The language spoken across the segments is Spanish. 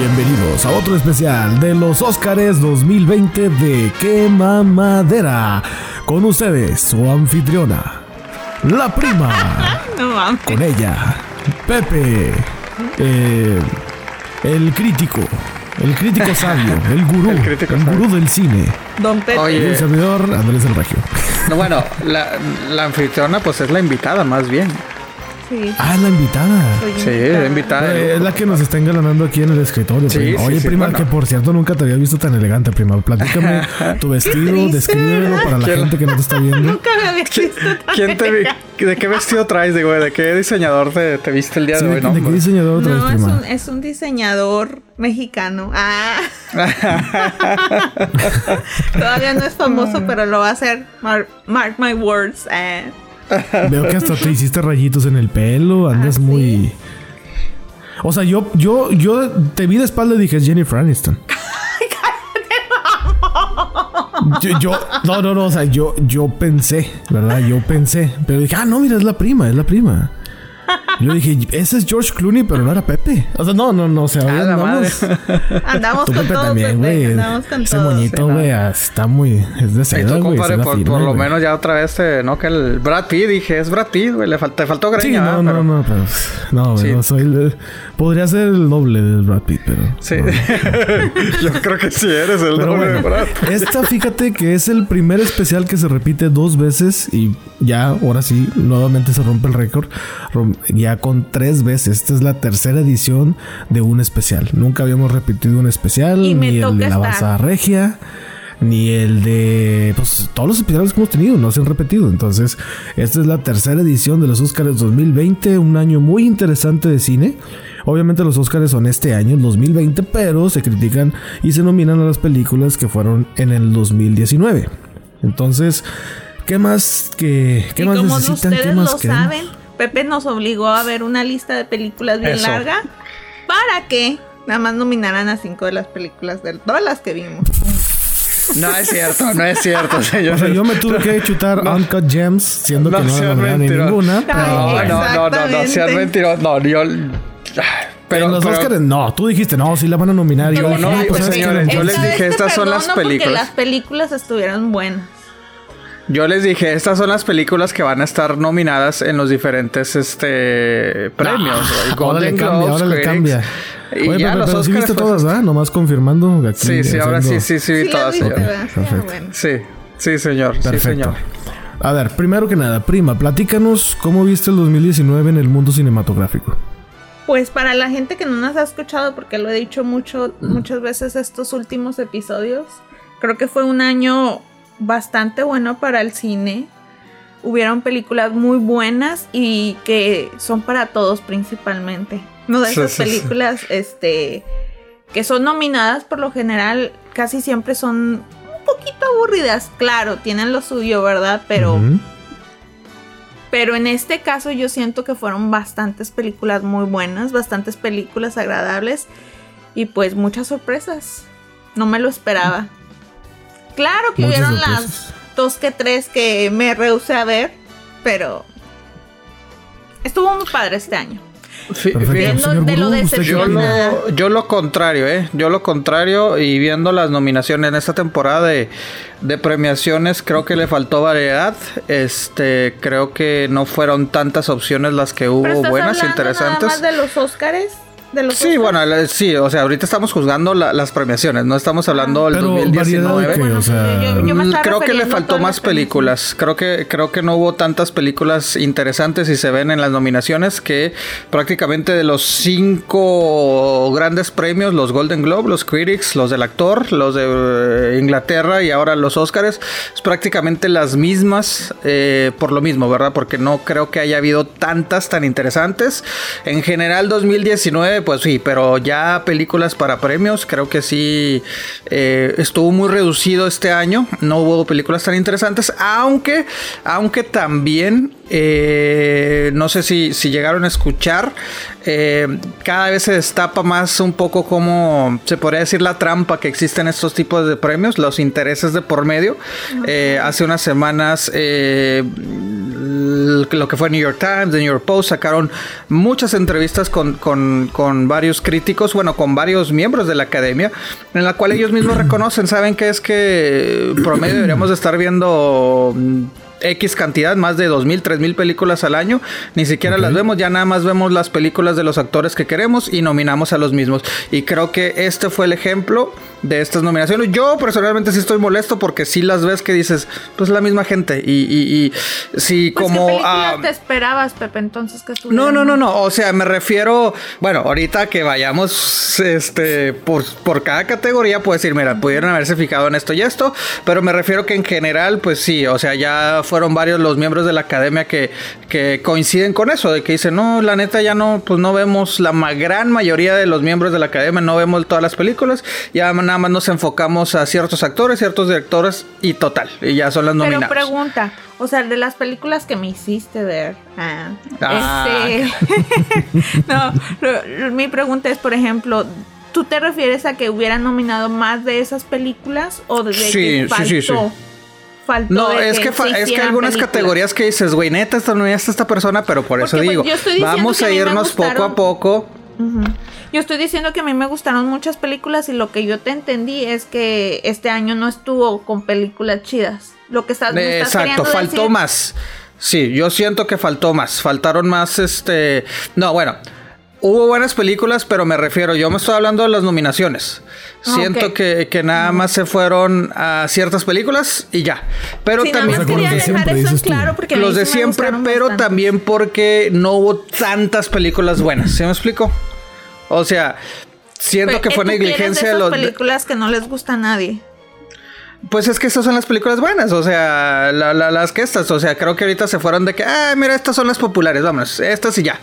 Bienvenidos a otro especial de los Óscares 2020 de Qué Mamadera. Con ustedes, su anfitriona, la prima. No. Con ella, Pepe, eh, el crítico, el crítico sabio, el gurú, el, crítico gurú del cine. Don Pepe. Y Oye. el servidor Andrés el Regio. No, bueno, la, la anfitriona pues es la invitada más bien. Sí, Ah, la invitada. soy Sí, la invitada. Eh, Es la que nos está engalanando aquí en el escritorio. Sí, prima. sí, Oye, sí, prima, bueno. que por cierto nunca te había visto tan elegante, prima. Platícame tu vestido, descríbelo para la gente que no te está viendo. Nunca me había visto tan ¿Quién te vi-. ¿De qué vestido traes, digo? ¿De qué diseñador te, te viste el día Sí, de ¿de, hoy? No, de qué diseñador traes, No, es prima? un, es un diseñador mexicano. Ah. Todavía no es famoso, pero lo va a hacer. Mar- mark my words. eh. Veo que hasta te hiciste rayitos en el pelo, andas Ah, sí. muy... O sea, yo, yo, yo te vi de espalda y dije, es Jennifer Aniston. Yo, yo, no, no, no, o sea, yo, yo pensé, ¿verdad? Yo pensé, pero dije, ah, no, mira, es la prima, es la prima. Yo dije, ese es George Clooney, pero no era Pepe. O sea, no, no, no, o sea, Ah, andamos, Andamos con Pepe todo, también, Pepe. güey. Andamos con Ese todo. moñito, Sí, no. güey, está muy, es de seda, güey, por, firme, por lo menos ya otra vez, te- ¿no? Que el Brad Pitt, dije, es Brad Pitt, güey, le falta, te faltó greña, Sí, no, ¿verdad? no, Pero- no, pues, no, güey, Sí. no soy el- podría ser el doble de Brad Pitt, pero Sí, no. yo creo que sí eres el Pero doble de Brad Pitt. esta fíjate que es el primer especial que se repite dos veces y ya, ahora sí, nuevamente se rompe el récord, ya con tres veces. Esta es la tercera edición de un especial. Nunca habíamos repetido un especial, Y ni el de la. Baza Regia. Ni el de. Pues todos los especiales que hemos tenido no se han repetido. Entonces, esta es la tercera edición de los Oscars 2020. Un año muy interesante de cine. Obviamente, los Oscars son este año, el 2020, pero se critican y se nominan a las películas que fueron en el 2019. Entonces, ¿qué más que qué y más como necesitan? ustedes ¿Qué más lo queremos? saben, Pepe nos obligó a ver una lista de películas bien Eso. larga para que nada más nominaran a cinco de las películas de todas las que vimos. No es cierto, no es cierto, señor. O sea, yo me tuve que chutar Uncut Gems, siendo que no sean nominaron ni ninguna. pero- No, no, no, no, no, sean mentirosos. No, yo. Pero, en los pero- Oscars, no, tú dijiste, no, sí la van a nominar. Yo no, no, pues, señores, yo les dije, estas son las perdono porque películas. las películas estuvieron buenas. Yo les dije, estas son las películas que van a estar nominadas en los diferentes este premios. ahora le Golden cambia, Globes, ahora le cambia. Y Oye, ya Pepe, los pero sí viste todas, ¿verdad? Nomás confirmando aquí. Sí, sí, ahora sí, haciendo- sí, sí, vi Sí, todas, señor. Ah. Sí, sí, señor. Sí, Perfecto. señor. A ver, primero que nada, prima, platícanos cómo viste el 2019 en el mundo cinematográfico. Pues para la gente que no nos ha escuchado, porque lo he dicho mucho, muchas veces estos últimos episodios, creo que fue un año bastante bueno para el cine. Hubieron películas muy buenas y que son para todos principalmente. No de esas películas, este, que son nominadas por lo general, casi siempre son un poquito aburridas. Claro, tienen lo suyo, ¿verdad? Pero pero en este caso yo siento que fueron bastantes películas muy buenas, bastantes películas agradables y pues muchas sorpresas. No me lo esperaba. Claro que Muchas hubieron sorpresas. las dos que tres que me rehusé a ver, pero estuvo muy padre este año. Fí- Perfecto. fíjate, Viendo señor de lo Gurú, ¿usted qué Yo lo, yo lo contrario, ¿eh? Yo lo contrario y viendo las nominaciones en esta temporada de, de premiaciones, creo que le faltó variedad. Este, creo que no fueron tantas opciones las que Pero hubo estás buenas, interesantes. Nada más de los Óscares, de los Sí, bueno, la- sí, o sea, ahorita estamos juzgando la- las premiaciones, no estamos hablando del Pero variedad 2019. de qué, Bueno, o sea, yo- yo me Mm, estaba creo que le faltó más las películas. Creo que creo que no hubo tantas películas interesantes y se ven en las nominaciones que prácticamente de los cinco grandes premios, los Golden Globe, los Critics, los del actor, los de eh, Inglaterra y ahora los Oscars, es prácticamente las mismas eh, por lo mismo, ¿verdad? Porque no creo que haya habido tantas tan interesantes. En general 2019, pues sí, pero ya películas para premios, creo que sí eh, estuvo muy reducido este año. No hubo películas tan interesantes, aunque, aunque también, eh, no sé si, si llegaron a escuchar, eh, cada vez se destapa más un poco como se podría decir la trampa que existe en estos tipos de premios, los intereses de por medio. Eh, hace unas semanas... eh, lo que fue New York Times, The New York Post, sacaron muchas entrevistas con, con, varios críticos, bueno, con varios miembros de la academia, en la cual ellos mismos reconocen, saben que es que promedio deberíamos estar viendo X cantidad, más de 2.000, 3.000 películas al año. Ni siquiera las vemos, ya nada más vemos las películas de los actores que queremos y nominamos a los mismos. Y creo que este fue el ejemplo de estas nominaciones. Yo personalmente sí estoy molesto porque si las ves que dices, pues la misma gente. Y, y, y si pues, como... ¿qué ah, te esperabas, Pepe, entonces que No, no, no, no. O sea, me refiero, bueno, ahorita que vayamos este, por, por cada categoría, puedo decir, mira, pudieron haberse fijado en esto y esto, pero me refiero que en general, pues sí, o sea, ya fueron varios los miembros de la academia que, que coinciden con eso, de que dicen, no, la neta ya no, pues no vemos, la gran mayoría de los miembros de la academia no vemos todas las películas, ya nada más nos enfocamos a ciertos actores, ciertos directores y total, y ya son las nominadas. Pero pregunta, o sea, de las películas que me hiciste ver, ah, ah. este, no, mi pregunta es, por ejemplo, ¿tú te refieres a que hubieran nominado más de esas películas o de sí, que faltó? Sí, sí, Faltó no, es que, es que algunas categorías que dices, güey, neta, esta no es esta persona, pero por eso pues, digo, vamos a irnos poco a poco. Yo estoy diciendo que a mí me gustaron muchas películas y lo que yo te entendí es que este año no estuvo con películas chidas. Lo que estás, me Exacto, faltó más. Sí, yo siento que faltó más. Faltaron más, este... No, bueno. Hubo buenas películas, pero me refiero, yo me estoy hablando de las nominaciones. Ah, Siento que, que, nada más se fueron a ciertas películas y ya. Pero también porque los de siempre, pero también porque no hubo tantas películas buenas. ¿Se me explico? O sea, siento que fue negligencia de los películas que no les gusta a nadie. Pues es que estas son las películas buenas, o sea, las que estas, o sea, creo que ahorita se fueron de que, ah, mira, estas son las populares, vámonos, estas y ya.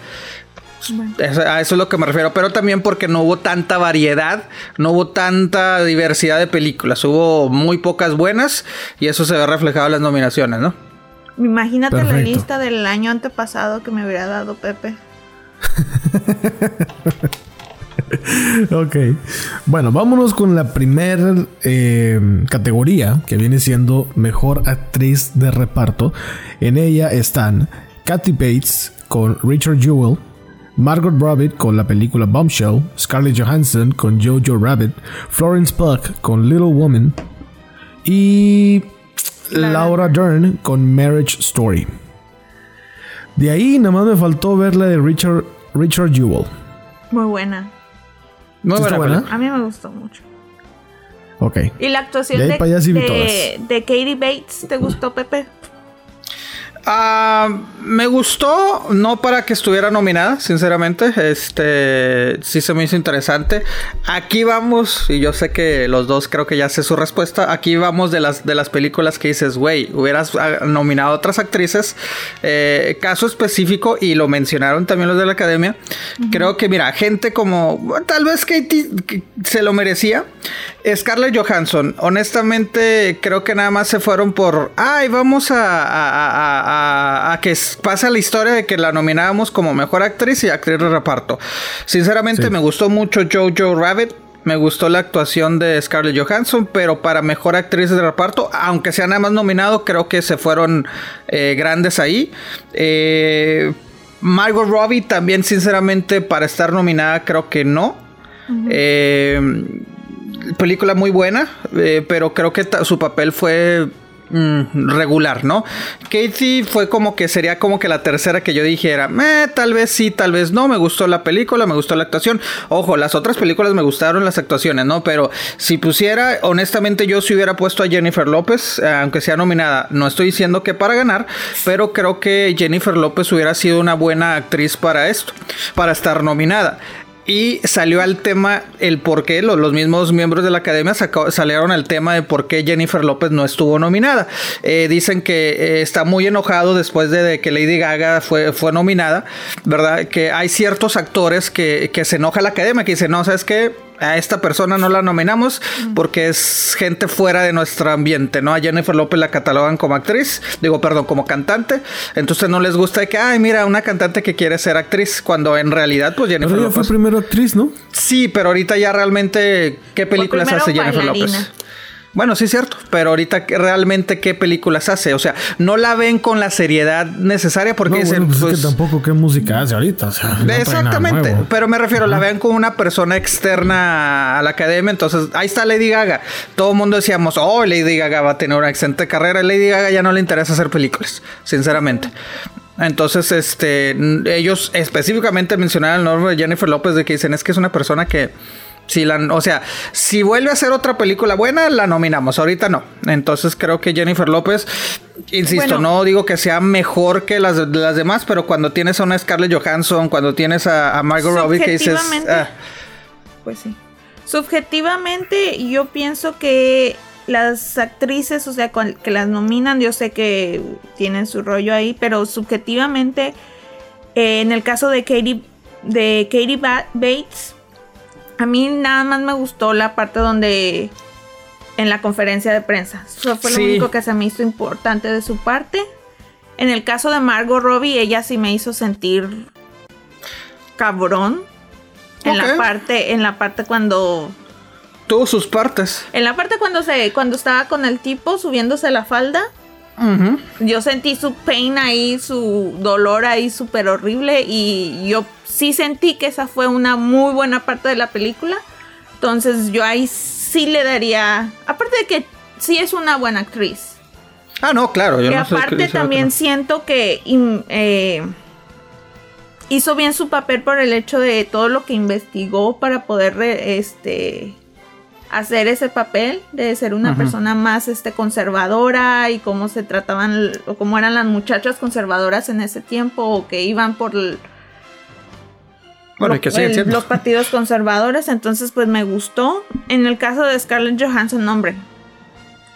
A eso es lo que me refiero, pero también porque no hubo tanta variedad, no hubo tanta diversidad de películas, hubo muy pocas buenas y eso se ve reflejado en las nominaciones, ¿no? Imagínate la lista del año antepasado que me hubiera dado Pepe. ok. Bueno, vámonos con la primera eh, categoría que viene siendo Mejor Actriz de Reparto. En ella están Kathy Bates con Richard Jewell, Margot Robbie con la película Bombshell, Scarlett Johansson con Jojo Rabbit, Florence Pugh con Little Woman y Laura Dern con Marriage Story. De ahí nada más me faltó ver la de Richard, Richard Jewell. Muy buena. Muy buena. A mí me gustó mucho. Ok. ¿Y la actuación de, de, de, Katie Bates te gustó, Pepe? Ah, me gustó, no para que estuviera nominada, sinceramente. Este sí se me hizo interesante. Aquí vamos, y yo sé que los dos creo que ya sé su respuesta. Aquí vamos de las, de las películas que dices, güey, hubieras ah, nominado a otras actrices. Eh, caso específico, y lo mencionaron también los de la academia. Creo que, mira, gente como tal vez Katie se lo merecía. Scarlett Johansson, honestamente, creo que nada más se fueron por, ay, vamos a a, que pasa la historia de que la nominábamos como mejor actriz y actriz de reparto. Sinceramente me gustó mucho Jojo Rabbit. Me gustó la actuación de Scarlett Johansson, pero para mejor actriz de reparto, aunque sea nada más nominado, creo que se fueron eh, grandes ahí. Eh, Margot Robbie también, sinceramente, para estar nominada, creo que no. Eh, película muy buena, pero creo que su papel fue Mm, regular, ¿no? Katie fue como que sería como que la tercera que yo dijera, eh, tal vez sí, tal vez no, me gustó la película, me gustó la actuación. Ojo, las otras películas me gustaron las actuaciones, ¿no? Pero si pusiera, honestamente yo si hubiera puesto a Jennifer López, eh, aunque sea nominada, no estoy diciendo que para ganar, pero creo que Jennifer López hubiera sido una buena actriz para esto, para estar nominada. Y salió al tema el por qué, los, mismos miembros de la academia salieron al tema de por qué Jennifer López no estuvo nominada. Eh, dicen que eh, está muy enojado después de, que Lady Gaga fue, fue nominada, ¿verdad? Que hay ciertos actores que, que se enoja la academia, que dicen, no, ¿sabes qué? A esta persona no la nominamos porque es gente fuera de nuestro ambiente, ¿no? A Jennifer López la catalogan como actriz, digo, perdón, como cantante. Entonces no les gusta de que, ay, mira, una cantante que quiere ser actriz, cuando en realidad, pues Jennifer pero ella fue primero actriz, ¿no? Sí, pero ahorita ya realmente, ¿qué películas hace Jennifer López? Bueno, sí, cierto. pero ahorita realmente qué películas hace, o sea, no la ven con la seriedad necesaria porque no, pues, pues, tampoco qué música hace ahorita, o sea, exactamente, pero me refiero, la ven como una persona externa a la academia, entonces ahí está Lady Gaga. Todo el mundo decíamos, "Oh, Lady Gaga va a tener una excelente carrera." Lady Gaga ya no le interesa hacer películas, sinceramente. Entonces, este, ellos específicamente mencionaron el nombre de Jennifer López de que dicen es que es una persona que si la, o sea, si vuelve a hacer otra película buena, la nominamos. Ahorita no. Entonces creo que Jennifer López, insisto, no digo que sea mejor que las, las demás, pero cuando tienes a una Scarlett Johansson, cuando tienes a, Margot Robbie, que dices. Ah". Pues sí. Subjetivamente, yo pienso que las actrices, o sea, que las nominan, yo sé que tienen su rollo ahí, pero subjetivamente, eh, en el caso de Katie, de Katie Bates, a mí nada más me gustó la parte donde en la conferencia de prensa. Eso fue lo único que se me hizo importante de su parte. En el caso de Margot Robbie, ella sí me hizo sentir cabrón. En la parte, en la parte cuando. Todas sus partes. En la parte cuando se, cuando estaba con el tipo subiéndose la falda. Yo sentí su pain ahí, su dolor ahí súper horrible y yo sí sentí que esa fue una muy buena parte de la película. Entonces yo ahí sí le daría, aparte de que sí es una buena actriz. Ah, no, claro. Yo y aparte también siento que eh, hizo bien su papel por el hecho de todo lo que investigó para poder este hacer ese papel de ser una persona más este conservadora y cómo se trataban o cómo eran las muchachas conservadoras en ese tiempo o que iban por los partidos conservadores, entonces pues me gustó. En el caso de Scarlett Johansson, hombre,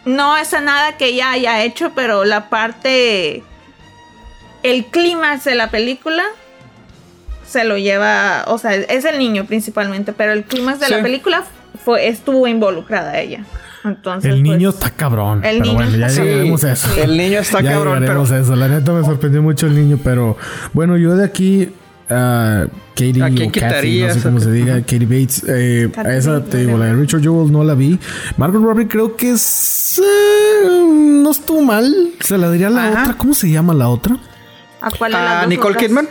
no es nada que ella haya hecho, pero la parte, el clímax de la película se lo lleva, o sea, es el niño principalmente, pero el clímax de la película fue, estuvo involucrada ella. Entonces, el niño pues, está cabrón. El niño bueno, ya llegaremos a eso. El niño está ya cabrón. Pero... a eso. La neta me sorprendió mucho el niño, pero bueno, yo de aquí Uh, Katie ¿A quién o Kathy, no sé cómo se diga, Katie Bates. Eh, a esa te digo, la de Richard Jewell no la vi. Margot Robbie creo que es, eh, no estuvo mal. Se la diría a la otra. ¿Cómo se llama la otra? ¿A cuál? ¿A Nicole Kidman?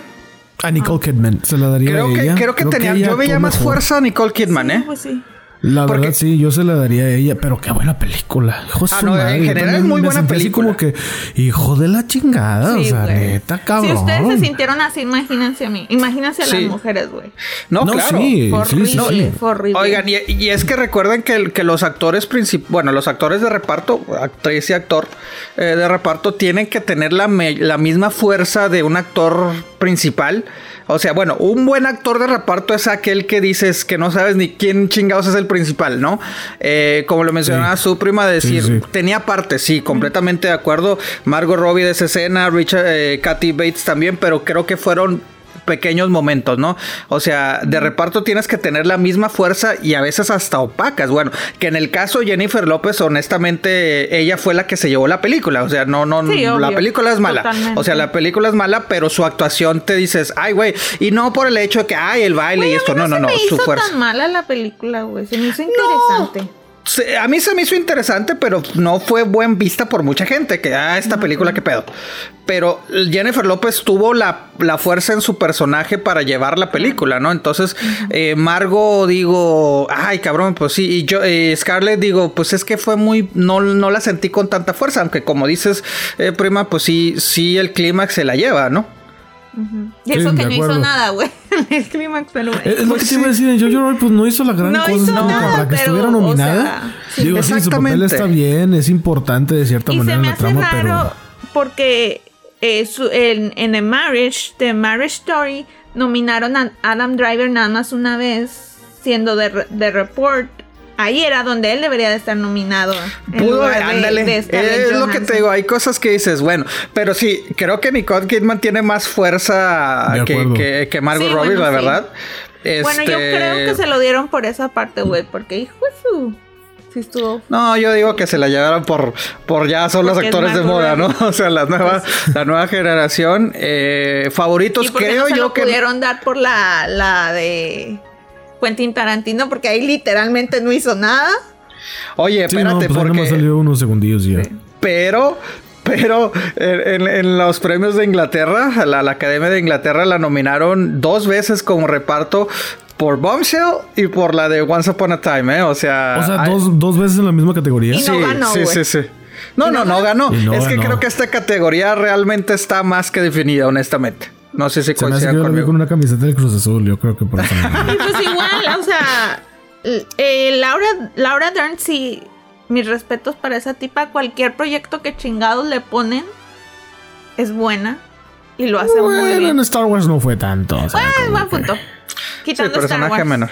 A Nicole Kidman. Se la daría creo a ella. Que, creo que tenía, yo veía más fuerza a Nicole Kidman, ¿eh? Pues sí. La verdad sí, yo se la daría a ella, pero qué buena película. Hijo ah, no, en general es muy buena película. Así como que, hijo de la chingada, o sea, neta, cabrón. Si ustedes se sintieron así, imagínense a mí. Imagínense a las mujeres, güey. No, claro. Sí, horrible, horrible. Oigan, y, es que recuerden que, que los actores principales, bueno, los actores de reparto, actriz y actor eh, de reparto, tienen que tener la, la misma fuerza de un actor principal. O sea, bueno, un buen actor de reparto es aquel que dices que no sabes ni quién chingados es el principal, ¿no? Eh, como lo mencionaba su prima, decir, tenía parte, sí, completamente de acuerdo. Margot Robbie de esa escena, Richard, eh, Kathy Bates también, pero creo que fueron pequeños momentos, ¿no? O sea, de reparto tienes que tener la misma fuerza y a veces hasta opacas. Bueno, que en el caso Jennifer López, honestamente, ella fue la que se llevó la película. O sea, no, no, la película es mala. O sea, la película es mala, pero su actuación te dices, ay, güey, y no por el hecho de que, ay, el baile y esto, no, no, no, su fuerza. tan mala la película, güey, se me hizo interesante a mí se me hizo interesante, pero no fue buen vista por mucha gente. Que, ah, esta película, qué pedo. Pero Jennifer López tuvo la, fuerza en su personaje para llevar la película, ¿no? Entonces, eh, Margo, digo, ay, cabrón, pues sí. Y yo, eh, Scarlett, digo, pues es que fue muy. No, no la sentí con tanta fuerza, aunque como dices, eh, prima, pues sí, sí, el clímax se la lleva, ¿no? Y eso que no hizo nada, güey. el clímax, pero. Es lo que te iba a decir. Jojo Rabbit, pues no hizo la gran cosa. para que estuviera nominada. Digo, sí, su papel está bien, es importante de cierta manera en la trama, pero. Porque eh, en, en The Marriage, The Marriage Story, nominaron a Adam Driver nada más una vez, siendo de, de Report ahí era donde él debería de estar nominado. Pudo, ándale. es lo que te digo, hay cosas que dices, bueno, pero sí, creo que Nicole Kidman tiene más fuerza que, que, Margot Robbie, la verdad. Bueno, yo este, creo que se lo dieron por esa parte, güey, porque hijo su... Sí estuvo. No, yo digo que se la llevaron por, por ya son los actores de moda, ¿no? O sea, la nueva, pues la nueva generación. Eh, favoritos, creo yo lo que. pudieron dar por la, la de Quentin Tarantino porque ahí literalmente no hizo nada. Oye, Sí, no, espérate, pues porque. salió unos segundillos ya. Pero, pero en, los premios de Inglaterra, la, la Academia de Inglaterra la nominaron dos veces como reparto por Bombshell y por la de Once Upon a Time, ¿eh? O sea. O sea, hay- dos, dos veces en la misma categoría. Y no sí, ganó, sí, sí, sí. No, ¿Y no, no ganó. No es que creo que esta categoría realmente está más que definida, honestamente. No sé si Se me hace que yo la vi con una camiseta del Cruz Azul. Yo creo que por eso. pues igual, o sea, eh, Laura, Laura Dern, sí, mis respetos para esa tipa. Cualquier proyecto que chingados le ponen es buena y lo hace muy bueno, bien. en Star Wars no fue tanto. o sea, Ah, como buen que- punto. Sí, Quitando Star personaje Wars. menor.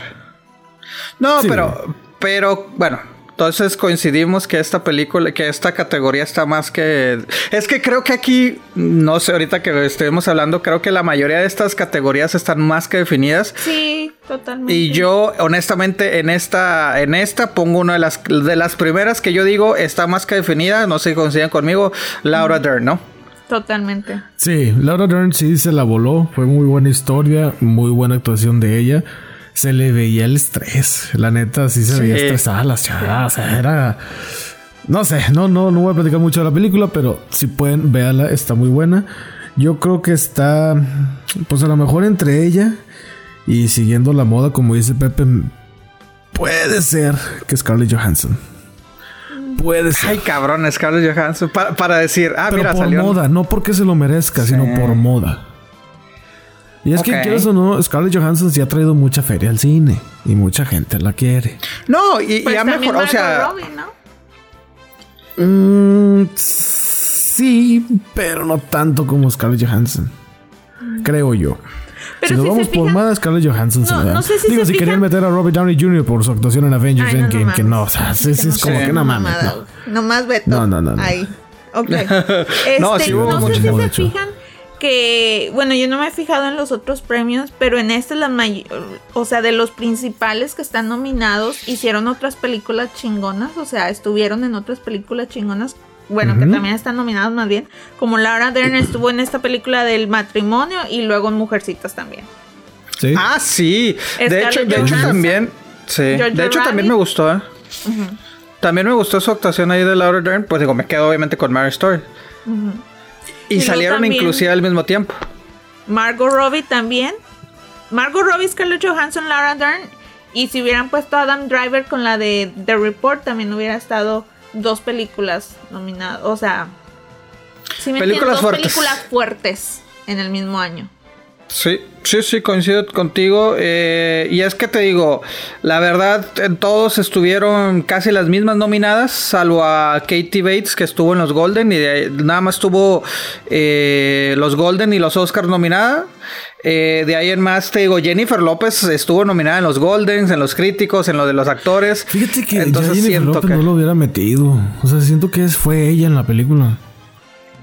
No, Sí. pero, pero, bueno, entonces coincidimos que esta película, que esta categoría está más que... Es que creo que aquí, no sé, ahorita que estuvimos hablando, creo que la mayoría de estas categorías están más que definidas. Sí, totalmente. Y yo, honestamente, en esta, en esta pongo una de las, de las primeras que yo digo está más que definida. No sé si coinciden conmigo, Laura Dern, ¿no? Totalmente. Sí, Laura Dern sí se la voló. Fue muy buena historia, muy buena actuación de ella. Se le veía el estrés. La neta, sí se veía estresada las chavas. O sea, era. No sé, no, no, no voy a platicar mucho de la película, pero si pueden, véala, está muy buena. Yo creo que está, pues a lo mejor entre ella y siguiendo la moda, como dice Pepe, puede ser que Scarlett Johansson. Puede ser. Ay, cabrón, Scarlett Johansson. Para, para decir, ah, Pero mira, por salió. moda, no porque se lo merezca, sino por moda. Y es que quieras o no, Scarlett Johansson sí ha traído mucha feria al cine y mucha gente la quiere. No, y, y Pues ha también mejorado, o sea, Robbie, ¿no? Mm, sí, pero no tanto como Scarlett Johansson. Creo yo. Pero si nos si vamos se por moda, Scarlett Johansson se No, la da. no sé si Digo, se si querían meter a Robert Downey Jr. por su actuación en Avengers Ay, no, no Endgame, que no, o sea, es como que no mames. No. Nomás Beto. No, no, no, no. Ahí. Ok. Este, No, no, sí hubo sé mucho. si se fijan que, bueno, yo no me he fijado en los otros premios, pero en este, la o sea, de los principales que están nominados, hicieron otras películas chingonas, o sea, estuvieron en otras películas chingonas, bueno, que también están nominados más bien, como Laura Dern estuvo en esta película del matrimonio y luego en Mujercitas también. Sí. ah, sí. De hecho, de hecho Johansson. también, sí. De hecho también me gustó, ¿eh? También me gustó su actuación ahí de Laura Dern. Pues digo, me quedo obviamente con Mary Story. Y, Y salieron también- inclusive al mismo tiempo. Margot Robbie también. Margot Robbie, Scarlett Johansson, Laura Dern. Y si hubieran puesto a Adam Driver con la de The Report, también hubiera estado dos películas nominadas. O sea, si me Películas entiendes, dos fuertes. películas fuertes en el mismo año. Sí, sí, sí, coincido contigo. eh, y es que te digo, la verdad, en todos estuvieron casi las mismas nominadas, salvo a Katie Bates, que estuvo en los Golden, y de nada más tuvo eh, los Golden y los Oscars nominada. Eh, de ahí en más, te digo, Jennifer López estuvo nominada en los Goldens, en los críticos, en lo de los actores. Fíjate que Entonces ya Jennifer López que- no lo hubiera metido. O sea, siento que fue ella en la película.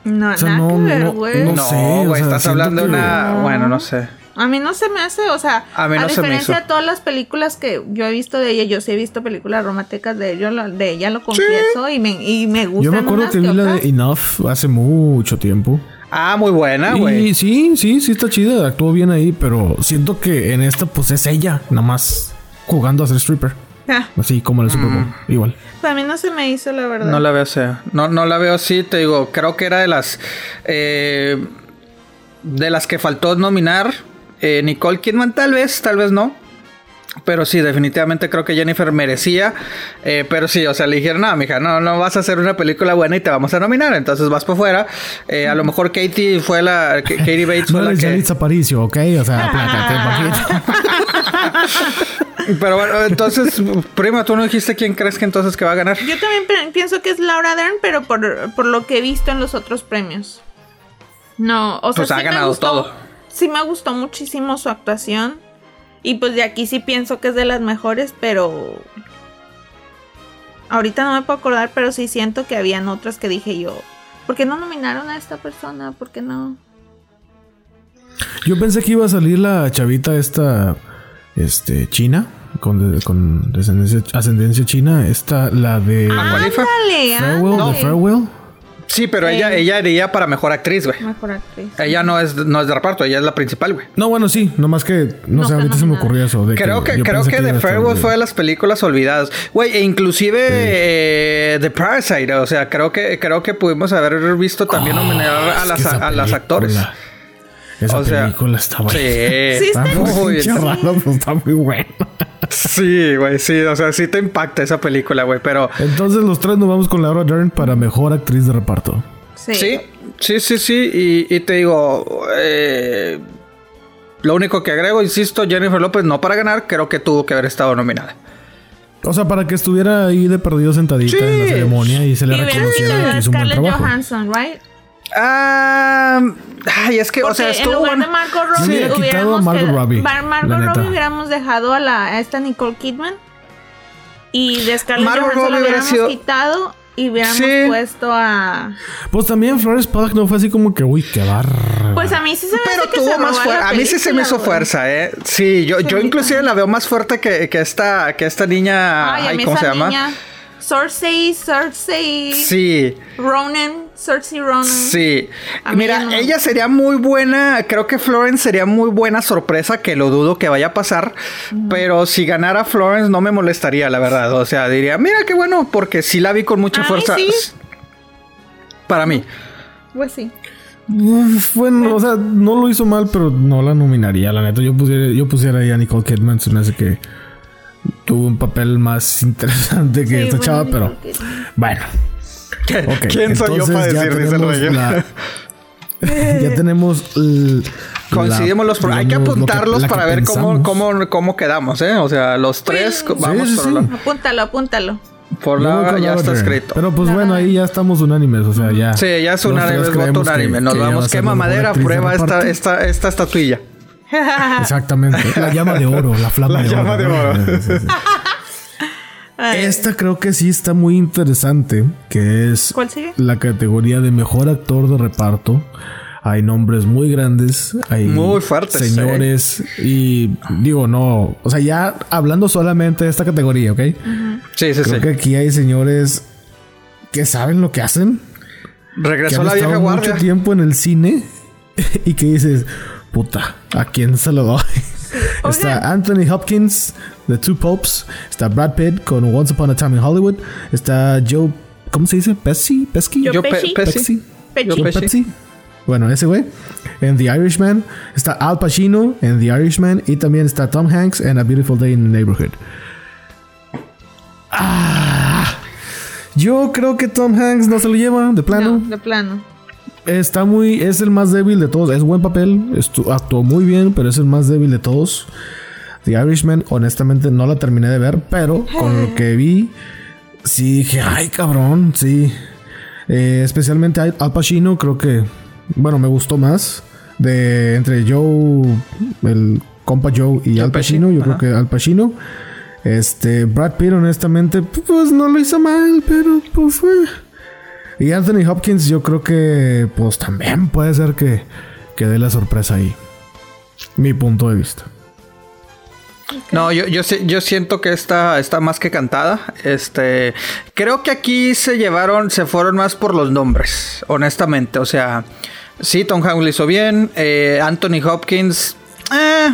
No, O sea, nada no, que ver, no, güey. no No, sé, o güey, sea, estás hablando de que- una. Bueno, no sé. A mí no se me hace, o sea, A mí no se me diferencia hizo. de todas las películas que yo he visto de ella, yo sí he visto películas románticas de ella, lo- de ella lo confieso y me, y me gustan Yo me acuerdo unas que vi la de Enough hace mucho tiempo. Ah, muy buena, güey. sí, sí, sí está chida, actuó bien ahí, pero siento que en esta pues es ella, nada más jugando a ser stripper. Ah, Así como en el Super Bowl, igual. pues a mí no se me hizo la verdad. No la veo así. No, no la veo así, te digo, creo que era de las eh, de las que faltó nominar. Eh, Nicole Kidman tal vez, tal vez no. Pero sí, definitivamente creo que Jennifer merecía. Eh, pero sí, o sea, le dijeron, no, mija, no, no vas a hacer una película buena y te vamos a nominar. Entonces vas por fuera. Eh, a lo mejor Katie fue la. Katie Bates No fue la eres que. Aparicio, ¿ok? O sea, poquito. Pero bueno, entonces, prima, tú no dijiste quién crees que entonces que va a ganar. Yo también pienso que es Laura Dern, pero por, por lo que he visto en los otros premios. No, o sea, Pues ha me ganado gustó- todo. Sí me gustó muchísimo su actuación. Y pues de aquí sí pienso que es de las mejores, pero... Ahorita no me puedo acordar, pero sí siento que habían otras que dije yo. ¿Por qué no nominaron a esta persona? ¿Por qué no? Yo pensé que iba a salir la chavita esta, este, china, con, con descendencia, ascendencia china. Esta, la de ¿Aqualifa? Dale, Farewell, ándale. de Farewell. Sí, pero ella, Eh. ella iría para mejor actriz, güey. Mejor actriz. Ella no es, no es de reparto, ella es la principal, güey. No, bueno, sí, nomás que no, No sé, ahorita se me ocurrió eso. de Creo que, creo que The a Farewell fue de las películas olvidadas. Güey, e inclusive eh, The Parasite, o sea, creo que, creo que pudimos haber visto también nominar Ah, a es las, esa a las película- actores. Esa O sea, película está buena. Sí, Sí, Está está muy raro, pero está muy buena. Sí, güey, sí, o sea, sí te impacta esa película, güey, pero Entonces los tres nos vamos con Laura Dern para mejor actriz de reparto. Sí. sí, sí, sí, sí, y, y te digo, eh, lo único que agrego, insisto, Jennifer López no para ganar, creo que tuvo que haber estado nominada. O sea, para que estuviera ahí de perdido sentadita Sí. en la ceremonia y se le Y reconociera que hizo un buen Scarlett trabajo. Johansson, right? Ah, ay, es que, o Porque sea, en estuvo lugar bueno. de Margot Sí, Robbie a hubiéramos Margot quedado- Robbie, Mar- Margot. Robbie hubiéramos dejado a la a esta Nicole Kidman y de Scarlett Margot Johansson Robbie hubiéramos sido- quitado y hubiéramos Sí. puesto a Pues también Flores Pugh no fue así como que, uy, qué barra. pues a mí sí se me Pero hace que tuvo se más fuerza. A mí sí se me hizo fuerza, ¿eh? Sí, yo, Sí, yo a inclusive la veo más fuerte que, que esta, que esta niña. Ay, a ay, ¿Cómo se esa llama? niña Cersei, Cersei, Sí, Ronan, Cersei Ronan. sí. A Mira, no. ella sería muy buena. Creo que Florence sería muy buena sorpresa, que lo dudo que vaya a pasar. Pero si ganara Florence, no me molestaría, la verdad. O sea, diría, mira qué bueno, porque sí la vi con mucha Ay, fuerza. sí. Para mí. Pues sí. Bueno, o sea, no lo hizo mal, pero no la nominaría, la neta. Yo pusiera, yo pusiera ahí a Nicole Kidman, se me hace que tuvo un papel más interesante que Sí, esta bueno, chava, pero bueno. ¿Quién soy yo para decir? Dice el la- ya tenemos el- Coincidimos la- los... pro- Hay que digamos, lo apuntarlos que para ver cómo, cómo, cómo quedamos, ¿eh? O sea, los tres vamos Sí, sí, por sí. la... Apúntalo, apúntalo. Por la ya está escrito. Pero pues bueno, ahí ya estamos unánimes, o sea, ya. Sí, ya es unánime, es voto unánime. Nos vamos, quema madera, prueba esta, esta, esta estatuilla. Exactamente. La llama de oro, la flama La de llama oro. de oro. Esta creo que sí está muy interesante, que es ¿Cuál sigue? la categoría de mejor actor de reparto. Hay nombres muy grandes, hay Muy fuertes, ¿eh? señores y digo no, o sea ya hablando solamente de esta categoría, ¿ok? Sí, sí, Creo sí. que aquí hay señores que saben lo que hacen, que Regresó han la vieja guardia. mucho tiempo en el cine y que dices, puta, ¿a quién se lo doy? Está. Anthony Hopkins, The Two Popes. Está Brad Pitt con Once Upon a Time in Hollywood. Está Joe, ¿cómo se dice? Pesci, Pesci, Joe Pesci. Pesci. Pesci. Bueno, ese güey. En The Irishman. Está Al Pacino en The Irishman. Y también está Tom Hanks en A Beautiful Day in the Neighborhood. Ah, yo creo que Tom Hanks no se lo lleva, de plano. No, de plano. Está muy. Es el más débil de todos. Es buen papel. estu- actuó muy bien, pero es el más débil de todos. The Irishman, honestamente, no la terminé de ver, pero con lo que vi, sí dije, ay, cabrón, sí. Eh, especialmente Al Pacino, creo que. Bueno, me gustó más. De entre Joe, el compa Joe y Al Pacino, yo ajá. creo que Al Pacino. Este, Brad Pitt, honestamente, pues no lo hizo mal, pero pues fue. Y Anthony Hopkins, yo creo que pues también puede ser que, que dé la sorpresa ahí. Mi punto de vista. No, yo, yo, yo siento que está, está más que cantada. Este, creo que aquí se llevaron, se fueron más por los nombres, honestamente. O sea, sí, Tom Hanks lo hizo bien. eh, Anthony Hopkins. Eh,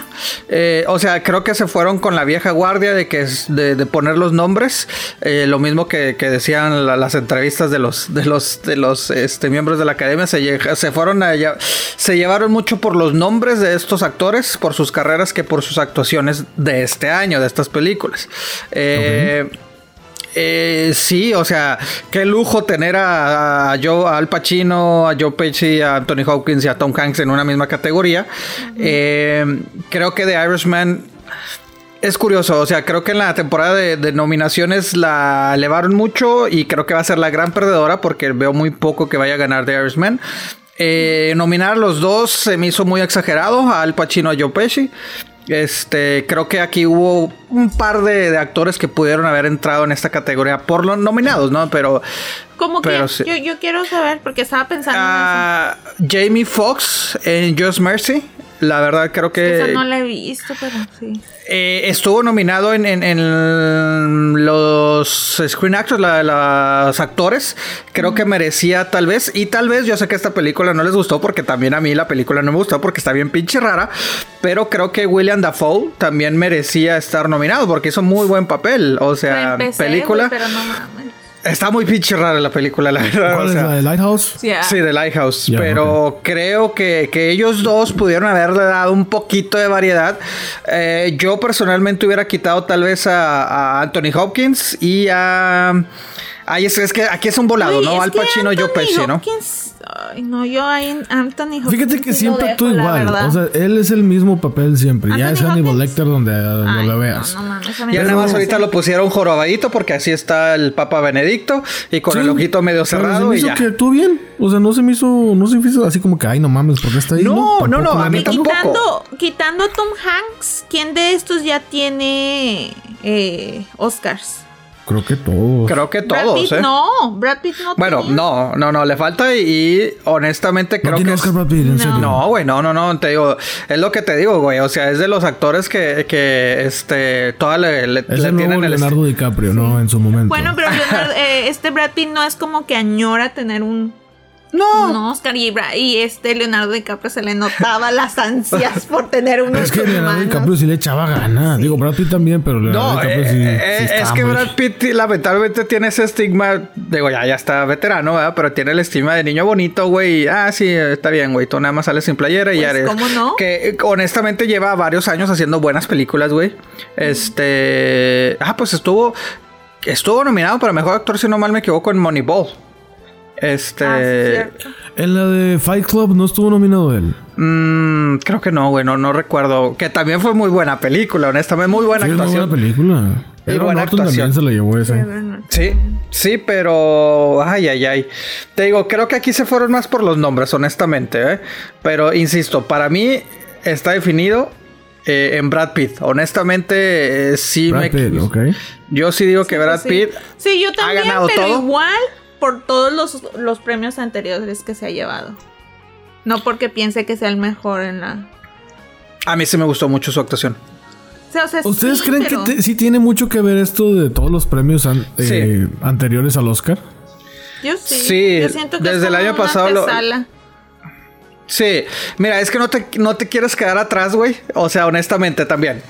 eh, o sea, creo que se fueron con la vieja guardia de que de, poner los nombres. eh, lo mismo que, decían la- las entrevistas de los de los de los este, miembros de la academia. Se, se fueron a se llevaron mucho por los nombres de estos actores, por sus carreras, que por sus actuaciones de este año, de estas películas. Eh, eh, sí, o sea, qué lujo tener a, a Joe, a Al Pacino, a Joe Pesci, a Anthony Hopkins y a Tom Hanks en una misma categoría. Eh, creo que The Irishman es curioso, o sea, creo que en la temporada de, de nominaciones la elevaron mucho y creo que va a ser la gran perdedora porque veo muy poco que vaya a ganar The Irishman. Eh, nominar a los dos se me hizo muy exagerado, a Al Pacino y a Joe Pesci. Este, creo que aquí hubo un par de, de actores que pudieron haber entrado en esta categoría por los nominados, ¿no? Pero Como que sí. yo, yo quiero saber, porque estaba pensando en Ah, Jamie Foxx en Just Mercy. La verdad creo que... Eso no la he visto, pero sí. Eh, estuvo nominado en, en- en los Screen Actors, la- los actores. Creo que merecía tal vez. Y tal vez yo sé que esta película no les gustó porque también a mí la película no me gustó porque está bien pinche rara. Pero creo que William Dafoe también merecía estar nominado porque hizo muy buen papel. O sea, empecé, película. pero no. Está muy pinche rara la película, la verdad. ¿Cuál o es sea. la de Lighthouse? Sí, ah. Sí, de Lighthouse. Pero creo que, que ellos dos pudieron haberle dado un poquito de variedad. Eh, yo personalmente hubiera quitado tal vez a, a Anthony Hopkins y a... Ay, es, es que aquí es un volado, Uy, ¿no? Al Pacino, yo Anthony Pesci, ¿no? Ay, no, yo ahí en Anthony Hopkins. Fíjate que siempre dejo, actúa igual. O sea, él es el mismo papel siempre. ya es Hannibal. Lecter donde, donde Ay, lo no, veas. No, a mí Ya no nada más ahorita lo pusieron jorobadito porque así está el Papa Benedicto y con Sí, el ojito medio pero se cerrado me y hizo ya. que actuó bien. O sea, no se me hizo, no se me hizo así como que, ay, no mames, ¿por qué está ahí? No, no, no, a mí. Y tampoco. quitando, quitando a Tom Hanks, ¿quién de estos ya tiene eh, Oscars? Creo que todos. Creo que Brad todos, Pitt ¿eh? no, Brad Pitt no. Bueno, tenía. no, no, no, le falta y, y honestamente ¿No creo tiene que... Oscar Brad Pitt, en No. serio? No, güey, no, no, no, te digo, es lo que te digo, güey, o sea, es de los actores que, que este, toda le, le, Es le el nuevo tienen el... Leonardo DiCaprio, ¿no? En su momento. Bueno, pero Leonardo- eh, este Brad Pitt no es como que añora tener un, No, un Oscar y, Bra- y este Leonardo DiCaprio se le notaba las ansias por tener unos Es que Leonardo DiCaprio sí le echaba ganas. Digo, Brad Pitt también, pero Leonardo no, DiCaprio eh, sí. eh, sí es estaba que Brad Pitt lamentablemente tiene ese estigma, digo, ya, ya está veterano, ¿verdad? Pero tiene el estigma de niño bonito, güey, ah, sí, está bien, güey, tú nada más sales sin playera y Pues, ya eres... ¿cómo no? Que eh, honestamente lleva varios años haciendo buenas películas, güey. Este... Ah, pues estuvo... Estuvo nominado para Mejor Actor, si no mal me equivoco, en Moneyball. Este... Ah, sí. En la de Fight Club no estuvo nominado él. Mm, creo que no, güey, no, no recuerdo. Que también fue muy buena película, honestamente, muy buena Sí, actuación. buena película. Y Edward buena Norton también se la llevó esa. Sí, sí, pero. Ay, ay, ay. Te digo, creo que aquí se fueron más por los nombres, honestamente, ¿eh? Pero insisto, para mí está definido eh, en Brad Pitt. Honestamente, eh, sí Brad me. Pitt, ok. Yo sí digo que Brad Sí. Pitt. Sí, yo ha también, ganado pero todo. igual por todos los, los premios anteriores que se ha llevado. No porque piense que sea el mejor en la... A mí sí me gustó mucho su actuación. O sea, o sea, ¿Ustedes sí, creen pero- que te- sí tiene mucho que ver esto de todos los premios an- eh, anteriores al Oscar? Yo sí. Sí, yo siento que desde es el como año una pasado lo-. Sí, mira, es que no te, no te quieres quedar atrás, güey. O sea, honestamente también.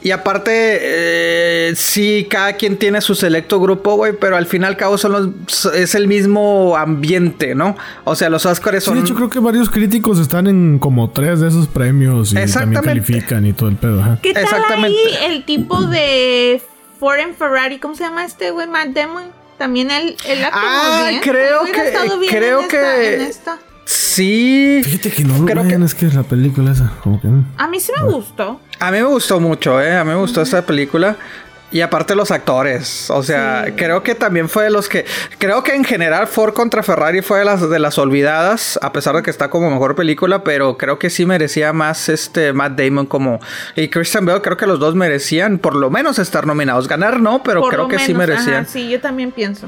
Y aparte, eh, sí, cada quien tiene su selecto grupo, güey, pero al fin y al cabo son los, es el mismo ambiente, ¿no? O sea, los Oscars Sí, son... de hecho creo que varios críticos están en como tres de esos premios y también califican y todo el pedo. ¿Qué tal Exactamente. ahí el tipo de Ford and Ferrari? ¿Cómo se llama este güey? Matt Damon. También él, él actuó Ah, bien. creo que- creo en esta- que- en esta. Sí. Fíjate que no lo Creo vean, que- es que la película esa, como que no. A mí sí me gustó. A mí me gustó mucho, ¿eh? A mí me gustó esta película. Y aparte los actores, o sea, Sí. creo que también fue de los que, creo que en general Ford contra Ferrari fue de las de las olvidadas, a pesar de que está como mejor película, pero creo que sí merecía más este Matt Damon como y Christian Bale, creo que los dos merecían por lo menos estar nominados, ganar no, pero Por creo que sí merecían. ajá, sí, yo también pienso.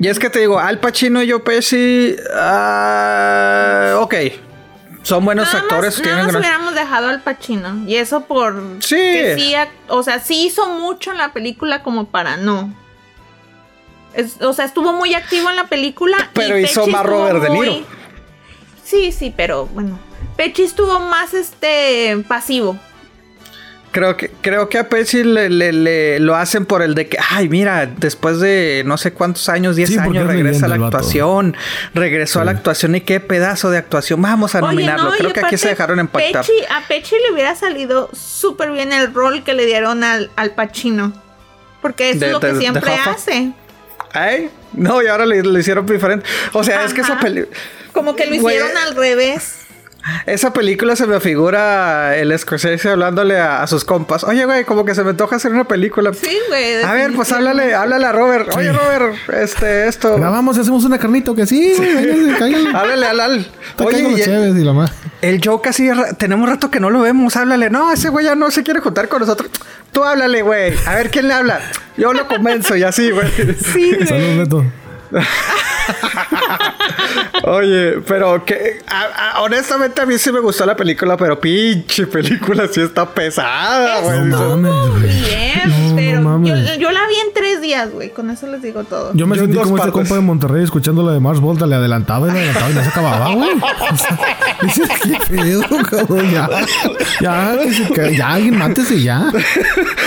Y es que te digo, Al Pacino y Joe Pesci, ah, ok, son buenos Nada actores, más, nada más gran- hubiéramos dejado al Pacino. Y eso por. Sí. que sí, o sea, sí hizo mucho en la película como para no. Es- o sea, estuvo muy activo en la película. y Pero hizo Pesci más Robert De Niro. Sí, sí, pero bueno. Pechi estuvo más este pasivo. Creo que, creo que a Pesci le, le- le- lo hacen por el de que, ay, mira, después de no sé cuántos años, 10 Sí, porque años, es regresa a la actuación. Regresó a la actuación y qué pedazo de actuación. Vamos a Oye, nominarlo. no, creo que aquí se dejaron empatar. Pesci- a Pechi le hubiera salido súper bien el rol que le dieron al, al Pacino. Porque eso De- es lo de- que siempre hace. Ay, no, y ahora le, hicieron diferente. O sea, es que esa película. Como que lo hicieron al revés. Esa película se me figura el Scorsese hablándole a, a sus compas. Oye, güey, como que se me antoja hacer una película. Sí, güey. A ver, pues háblale, háblale a Robert. Oye, Sí. Robert, este, esto. Grabamos y hacemos una carnita, que sí, güey, véngase, cáiganle. Háblale al al. Está Oye, y- chéves y la más. El Joe casi tenemos rato que no lo vemos, háblale. No, ese güey ya no se quiere juntar con nosotros. Tú háblale, güey. A ver quién le habla. Yo lo convenzo y así, güey. Sí, güey. Saludos, Beto. Oye, pero que a- a- honestamente a mí sí me gustó la película, pero pinche película sí está pesada, güey. No mames. Bien, No, pero no yo, mames. yo la vi en tres días, güey. Con eso les digo todo. Yo me Yo sentí como este partes. compa de Monterrey escuchando la de Mars Volta, le adelantaba y le adelantaba y no se acababa, güey. O sea, dices, ¿qué pedo, cabrón? Ya, ya, que se ya, alguien mátese ya.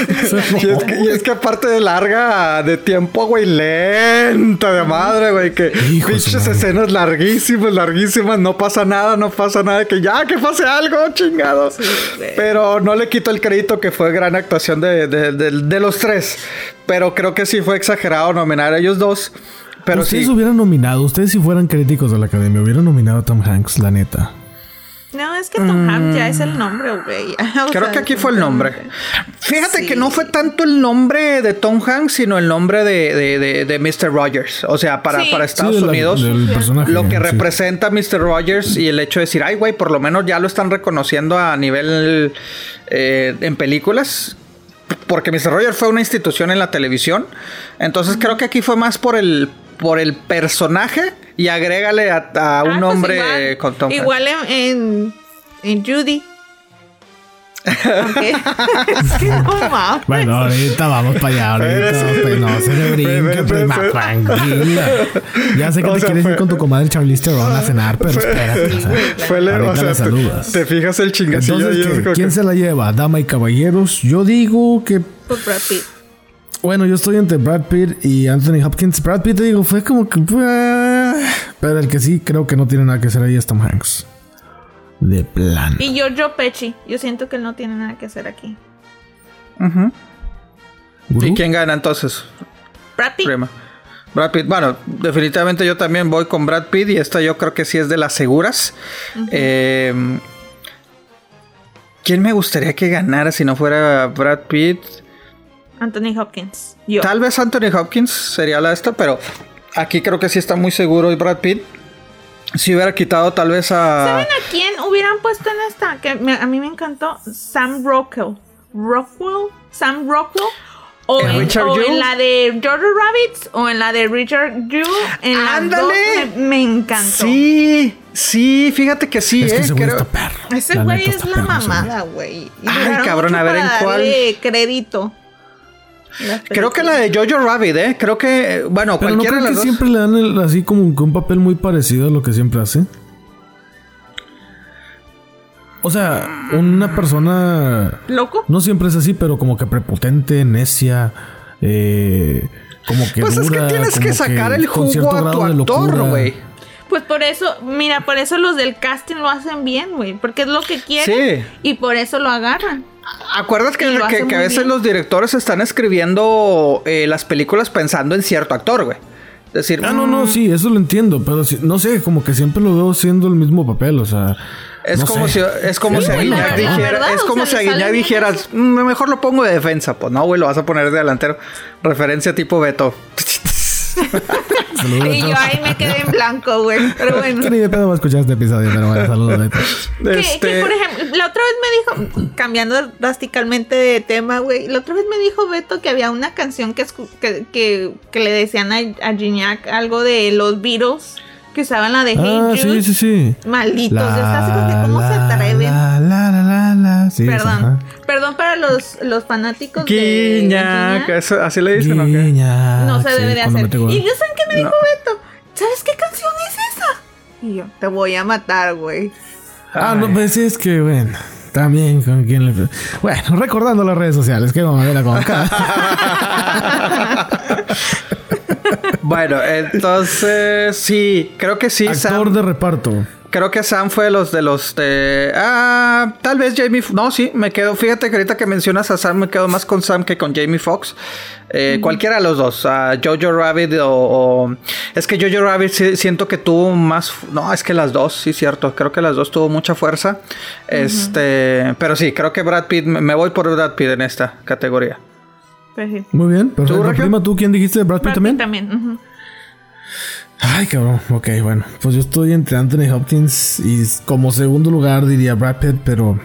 Y es, que, y es que aparte de larga de tiempo, güey, lenta de madre, güey, que pinches escenas larguísimas, larguísimas, no pasa nada, no pasa nada, que ya, que pase algo, chingado. güey. Pero no le quito el crédito que fue gran actuación de, de- de- de los tres. Pero creo que sí fue exagerado nominar a ellos dos. Pero ustedes sí. hubieran nominado, ustedes si fueran críticos de la academia, hubieran nominado a Tom Hanks, la neta. No, es que Tom Hanks ya es el nombre, güey. Creo sea, que aquí fue el nombre. Fíjate Sí. que no fue tanto el nombre de Tom Hanks, sino el nombre de, de, de- de Mr. Rogers. O sea, para, Sí. para Estados Sí, de la- Unidos. lo que sí. representa a Mr. Rogers y el hecho de decir, ay, güey, por lo menos ya lo están reconociendo a nivel eh, en películas. Porque Mr. Rogers fue una institución en la televisión. Entonces creo que aquí fue más por el, por el personaje y agrégale a, a Ah, un pues igual, con Tom. Igual en, en, en Judy. Aunque- es que no mames. Bueno, ahorita vamos para allá, ahorita vamos sí. para allá. No, se le brinque, pero, prima, tranquila. Ya sé que O te sea, quieres fue- ir con tu comadre Charlize Theron a cenar, pero espérate. o sea, Fue le- o sea, la te, saludas. te fijas el chingacillo Entonces, ¿quién que- se la lleva? Dama y caballeros. Yo digo que Por Brad Pitt. Bueno, yo estoy entre Brad Pitt y Anthony Hopkins. Brad Pitt, te digo, fue como que. ah, Pero el que sí creo que no tiene nada que hacer ahí es Tom Hanks. De plan. Y Giorgio Pesci. Yo siento que él no tiene nada que hacer aquí. Gurú. ¿Y quién gana entonces? Brad Pitt. Prima. Brad Pitt. Bueno, definitivamente yo también voy con Brad Pitt y esta yo creo que sí es de las seguras. Eh, ¿Quién me gustaría que ganara si no fuera Brad Pitt? Anthony Hopkins. Yo. Tal vez Anthony Hopkins sería la esta, pero aquí creo que sí está muy seguro y Brad Pitt. Si hubiera quitado tal vez a... ¿Saben a quién hubieran puesto en esta? Que me- a mí me encantó. Sam Rockwell. Rockwell. Sam Rockwell. O, ¿En en, Richard o Jewell? en la de George Rabbits o en la de Richard Jewell. En las ¡Ándale! dos me, me encantó. Sí, sí, fíjate que sí, es que eh, ese güey creo-. Ese güey es la perro mamada, güey. Ay, cabrón, a ver, ¿en cuál? crédito. Creo que la de Jojo Rabbit, ¿eh? Creo que, bueno, Pero no cualquiera creo de que las dos. siempre le dan el- así como que un papel muy parecido a lo que siempre hace. O sea, una persona ¿Loco? no siempre es así, pero como que prepotente, necia, eh, como que Pues es que tienes que sacar el jugo a tu actor, güey. Pues por eso, mira, por eso los del casting lo hacen bien, güey. Porque es lo que quieren. Sí. Y por eso lo agarran. ¿Acuerdas que, a veces bien. los directores están escribiendo eh, las películas pensando en cierto actor, güey? Es decir, Ah, no, no, sí, eso lo entiendo, pero sí- no sé, como que siempre lo veo siendo el mismo papel, o sea. es no como sé. si es como Sí, si dijera, es o como sea, si dijeras, "Mm, mejor lo pongo de defensa, pues no, güey, lo vas a poner de delantero. Referencia tipo Beto. Saludos, Y yo ahí me quedé en blanco, güey. Pero bueno. Que ni de pedo va a escuchar este episodio, pero bueno, saludos. Beto. Que, Este, que, por ejemplo, la otra vez me dijo, cambiando drásticamente de tema, güey, la otra vez me dijo Beto que había una canción que, escu- que, que, que le decían a, a Gignac algo de los Beatles que usaban la de Hey Ah, Jude. sí, sí, sí. Malditos, está así como que, ¿cómo se atreven? La, la, la, la, la. Sí, Perdón, ajá. perdón para los, los fanáticos de Guiñac, Gignac. eso- así le dicen, ¿o qué? Guiñac, No se sí, debe de hacer. Y yo saben qué me dijo No. Beto. ¿Sabes qué canción es esa? Y yo, te voy a matar, güey. Ah, no, pues es que, bueno. También con quién le. Bueno, recordando las redes sociales, que mamadera con acá. Bueno, entonces sí, creo que sí, Actor Sam. de reparto. Creo que Sam fue de los de los de. Ah, tal vez Jamie. No, sí, me quedo. Fíjate que ahorita que mencionas a Sam, me quedo más con Sam que con Jamie Foxx. Eh, Cualquiera de los dos. a Jojo Rabbit o, o- Es que Jojo Rabbit sí, siento que tuvo más. No, es que las dos, sí, cierto. Creo que las dos tuvo mucha fuerza. Este. Pero sí, creo que Brad Pitt. Me me voy por Brad Pitt en esta categoría. Pues sí. Muy bien, perfecto. Prima, ¿tú quién dijiste? ¿Brad Pitt Brad también? Pitt también. ujú. Ay, cabrón. Ok, bueno. Pues yo estoy entre Anthony Hopkins y como segundo lugar diría Brad Pitt, pero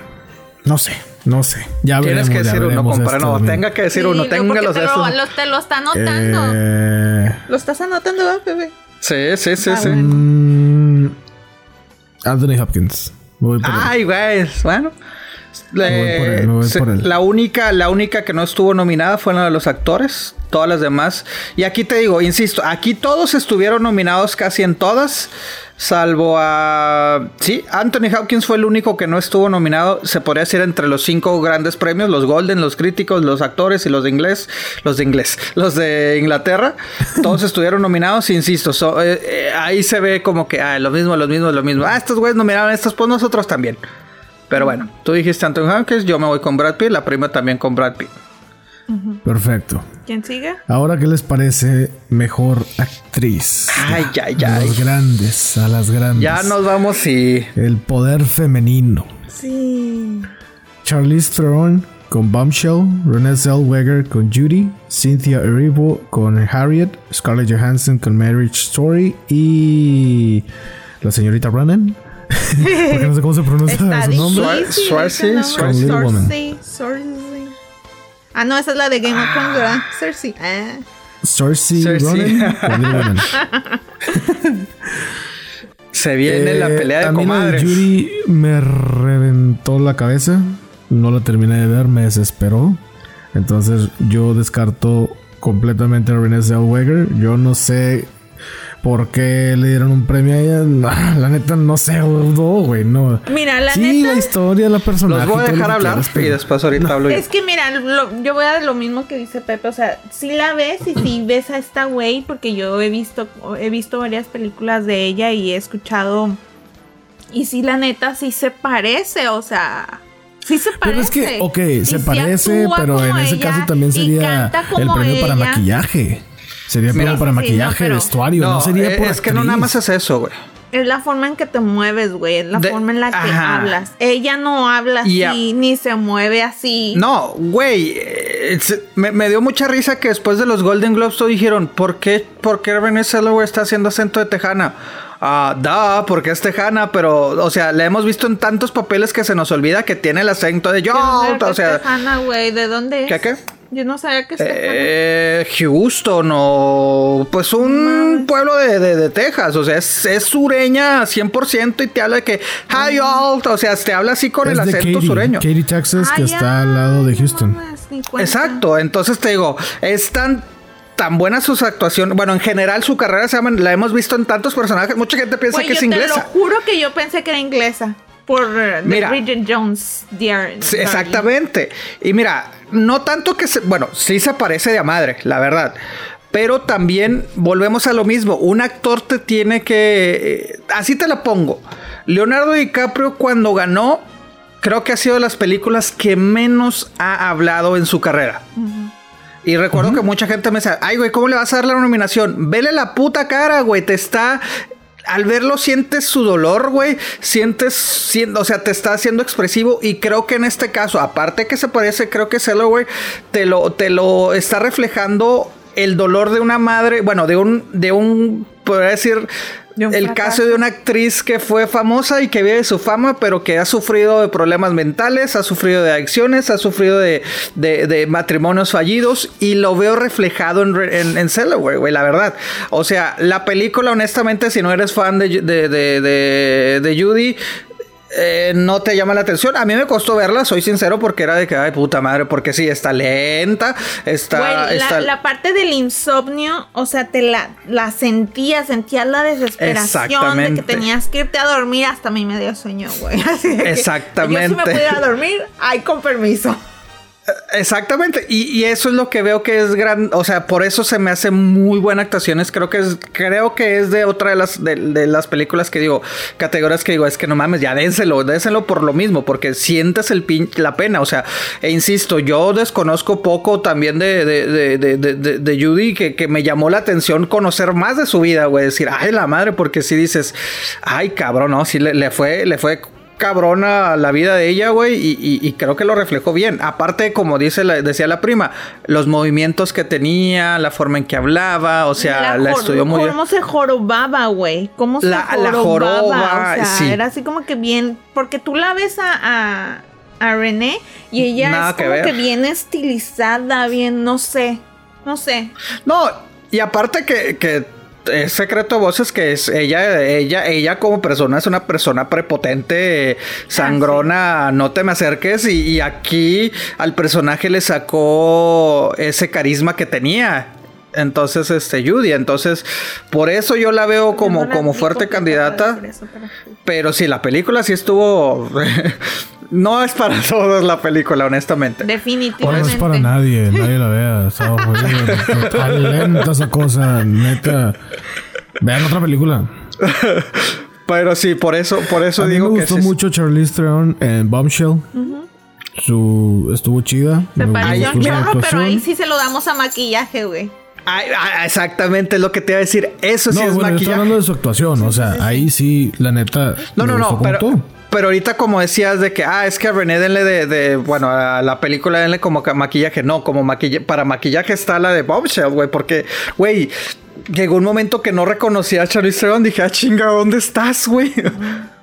no sé, no sé. Ya Tienes veremos, que ya decir uno, compadre. No, tenga que decir Sí, uno. porque Téngalos te lo, lo- te lo está anotando. Eh, Lo estás anotando, ¿verdad, bebé? Sí, sí, sí, Ah, sí. bueno. mm, Anthony Hopkins. Ay, güey, bueno. La única, la única que no estuvo nominada fue la de los actores. Todas las demás. Y aquí te digo, insisto, aquí todos estuvieron nominados casi en todas. Salvo a. Sí, Anthony Hopkins fue el único que no estuvo nominado. Se podría decir entre los cinco grandes premios: los Golden, los críticos, los actores y los de inglés. Los de inglés, los de Inglaterra. Todos estuvieron nominados, insisto. Eh, eh, ahí se ve como que ah, lo mismo, lo mismo, lo mismo. Ah, estos güeyes nominaron a estos, pues nosotros también. Pero bueno, tú dijiste Anthony Hopkins, yo me voy con Brad Pitt, la prima también con Brad Pitt. Perfecto. ¿Quién sigue? Ahora, ¿qué les parece mejor actriz? Ay, ay, ay. A los grandes, a las grandes. Ya nos vamos y. El poder femenino. Sí. Charlize Theron con Bombshell, Renée Zellweger con Judy, Cynthia Erivo con Harriet, Scarlett Johansson con Marriage Story y la señorita Brennan. Porque no sé cómo se pronuncia su nombre. Swarzy, Swarzy. Ah, no, esa es la de Game of Thrones, ¿verdad? Cersei. Ah. Cersei, Ronan. Se viene la eh, pelea de comadres. Yuri me reventó la cabeza. No la terminé de ver, me desesperó. Entonces yo descarto completamente a Renée Zellweger. Yo no sé ¿Por qué le dieron un premio a ella? la neta no sé, güey, no. Mira, la sí, neta. la historia, la personaje. Los voy a dejar hablar y después ahorita hablo yo. Es que mira, yo voy a dar lo mismo que dice Pepe, o sea, si la ves y si ves a esta güey, porque yo he visto, he visto varias películas de ella y he escuchado. Y sí, la neta, sí se parece, o sea. Sí se parece. Pero es que, ok, se parece, pero en ese caso también sería el premio para maquillaje. Sería para maquillaje, vestuario, no, sería eh, Es que no nada más es eso, güey. Es la forma en que te mueves, güey. Es la forma en la que hablas. Ella no habla así, ni se mueve así. No, güey. Eh, me, dio mucha risa que después de los Golden Globes todos dijeron, ¿por qué, por qué Renée está haciendo acento de tejana? Ah, da, porque es tejana, pero, o sea, la hemos visto en tantos papeles que se nos olvida que tiene el acento de yo. o sea, tejana, güey. ¿De dónde es? ¿Qué, qué? Yo no sabía que eh, Houston o pues un pueblo de, de, Texas, o sea, es, es sureña 100% y te habla de que hi alt, o sea, te habla así con el acento sureño. Katy, Texas, que está al lado de Houston. Exacto, entonces te digo, es tan tan buenas sus actuaciones. Bueno, en general su carrera se la hemos visto en tantos personajes. Mucha gente piensa que es inglesa. Te lo juro que yo pensé que era inglesa por uh, Mira, Jones. exactamente. Y mira, no tanto que se, bueno, sí se parece de a madre, la verdad. Pero también volvemos a lo mismo. Un actor te tiene que. Eh, así te la pongo. Leonardo DiCaprio, cuando ganó, creo que ha sido de las películas que menos ha hablado en su carrera. Y recuerdo que mucha gente me dice, ay, güey, ¿cómo le vas a dar la nominación? Vele la puta cara, güey, te está al verlo sientes su dolor, güey. Sientes, siendo, o sea, te está haciendo expresivo. Y creo que en este caso, aparte que se parece, creo que Celo, güey, te lo, te lo está reflejando el dolor de una madre, bueno, de un, de un, podría decir, el caso de una actriz que fue famosa y que vive su fama, pero que ha sufrido de problemas mentales, ha sufrido de adicciones, ha sufrido de, de, matrimonios fallidos y lo veo reflejado en, en, en güey, la verdad. O sea, la película, honestamente, si no eres fan de, de, de Judy, eh, no te llama la atención. A mí me costó verla, soy sincero, porque era de que, ay, puta madre, porque sí, está lenta, está... La, parte del insomnio, o sea, te la, la sentías, sentías la desesperación de que tenías que irte a dormir, hasta a mí me dio sueño, güey. Exactamente. yo si me pudiera dormir, ay, con permiso. Exactamente, y, eso es lo que veo que es gran, o sea, por eso se me hace muy buena actuaciones. Creo que es, creo que es de otra de las de, las películas que digo, categorías que digo, es que no mames, ya dénselo, dénselo por lo mismo, porque sientes el pin, la pena. O sea, e insisto, yo desconozco poco también de, de, de Judy, que, que, me llamó la atención conocer más de su vida, güey. Decir, ay, la madre, porque si dices, ay, cabrón, no, sí le, le fue, le fue cabrona la vida de ella, güey, y, creo que lo reflejó bien. Aparte, como dice la, decía la prima, los movimientos que tenía, la forma en que hablaba, o sea, la, estudió muy bien. ¿Cómo se jorobaba, güey? ¿Cómo se la, jorobaba? o sea, era así como que bien, porque tú la ves a, a, René y ella es como que, que bien estilizada, bien, no sé, no sé. No, y aparte que, que es secreto de voces que es ella, ella, ella como persona es una persona prepotente, sangrona, no te me acerques. Y, y, aquí al personaje le sacó ese carisma que tenía. Entonces, este, Judy. Entonces, por eso yo la veo como, como fuerte candidata. pero sí, la película sí estuvo. no es para todos la película, honestamente. Definitivamente. No es para nadie, nadie la vea. Está lenta esa cosa, neta. Vean otra película. Pero sí, por eso, por eso A digo mí me que gustó sí. mucho Charlize Theron en Bombshell. Su estuvo chida. Se Me pareció chorro, pero ahí sí se lo damos a maquillaje, güey. Ay, exactamente es lo que te iba a decir. Eso sí No, es bueno, estoy maquillaje. hablando de su actuación. O sea, ahí sí, la neta. No, no, no, pero, tú. pero ahorita como decías de que, ah, es que a René denle de, de- bueno, a la película denle como maquillaje. No, como maquillaje, para maquillaje está la de Bombshell, güey, porque, güey, llegó un momento que no reconocía a Charlize Theron. Dije, ah, chinga, ¿dónde estás, güey?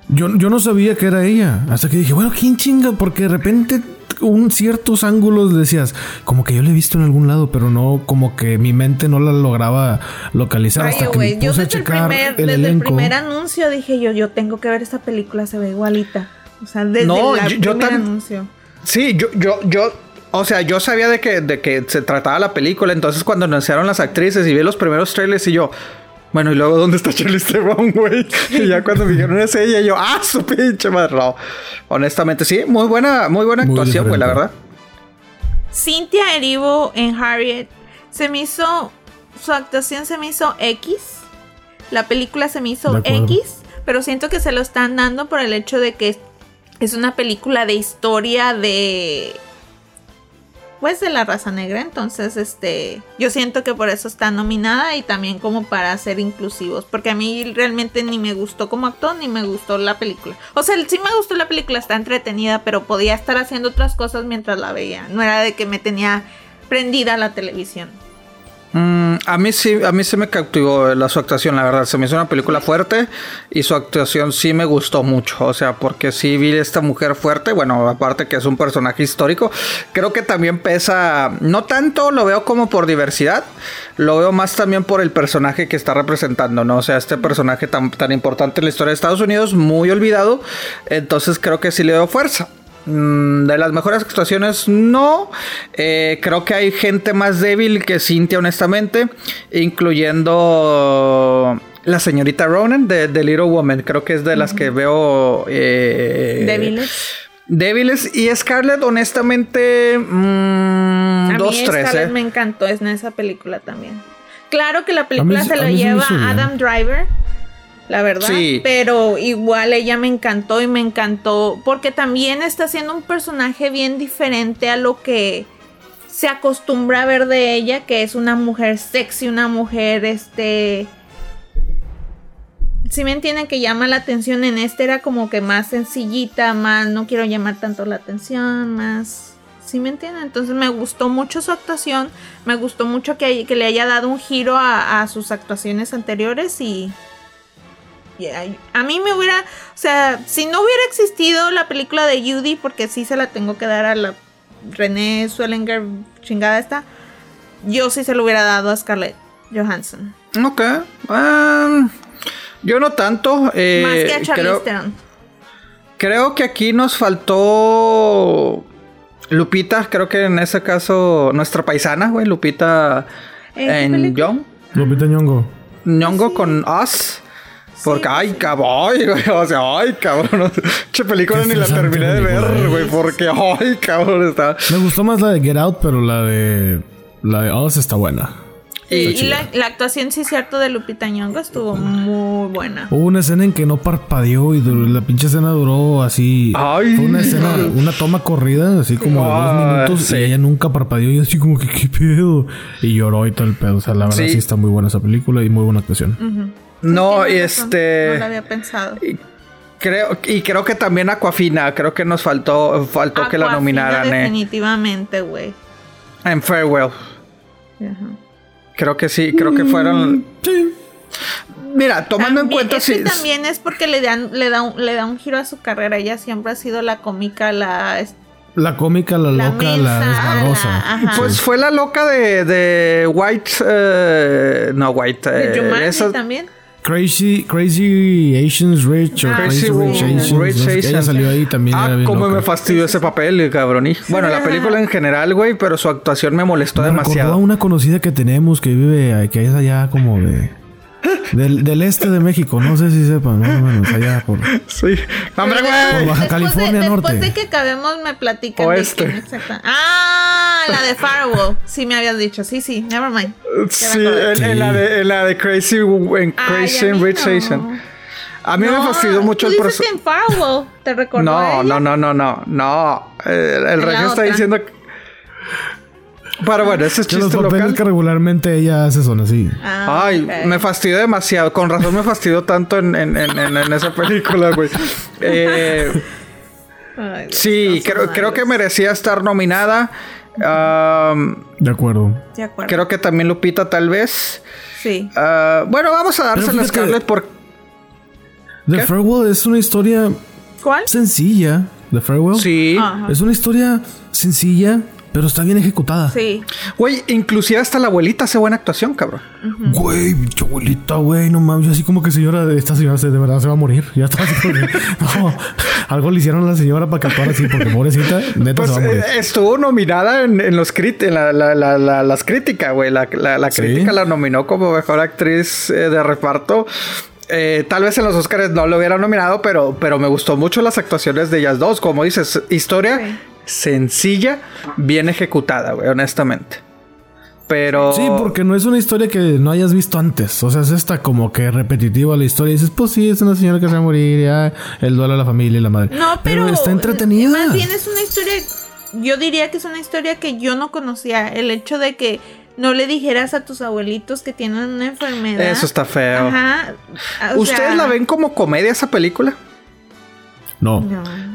Yo, yo no sabía que era ella. Hasta que dije, bueno, ¿quién chinga? Porque de repente un ciertos ángulos decías, como que yo la he visto en algún lado, pero no, como que mi mente no la lograba localizar. hasta Ay, que me yo puse a desde el checar primer, el desde el elenco. primer anuncio dije yo, yo tengo que ver esta película, se ve igualita. O sea, desde No, el yo- yo primer anuncio. Sí, yo, yo, yo, o sea, yo sabía de que, de que se trataba la película, entonces cuando anunciaron las actrices y vi los primeros trailers y yo, bueno, y luego ¿dónde está Charlize Theron, güey? Y ya cuando me dijeron es ella, yo, ah, su pinche madre. No, honestamente, sí, muy buena, muy buena actuación, güey, la verdad. Cynthia Erivo en Harriet se me hizo, su actuación se me hizo X. La película se me hizo. X, pero siento que se lo están dando por el hecho de que es una película de historia de pues de la raza negra, entonces este yo siento que por eso está nominada y también como para ser inclusivos, porque a mí realmente ni me gustó como actor ni me gustó la película. O sea, sí me gustó la película, está entretenida, pero podía estar haciendo otras cosas mientras la veía. No era de que me tenía prendida la televisión. Mm, a mí sí, a mí sí me cautivó la, su actuación, la verdad. Se me hizo una película fuerte y su actuación sí me gustó mucho. O sea, porque sí vi esta mujer fuerte. Bueno, aparte que es un personaje histórico, creo que también pesa. No tanto lo veo como por diversidad, lo veo más también por el personaje que está representando, ¿no? O sea, este personaje tan, tan importante en la historia de Estados Unidos, muy olvidado. Entonces creo que sí le veo fuerza. Mm, De las mejores actuaciones, no. Eh, creo que hay gente más débil que Cynthia, honestamente. Incluyendo la señorita Ronan de, de Little Woman. Creo que es de las que veo. eh, Débiles. Débiles. Y Scarlett, honestamente. mm, A dos, mí tres, Scarlett eh. me encantó en esa película también. Claro que la película se a lo mí se me lleva. Adam Driver, la verdad. Sí. Pero igual ella me encantó y me encantó porque también está haciendo un personaje bien diferente a lo que se acostumbra a ver de ella, que es una mujer sexy, una mujer este... Si me entienden que llama la atención en este era como que más sencillita, más no quiero llamar tanto la atención, más ¿Sí me entienden? Entonces me gustó mucho su actuación, me gustó mucho que, que le haya dado un giro a, a sus actuaciones anteriores y a, mí me hubiera, o sea, si no hubiera existido la película de Judy, porque sí se la tengo que dar a la René Swellinger chingada esta, yo sí se lo hubiera dado a Scarlett Johansson. Ok. ah, yo no tanto. eh, Más que a Charlize creo- Theron. Creo que aquí nos faltó Lupita, creo que en ese caso nuestra paisana, güey, Lupita ¿En? Young, Lupita Nyong'o. Ñongo con Us. Porque, ay, cabrón, güey, o sea, ay, cabrón. Che película ni la terminé de ver, güey, porque, ay, cabrón, está. Me gustó más la de Get Out, pero la de. La de Us está buena. Sí, y la, la actuación, sí, cierto, de Lupita Nyong'o estuvo muy buena. Hubo una escena en que no parpadeó y duró- la pinche escena duró así. Ay. Fue una escena, una toma corrida, así como de dos Ah, minutos. sí. Y ella nunca parpadeó y así como que, ¿qué pedo? Y lloró y todo el pedo. O sea, la verdad Sí. sí, está muy buena esa película y muy buena actuación. Y Razón, este. No lo había pensado. Creo, y creo que también Aquafina, creo que nos faltó, faltó que la nominaran eh, Definitivamente, güey. en Farewell. Ajá. Creo que sí, creo que fueron. Sí. Mira, tomando en cuenta si. también es porque le dan, le da un, le da un giro a su carrera. Ella siempre ha sido la cómica, la La cómica, la, La loca, la desmadrosa. Pues fue la loca de, de White. eh, no, White. De eh, Jumanji esa- también. Crazy, Crazy Asians Rich o Crazy Crazy Rich Rich Asians. no sé qué, Ella salió ahí también. Ah, cómo loca. me fastidió ese papel, cabrón. Bueno, la película en general, güey, pero su actuación me molestó Me recordó a demasiado. una conocida que tenemos que vive, que es allá como de... Del, del este de México, no sé si sepan, más o menos, allá por... Sí. ¡Hombre, Pero güey! Por Baja después California de, Norte. Después de que acabemos me platican Oeste. de quién exacta- Ah, la de Firewall. Sí me habías dicho. Sí, sí. Never mind. Sí, en, en la de, en la de Crazy, en Ay, Crazy a mí Rich no. Asian. A mí me No, fastidió mucho tú el que en Firewall te recordó a No, ella. no, no, no, no, no. El, En la regio está diciendo. que- Pero bueno, ese es Que los chiste papeles local. que regularmente ella hace son así. Ah, Ay, me fastidió demasiado. Con razón me fastidió tanto en, en, en, en- en esa película, güey. Eh, Ay, sí, creo, creo que merecía estar nominada. De acuerdo. De acuerdo. creo que también Lupita, tal vez. Sí. Ah, bueno, vamos a dársela a Scarlett por. The ¿Qué? Farewell es una historia ¿Cuál? sencilla. The Farewell. Sí. Es una historia sencilla, pero está bien ejecutada. Sí. Güey, inclusive hasta la abuelita hace buena actuación, cabrón. Güey, pinche abuelita, güey, no mames. Yo así como que señora, esta señora se, de verdad se va a morir. Ya está no, algo le hicieron a la señora para que actuara así, porque pobrecita, neta Pues se va a morir. eh, estuvo nominada en, en los crit en la, la- la- la- las críticas, güey. La, la- la Sí. crítica la nominó como mejor actriz eh, de reparto. Eh, tal vez en los Oscars no lo hubieran nominado, pero, pero me gustó mucho las actuaciones de ellas dos. Como dices, historia Sí. Sencilla, bien ejecutada, güey, honestamente. Pero. Sí, porque no es una historia que no hayas visto antes. O sea, es esta como que repetitiva la historia. Y dices, pues sí, es una señora que se va a morir, ya, el duelo a la familia y la madre. No, pero. está entretenida. Más bien es una historia. Yo diría que es una historia que yo no conocía. El hecho de que no le dijeras a tus abuelitos que tienen una enfermedad. Eso está feo. Ajá. o ¿Ustedes sea, la ven como comedia esa película? No. No.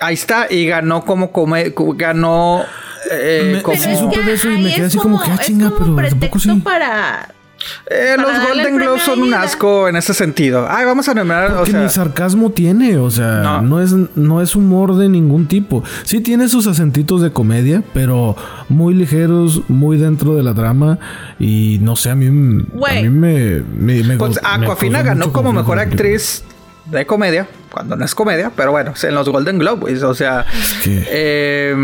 Ahí está, y ganó como comedia. Ganó. eh, Me- como- sí, supe de eso y me quedé es así como que, ah, es chinga, como pero tampoco pretexto sí. para. Eh, para los Golden Globes a son un asco en ese sentido. Ay, vamos a nombrar, o Porque sea, ni sarcasmo tiene, o sea, No. no. es, no es humor de ningún tipo. Sí tiene sus acentitos de comedia, pero muy ligeros, muy dentro de la trama. Y no sé, a mí, a Güey. mí me, me, me pues Aquafina ganó como mejor actriz de comedia, cuando no es comedia, pero bueno, en los Golden Globes, o sea, que- eh,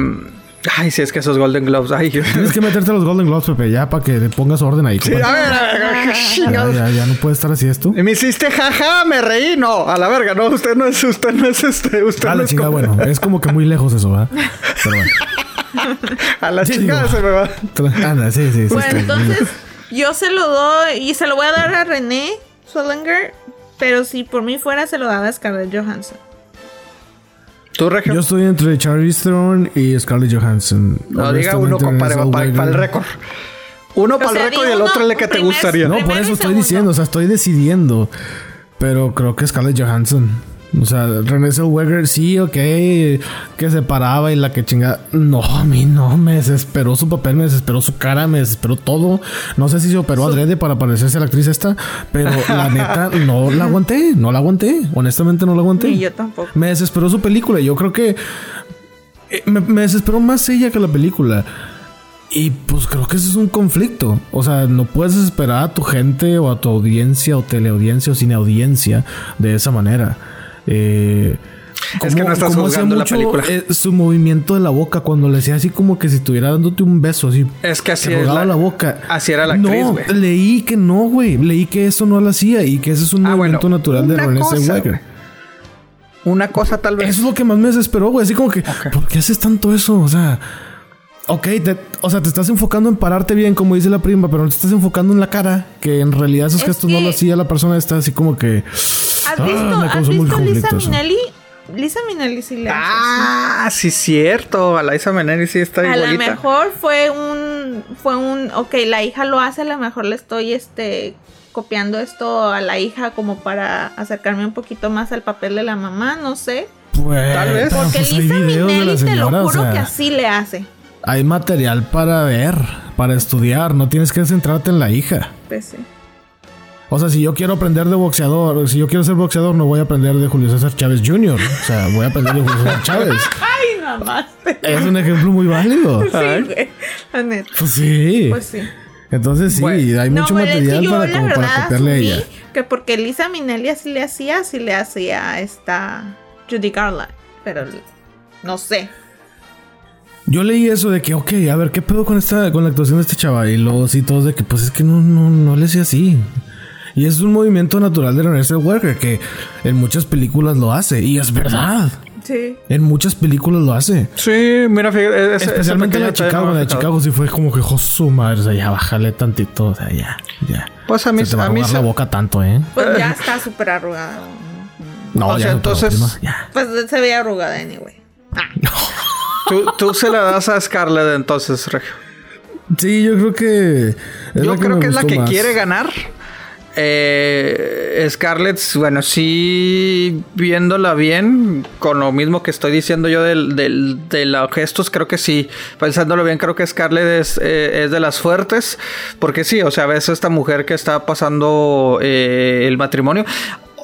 ay, si es que esos Golden Globes, ay, Tienes que meterte a los Golden Globes, Pepe, ya para que le pongas orden ahí. Sí, a ver, a ver, a ver, qué ya, chingados. ya, ya no puede estar así esto. Y Me hiciste jaja, me reí, no, a la verga, no, usted no es, usted no es este, usted Ah, no la es chingada, bueno, es como que muy lejos eso, ¿verdad? Pero bueno. A la Sí, chingada digo. se me va. Anda, sí, sí, sí. Bueno, entonces yo se lo doy y se lo voy a dar a René Swellinger, pero si por mí fuera se lo daba a Scarlett Johansson. Tú, Regio. Yo estoy entre Charlize Theron y Scarlett Johansson. No, diga uno, compadre, para, el récord. Uno O para el récord y el uno, otro el que te gustaría. No, por eso estoy segundo. diciendo, o sea, estoy decidiendo. Pero creo que Scarlett Johansson. O sea, Renée Zellweger, sí, ok, que se paraba y la que chinga. No, a mí no, me desesperó su papel, me desesperó su cara, me desesperó todo. No sé si se operó adrede para parecerse a la actriz esta, pero la neta no la aguanté, no la aguanté. Honestamente no la aguanté. Ni yo tampoco. Me desesperó su película. Yo creo que eh, me, me desesperó más ella que la película. Y pues creo que ese es un conflicto. O sea, no puedes esperar a tu gente o a tu audiencia o teleaudiencia o cineaudiencia de esa manera. Eh, Es que no estás juzgando la película. eh, su movimiento de la boca cuando le hacía así como que si estuviera dándote un beso así. Es que así rodaba la- la, boca. así era la actriz, No, leí que no, güey. Leí que eso no lo hacía y que ese es un Ah, movimiento bueno, natural de René Zellweger. Una cosa tal vez. Eso es lo que más me desesperó, güey. Así como que, ¿por qué haces tanto eso? O sea, ok, te, o sea, te estás enfocando en pararte bien, como dice la prima, pero no te estás enfocando en la cara, que en realidad esos Es gestos no que- lo hacía la persona, está así como que. ¿Has Ah, visto, me ¿has visto Lisa. Minnelli? Lisa Minnelli sí le hace Ah, sí, cierto. A Liza Minnelli sí está así. A lo igualita. mejor fue un, fue un, ok, la hija lo hace, a lo mejor le estoy, este, copiando esto a la hija como para acercarme un poquito más al papel de la mamá, no sé. Pues, Tal vez. Porque pues, hay Lisa la Minnelli, te lo o juro sea, que así le hace. Hay material para ver, para estudiar. No tienes que centrarte en la hija. Pues sí. O sea, si yo quiero aprender de boxeador, si yo quiero ser boxeador, no voy a aprender de Julio César Chávez Jr. O sea, voy a aprender de Julio César Chávez. Ay, no. mamaste. Es un ejemplo muy válido. Sí, güey. La neta. Pues sí. Pues sí. Entonces sí, Bueno. hay mucho güey, es que material yo, para, como para copiarle a ella. Que porque Lisa Minnelli así le hacía, así le hacía a esta Judy Garland. Pero no sé. Yo leí eso de que, ok, a ver, ¿qué pedo con esta, con la actuación de este chaval? Y luego sí, todos de que, pues es que no, no, no le hacía así. Y es un movimiento natural de Renée Zellweger que en muchas películas lo hace. Y es verdad. Sí. En muchas películas lo hace. Sí, mira, fíjate. ese- ese Especialmente la de detalle Chicago. no La de. Chicago sí fue como que, su madre, o sea, ya bájale tantito, o sea, ya, ya. Pues a mí, Se te va a a mí arrugar se- la boca tanto, ¿eh? Pues ya está súper arrugada. No, O ya, sea, entonces- ya. Pues se veía arrugada, anyway. Ah, tú, tú se la das a Scarlett entonces, Regio. Sí, yo creo que. es Yo la creo que es la que quiere ganar. Eh, Scarlett, bueno, sí, viéndola bien, con lo mismo que estoy diciendo yo del, del- de los gestos, creo que sí, pensándolo bien, creo que Scarlett es, eh, es de las fuertes, porque sí, o sea, ves esta mujer que está pasando eh, el matrimonio.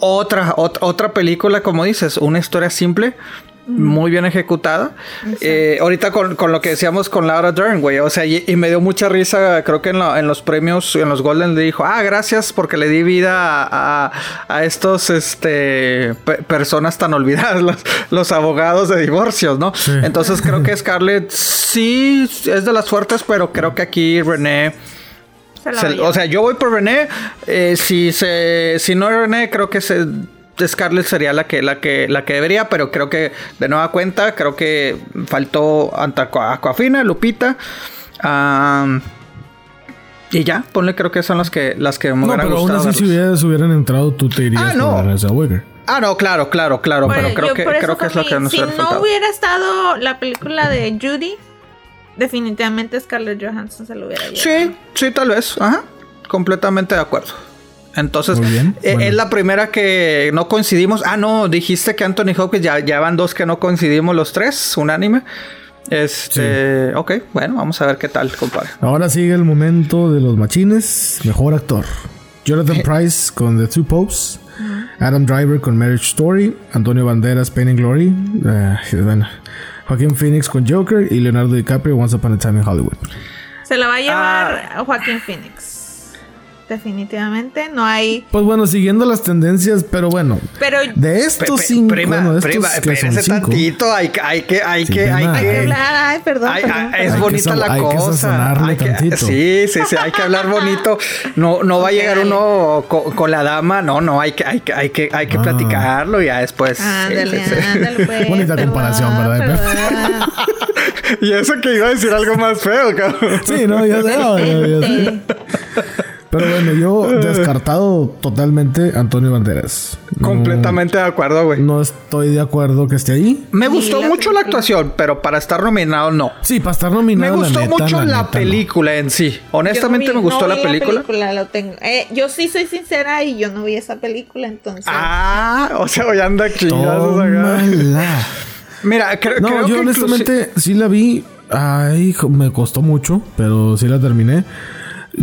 Otra, ot- otra película, como dices, una historia simple, muy bien ejecutada. Eh, ahorita con, con lo que decíamos con Laura Dern, güey. O sea, y, y me dio mucha risa. Creo que en, lo- en los premios, en los Golden, le dijo: Ah, gracias porque le di vida a, a- a estos este, pe- personas tan olvidadas, los, los abogados de divorcios, ¿no? Entonces creo que Scarlett sí es de las fuertes, pero creo que aquí René. se se- o sea, yo voy por René. eh, si, se, si no es René, creo que se, Scarlett sería la que, la, que, la que debería, pero creo que de nueva cuenta, creo que faltó Aquafina, Lupita. am, y ya, ponle, creo que son las que, las que me No, hubieran pero aún gustado. así, si hubieras, hubieran entrado, tú te irías Ah, no. Zellweger. Ah, no, claro, claro, claro, Bueno, pero creo que, creo que es lo que nos Si hubiera no faltado. hubiera estado la película de Judy, definitivamente Scarlett Johansson se lo hubiera llevado. Sí, sí, tal vez. Ajá. Completamente de acuerdo. Entonces, Muy bien, eh, bueno. es la primera que no coincidimos. Ah, no, dijiste que Anthony Hopkins ya, ya van dos que no coincidimos los tres, unánime. Este, ok, bueno, vamos a ver qué tal, compadre. Ahora sigue el momento de los machines. Mejor actor. Jonathan Eh. Price con The Two Popes. Adam Driver con Marriage Story. Antonio Banderas, Pain and Glory. eh, bueno, Joaquín Phoenix con Joker. Y Leonardo DiCaprio, Once Upon a Time in Hollywood. Se la va a llevar Ah. Joaquín Phoenix. Definitivamente no hay. Pues bueno, siguiendo las tendencias, pero bueno. Pero De estos Pe- pe- cinco, prima, bueno, de estos prima, que son cinco. tantito, hay, que- hay que, hay Sí, que, hay prima. hay. Ay, perdón. Ay, perdón, es. Hay bonita la hay cosa. sazonarle Hay que- tantito. sí, sí, sí, hay que hablar bonito. No, no va a llegar uno co- con, la dama, no, no, hay que, hay que, hay que, hay que Ah. platicarlo y ya después. Ándale, sí, sí. ándale, pues. Bonita perdón, comparación, ¿verdad? perdón. Y eso que iba a decir algo más feo, cabrón. Sí, no, ya sé, no, ya- ya sé. Pero bueno, yo descartado totalmente Antonio Banderas. No- Completamente de acuerdo, güey. No estoy de acuerdo que esté ahí. Me gustó la mucho la película. actuación, pero para estar nominado no. Sí, para estar Me nominado. gustó la neta, mucho la, neta, no. película en sí. Yo Honestamente no vi- me gustó no la vi película. lo tengo. Eh, yo sí soy sincera y yo no vi esa película, entonces. Ah, o sea, hoy anda chingazos acá. Mira, cre- No, creo yo que honestamente sí la vi. Ay, me costó mucho, pero sí la terminé.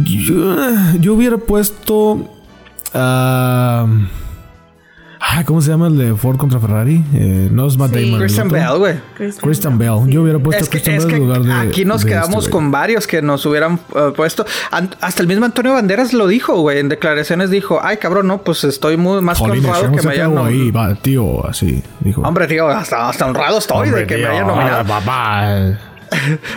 Yo, yo hubiera puesto. ah, ay, ¿Cómo se llama el de Ford contra Ferrari? Eh, no es Matt Sí. Damon. Christian. Bell, güey. Christian Bell. Yo hubiera puesto Es a que, Christian es Bell que en lugar de. aquí nos de quedamos este, con varios que nos hubieran eh, puesto. An- hasta el mismo Antonio Banderas lo dijo, güey. En declaraciones dijo: Ay, cabrón, no, pues estoy muy más que Jolines, honrado yo no que me hayan hago nom- ahí, va, tío, así dijo. Hombre, tío, hasta, hasta honrado estoy Hombre, de que tío, me hayan nominado. ah, papá.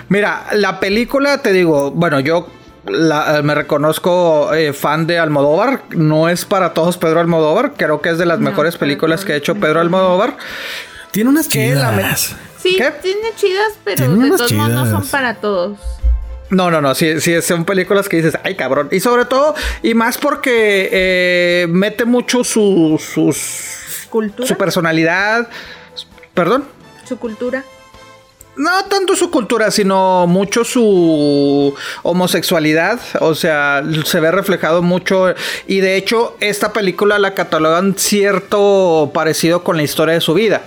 Mira, la película, te digo, bueno, yo la- eh, me reconozco eh, fan de Almodóvar. No es para todos Pedro Almodóvar. Creo que es de las No, mejores películas que ha hecho Pedro Almodóvar. Tiene unas chidas. Sí, ¿Qué? tiene chidas, pero Tiene de todos modos no son para todos. No, no, no, sí, sí, son películas que dices, ay cabrón. Y sobre todo, y más porque eh, mete mucho su, sus, Cultura. su personalidad. Perdón. Su cultura. No tanto su cultura, sino mucho su homosexualidad. O sea, se ve reflejado mucho. Y de hecho, esta película la catalogan cierto parecido con la historia de su vida.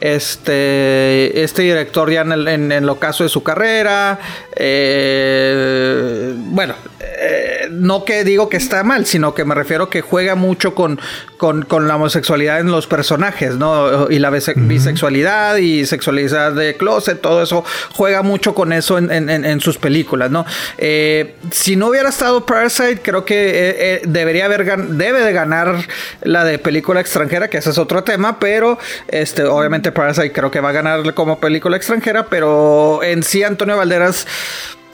Este, este director ya en el, en, el ocaso de su carrera. eh, bueno, eh, no que digo que está mal, sino que me refiero que juega mucho con, con, la homosexualidad en los personajes, ¿no? Y la bisexualidad y sexualidad de closet, todo eso juega mucho con eso en, sus películas, ¿no? Eh, si no hubiera estado Parasite, creo que eh, eh, debería haber debe de ganar la de película extranjera, que ese es otro tema, pero este, obviamente Parasite creo que va a ganar como película extranjera, pero en sí Antonio Valderas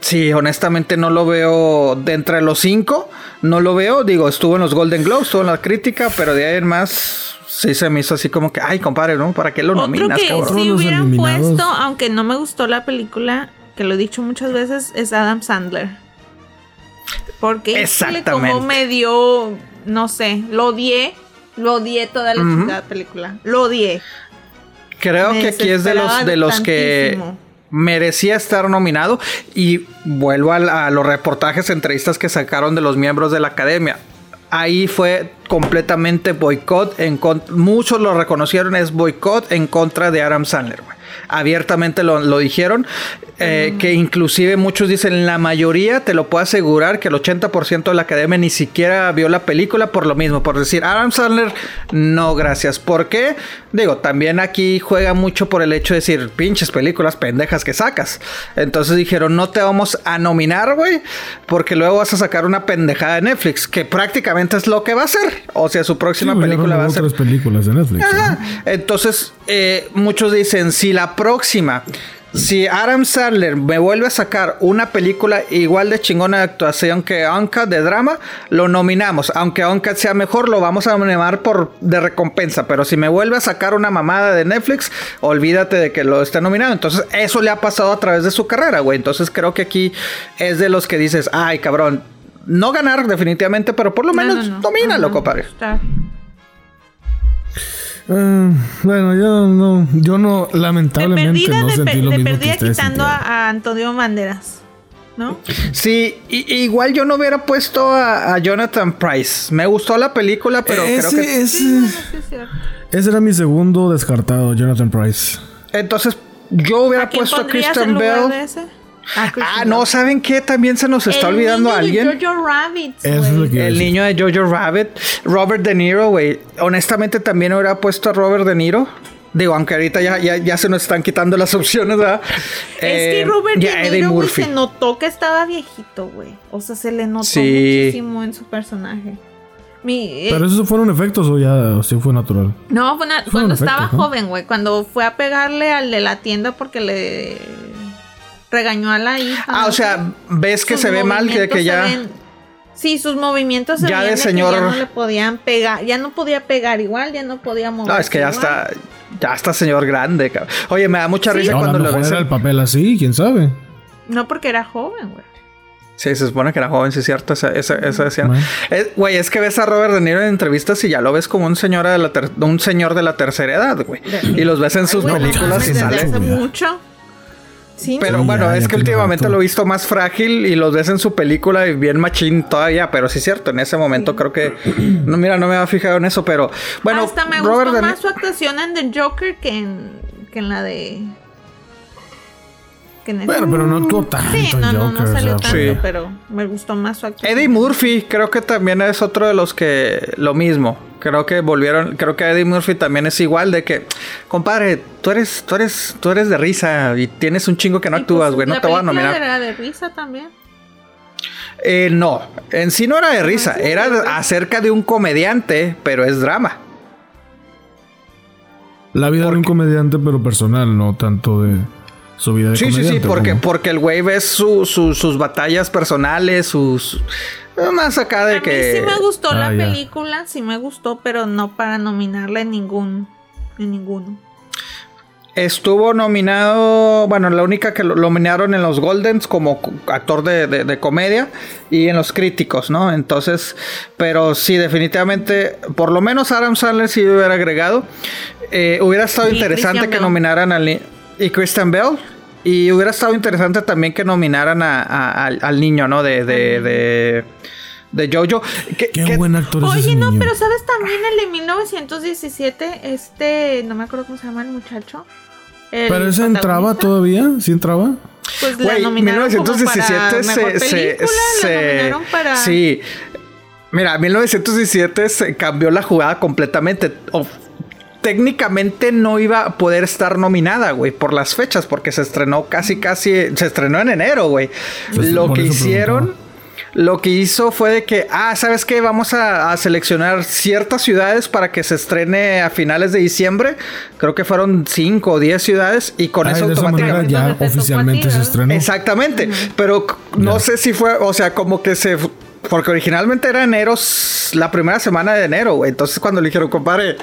Sí, honestamente no lo veo de entre los cinco. No lo veo. Digo, estuvo en los Golden Globes, estuvo en la crítica, pero de ahí en más sí se me hizo así como que, ay, compadre, ¿no? ¿Para qué lo Otro nominas, que Si hubieran puesto, aunque no me gustó la película, que lo he dicho muchas veces, es Adam Sandler. Porque como me dio, no sé, lo odié, lo odié toda la película. Lo odié. Creo que aquí es de los de los que merecía estar nominado. Y vuelvo a, los reportajes, entrevistas que sacaron de los miembros de la academia. Ahí fue completamente boicot. Muchos lo reconocieron, es boicot en contra de Adam Sandler. Abiertamente lo, lo dijeron. Eh, que inclusive muchos dicen la mayoría, te lo puedo asegurar, que el 80% de la academia ni siquiera vio la película por lo mismo, por decir, Adam Sandler, no, gracias. ¿Por qué? Digo, también aquí juega mucho por el hecho de decir, pinches películas pendejas que sacas. Entonces dijeron, no te vamos a nominar, güey, porque luego vas a sacar una pendejada de Netflix, que prácticamente es lo que va a hacer. O sea, su próxima película va a ser... películas de Netflix. Entonces, eh, muchos dicen, si la próxima si Adam Sandler me vuelve a sacar una película igual de chingona de actuación que Uncut de drama, lo nominamos. Aunque Uncut sea mejor, lo vamos a nominar por de recompensa. Pero si me vuelve a sacar una mamada de Netflix, olvídate de que lo esté nominado. Entonces, eso le ha pasado a través de su carrera, güey. Entonces, creo que aquí es de los que dices, ay, cabrón. No ganar definitivamente, pero por lo menos no, domínalo, compadre. Uh, bueno, yo no, yo no, lamentablemente no de, sentí lo de perdida quitando a, Antonio Banderas, ¿no? Sí, igual yo no hubiera puesto a, Jonathan Price. Me gustó la película, pero creo que... Ese, ese era mi segundo descartado, Jonathan Price. Entonces, yo hubiera puesto a Christian Bell. Ah, ah no, ¿saben qué? También se nos está olvidando a alguien. Jojo Rabbit. el niño de Jojo Rabbit. Robert De Niro, güey. Honestamente, también hubiera puesto a Robert De Niro. Digo, aunque ahorita ya, ya, se nos están quitando las opciones, ¿verdad? Es que eh, Robert De Niro, se notó que estaba viejito, güey. O sea, se le notó muchísimo en su personaje. Eh, ¿Pero esos fueron efectos o ya sí fue natural? No, fue cuando estaba joven, güey. Cuando fue a pegarle al de la tienda porque le regañó a la hija. Ah, o sea, ves que se ve mal, que, que ya. sí, sus movimientos se ya de señor. ya no le podían pegar, ya no podía pegar igual, ya no podía mover. No, es que ya está, ya está señor grande, cabrón. Oye, me da mucha risa cuando lo ves. el papel así, quién sabe. No, porque era joven, güey. Sí, se supone que era joven, sí es cierto, esa, esa, esa Güey, es, que ves a Robert De Niro en entrevistas y ya lo ves como un señor de la, un señor de la tercera edad, güey. Y los ves en sus películas y sale. Hace mucho. Pero bueno, es que últimamente lo he visto más frágil y los ves en su película y bien machín todavía, pero sí es cierto, en ese momento creo que no mira, no me había fijado en eso, pero bueno, hasta me gustó más su actuación en The Joker que en, que en la de bueno, pero no actuó tanto. Sí, no, no, no salió tanto, pero me gustó más su actuación. Eddie Murphy, creo que también es otro de los que lo mismo. Creo que volvieron, creo que Eddie Murphy también es igual de que, compadre, tú eres, tú eres, tú eres de risa y tienes un chingo que no actúas, pues, güey, no te voy a nominar. ¿Era de risa también? Eh, no, en sí no era de risa, era acerca de un comediante, pero es drama. La vida de un comediante, pero personal, no tanto de su vida de Sí, sí, sí, porque, porque el güey ve sus batallas personales, sus... Más acá de que... Mí sí me gustó la ah, película, sí me gustó, pero no para nominarla en ningún... En ninguno. Estuvo nominado, bueno, la única que lo nominaron en los Goldens como actor de, comedia y en los críticos, ¿no? Entonces, pero sí, definitivamente, por lo menos Adam Sandler sí hubiera agregado. Eh, hubiera estado interesante que nominaran al y Kristen Bell. Y hubiera estado interesante también que nominaran al, niño, ¿no? De, de, de, Jojo. Qué, buen actor Oye, no, pero ¿sabes también el de 1917? Este, no me acuerdo cómo se llama el muchacho. ¿Pero ese entraba todavía? ¿Sí entraba? Pues la nominaron como 1917 para se, mejor se, película, la se- nominaron para... Sí. Mira, 1917 se cambió la jugada completamente. O- técnicamente no iba a poder estar nominada, güey, por las fechas, porque se estrenó casi, casi, se estrenó en enero, güey. Pues, Lo que hicieron, preguntaba. lo que hizo fue de que, ah, ¿sabes qué? Vamos a, a seleccionar ciertas ciudades para que se estrene a finales de diciembre. Creo que fueron 5 o 10 ciudades y con Ay, eso automáticamente... ya oficialmente se estrenó. Exactamente, pero no Ya. sé si fue, o sea, como que se... Porque originalmente era enero, la primera semana de enero, güey. Entonces cuando le dijeron, compadre,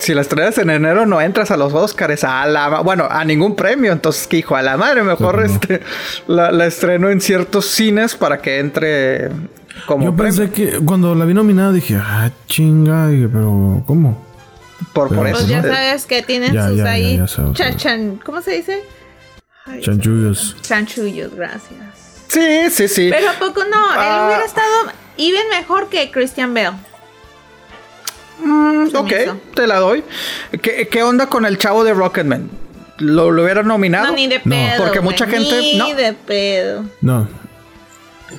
si la estrenas en enero no entras a los Oscars, a la... Bueno, a ningún premio. Entonces, que hijo, a la madre, mejor Pues este, la, la estreno en ciertos cines para que entre como Yo premio. pensé que cuando la vi nominada dije, ah, chinga, dije, pero ¿cómo? Por, por Pero eso. Pues ya sabes que tienen Ya, sus ya, ahí ya sabes. ¿cómo se dice? Ay, Chanchullos. chanchullos, gracias. Sí, sí, sí. Pero a poco no, él Ah. hubiera estado even mejor que Christian Bale. Mm, ok, hizo. te la doy. ¿Qué, qué onda con el chavo de Rocketman? ¿Lo, lo hubieran nominado? No, ni de No, pedo. porque mucha gente- Ni no. de pedo. No.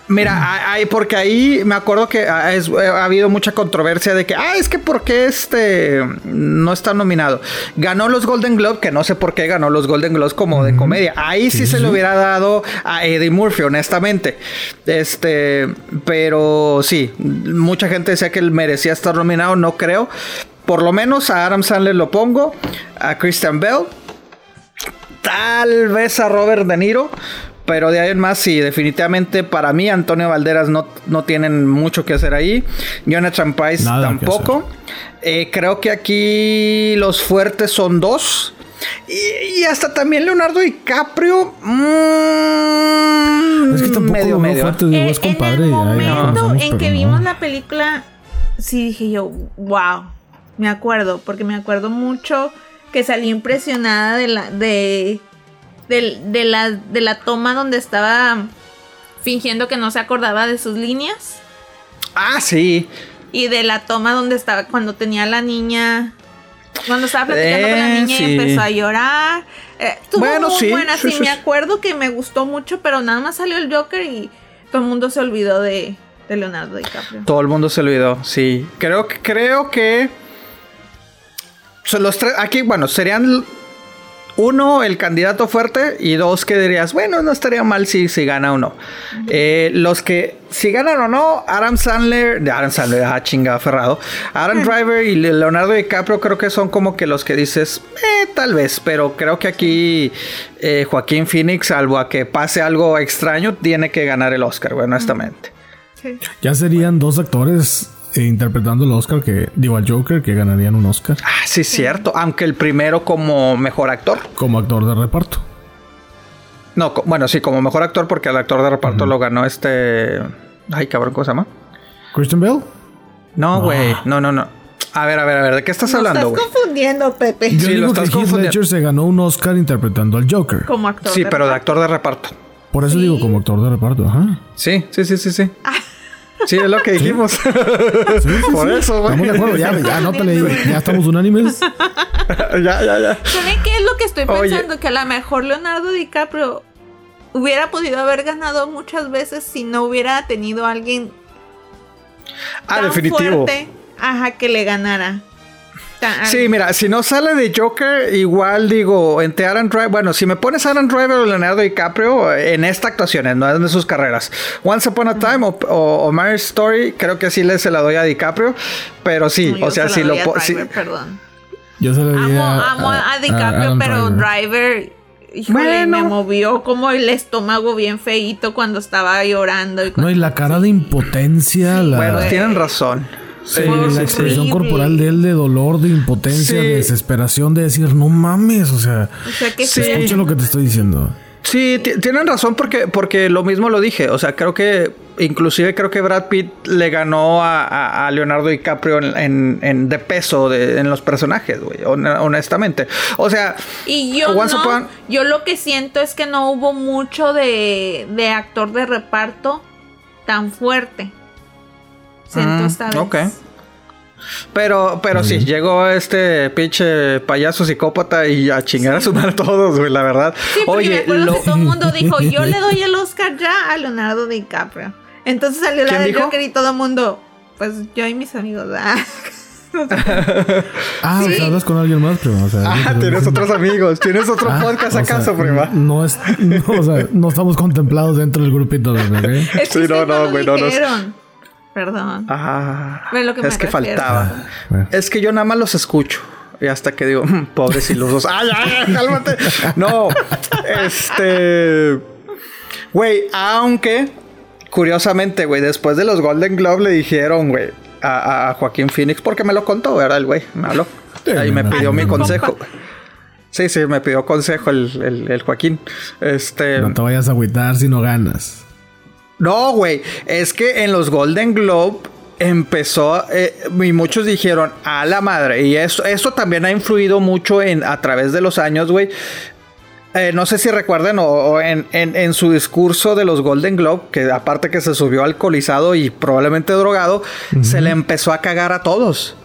Mira, hay, porque ahí me acuerdo que ha, es- ha habido mucha controversia de que, ah, es que por qué este no está nominado. Ganó los Golden Globe, que no sé por qué ganó los Golden Globes como de comedia. Ahí sí, Sí, se le hubiera dado a Eddie Murphy, honestamente. Este, pero sí, mucha gente decía que él merecía estar nominado, no creo. Por lo menos a Adam Sandler lo pongo, a Christian Bell, tal vez a Robert De Niro. Pero de ahí en más, sí, definitivamente para mí Antonio Valderas no, no tienen mucho que hacer ahí. Jonathan Price Nada tampoco. Eh, creo que aquí los fuertes son dos. Y, y hasta también Leonardo DiCaprio. mm, Es que tampoco medio, medio. fuerte, digo, Eh, es en el ya- ya momento en que no. vimos la película, sí dije yo, wow. Me acuerdo, porque me acuerdo mucho que salí impresionada de la, de, de la, de la toma donde estaba fingiendo que no se acordaba de sus líneas. Ah, sí. Y de la toma donde estaba cuando tenía la niña. Cuando estaba platicando con la Eh, niña sí. y empezó a llorar. Eh, estuvo Bueno, muy sí, buena. sí, Sí, sí, me acuerdo que me gustó mucho, pero nada más salió el Joker y todo el mundo se olvidó de, de Leonardo DiCaprio. Todo el mundo se olvidó, sí. Creo que creo que son los tres aquí, bueno, serían uno el candidato fuerte y dos que dirías, bueno, no estaría mal si, si gana o no. Eh, los que si ganan o no, Adam Sandler, de Adam Sandler, ah, chinga, aferrado. Adam Driver y Leonardo DiCaprio creo que son como que los que dices, eh, tal vez, pero creo que aquí eh, Joaquín Phoenix, salvo a que pase algo extraño, tiene que ganar el Oscar, güey, honestamente. Sí. Ya serían dos actores interpretando el Oscar que, digo, al Joker que ganarían un Oscar Ah, sí, cierto. Aunque el primero como mejor actor. como actor de reparto. No, bueno, sí, como mejor actor, porque el actor de reparto lo ganó este. Ay, cabrón, ¿cómo se llama? Christian Bale. No, güey. No, no, no. A ver, a ver, a ver, ¿de qué estás hablando, estás confundiendo, Pepe. Yo Sí, lo digo que estás Heath. Ledger se ganó un Oscar interpretando al Joker. Como actor. Sí, pero de actor de reparto. Por eso Sí. digo como actor de reparto, ajá. Sí, sí, sí, sí, sí. Sí, es lo que dijimos. Por eso, güey. Estamos de acuerdo, ya, ya, anótale ahí. Ya estamos unánimes. ya, ya, ya. ¿Saben qué es lo que estoy Oye. pensando? Que a lo mejor Leonardo DiCaprio hubiera podido haber ganado muchas veces si no hubiera tenido a alguien Ah, tan definitivo. fuerte, ajá, que le ganara. Tan- Sí, mira, si no sale de Joker, igual digo, entre Aaron Driver, bueno, si me pones Aaron Driver o Leonardo DiCaprio eh, en esta actuación, no en sus carreras, Once Upon a Time o, o, o Marriage Story, creo que sí le se la doy a DiCaprio, pero sí, No, o sea, se si lo Driver, perdón. Yo se di Amo, a, amo a, DiCaprio, pero Driver. Driver, híjole, Bueno. me movió como el estómago bien feíto cuando estaba llorando. Y No, y la cara de impotencia, la, bueno, tienen razón. Sí, la expresión corporal de él de dolor, de impotencia, Sí. de desesperación, de decir, no mames, o sea, O sea, que Sí. sí. escucha lo que te estoy diciendo. Sí, ti- tienen razón porque, porque lo mismo lo dije. O sea, creo que inclusive creo que Brad Pitt le ganó a, a- a Leonardo DiCaprio en, en- en- de peso de- en los personajes, güey. hon- honestamente. O sea, Y yo no, Upon- yo lo que siento es que no hubo mucho de, de actor de reparto tan fuerte. Mm, ok. Pero, pero sí, llegó este pinche payaso psicópata y a chingar a su madre todos, güey, la verdad. Oye, lo... todo el mundo dijo, yo le doy el Oscar ya a Leonardo DiCaprio. Entonces salió la de Joker y todo el mundo, pues yo y mis amigos, ah. ah, o sea, hablas con alguien más, prima. O sea, ah, tienes otros amigos. ¿Tienes otro ah, podcast acaso, prima? No, es, no, o sea, no estamos contemplados dentro del grupito de bebé. sí, no, no, güey, no, no. Perdón. Ah, es que faltaba. Es que yo nada más los escucho. Y hasta que digo, mm, pobres ilusos. ¡Ay, ay, cálmate! No, este. Güey, aunque, curiosamente, güey, después de los Golden Globe le dijeron, güey, a, Joaquín Phoenix, porque me lo contó, ¿verdad? El güey, me habló. Ahí me pidió mi consejo. Sí, sí, me pidió consejo el, el, Joaquín. Este. No te vayas a agüitar si no ganas. No, güey. Es que en los Golden Globe empezó eh, y muchos dijeron a la madre y eso, eso también ha influido mucho en a través de los años güey eh, no sé si recuerden o, en, su discurso de los Golden Globe, que aparte que se subió alcoholizado y probablemente drogado, se le empezó a cagar a todos.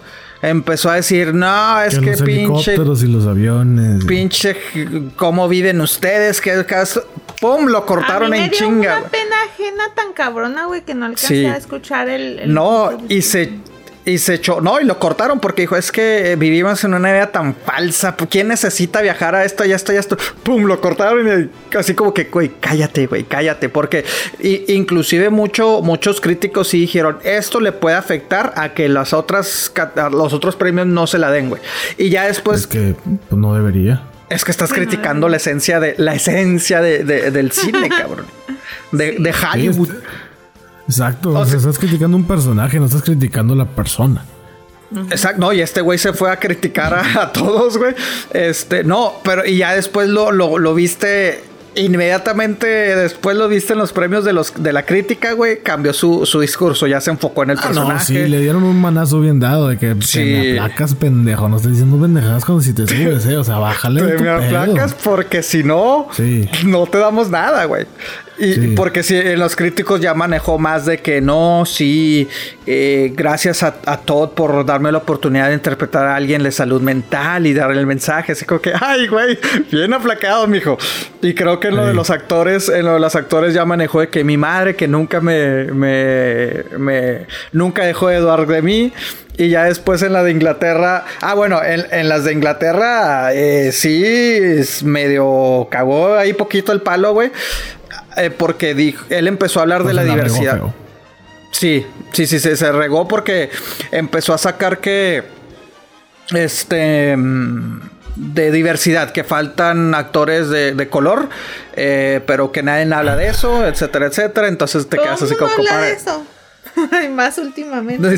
Empezó a decir, no, es que, pinche. y los aviones. Pinche, ¿cómo viven ustedes? Que ¡Pum! Lo cortaron a mí me dio Una pena ajena tan cabrona, güey, que no alcancé a escuchar el no, y se y se echó, no, y lo cortaron porque dijo, es que vivimos en una vida tan falsa, ¿quién necesita viajar a esto y esto y esto? ¡Pum! Lo cortaron y así como que, güey, cállate, güey, cállate, porque inclusive mucho, muchos críticos sí dijeron, esto le puede afectar a que las otras, los otros premios no se la den, güey. Y ya después... Es que pues, no debería. Es que estás criticando la esencia de la esencia de, del cine, cabrón. De, de Hollywood. Exacto, o sea, estás criticando un personaje, no estás criticando la persona. Exacto, no, y este güey se fue a criticar a, todos, güey. Este, no, pero y ya después lo, lo, lo viste inmediatamente después lo viste en los premios de los de la crítica, güey, cambió su, su discurso, ya se enfocó en el ah, personaje. sí, le dieron un manazo bien dado de que sí. me aplacas, pendejo. No estoy diciendo pendejadas como si te subes, eh. O sea, bájale. Te me aplacas porque si no, no te damos nada, güey. Y porque si en los críticos ya manejó más de que no, sí, eh, gracias a, Todd por darme la oportunidad de interpretar a alguien de salud mental y darle el mensaje. Así como que, ay, güey, bien aplacado, mijo. Y creo que en lo de los actores, en lo de los actores ya manejó de que mi madre, que nunca me, me, me nunca dejó de Eduardo de mí. Y ya después en la de Inglaterra. Ah, bueno, en, las de Inglaterra eh, sí es medio cagó ahí poquito el palo, güey. Eh, porque dijo, él empezó a hablar de la diversidad. Sí, sí, sí, se, se regó porque empezó a sacar que. Este. Mm, de diversidad, que faltan actores de, color, eh, pero que nadie habla de eso, etcétera, etcétera. Entonces te quedas así como, compadre. De eso? más últimamente.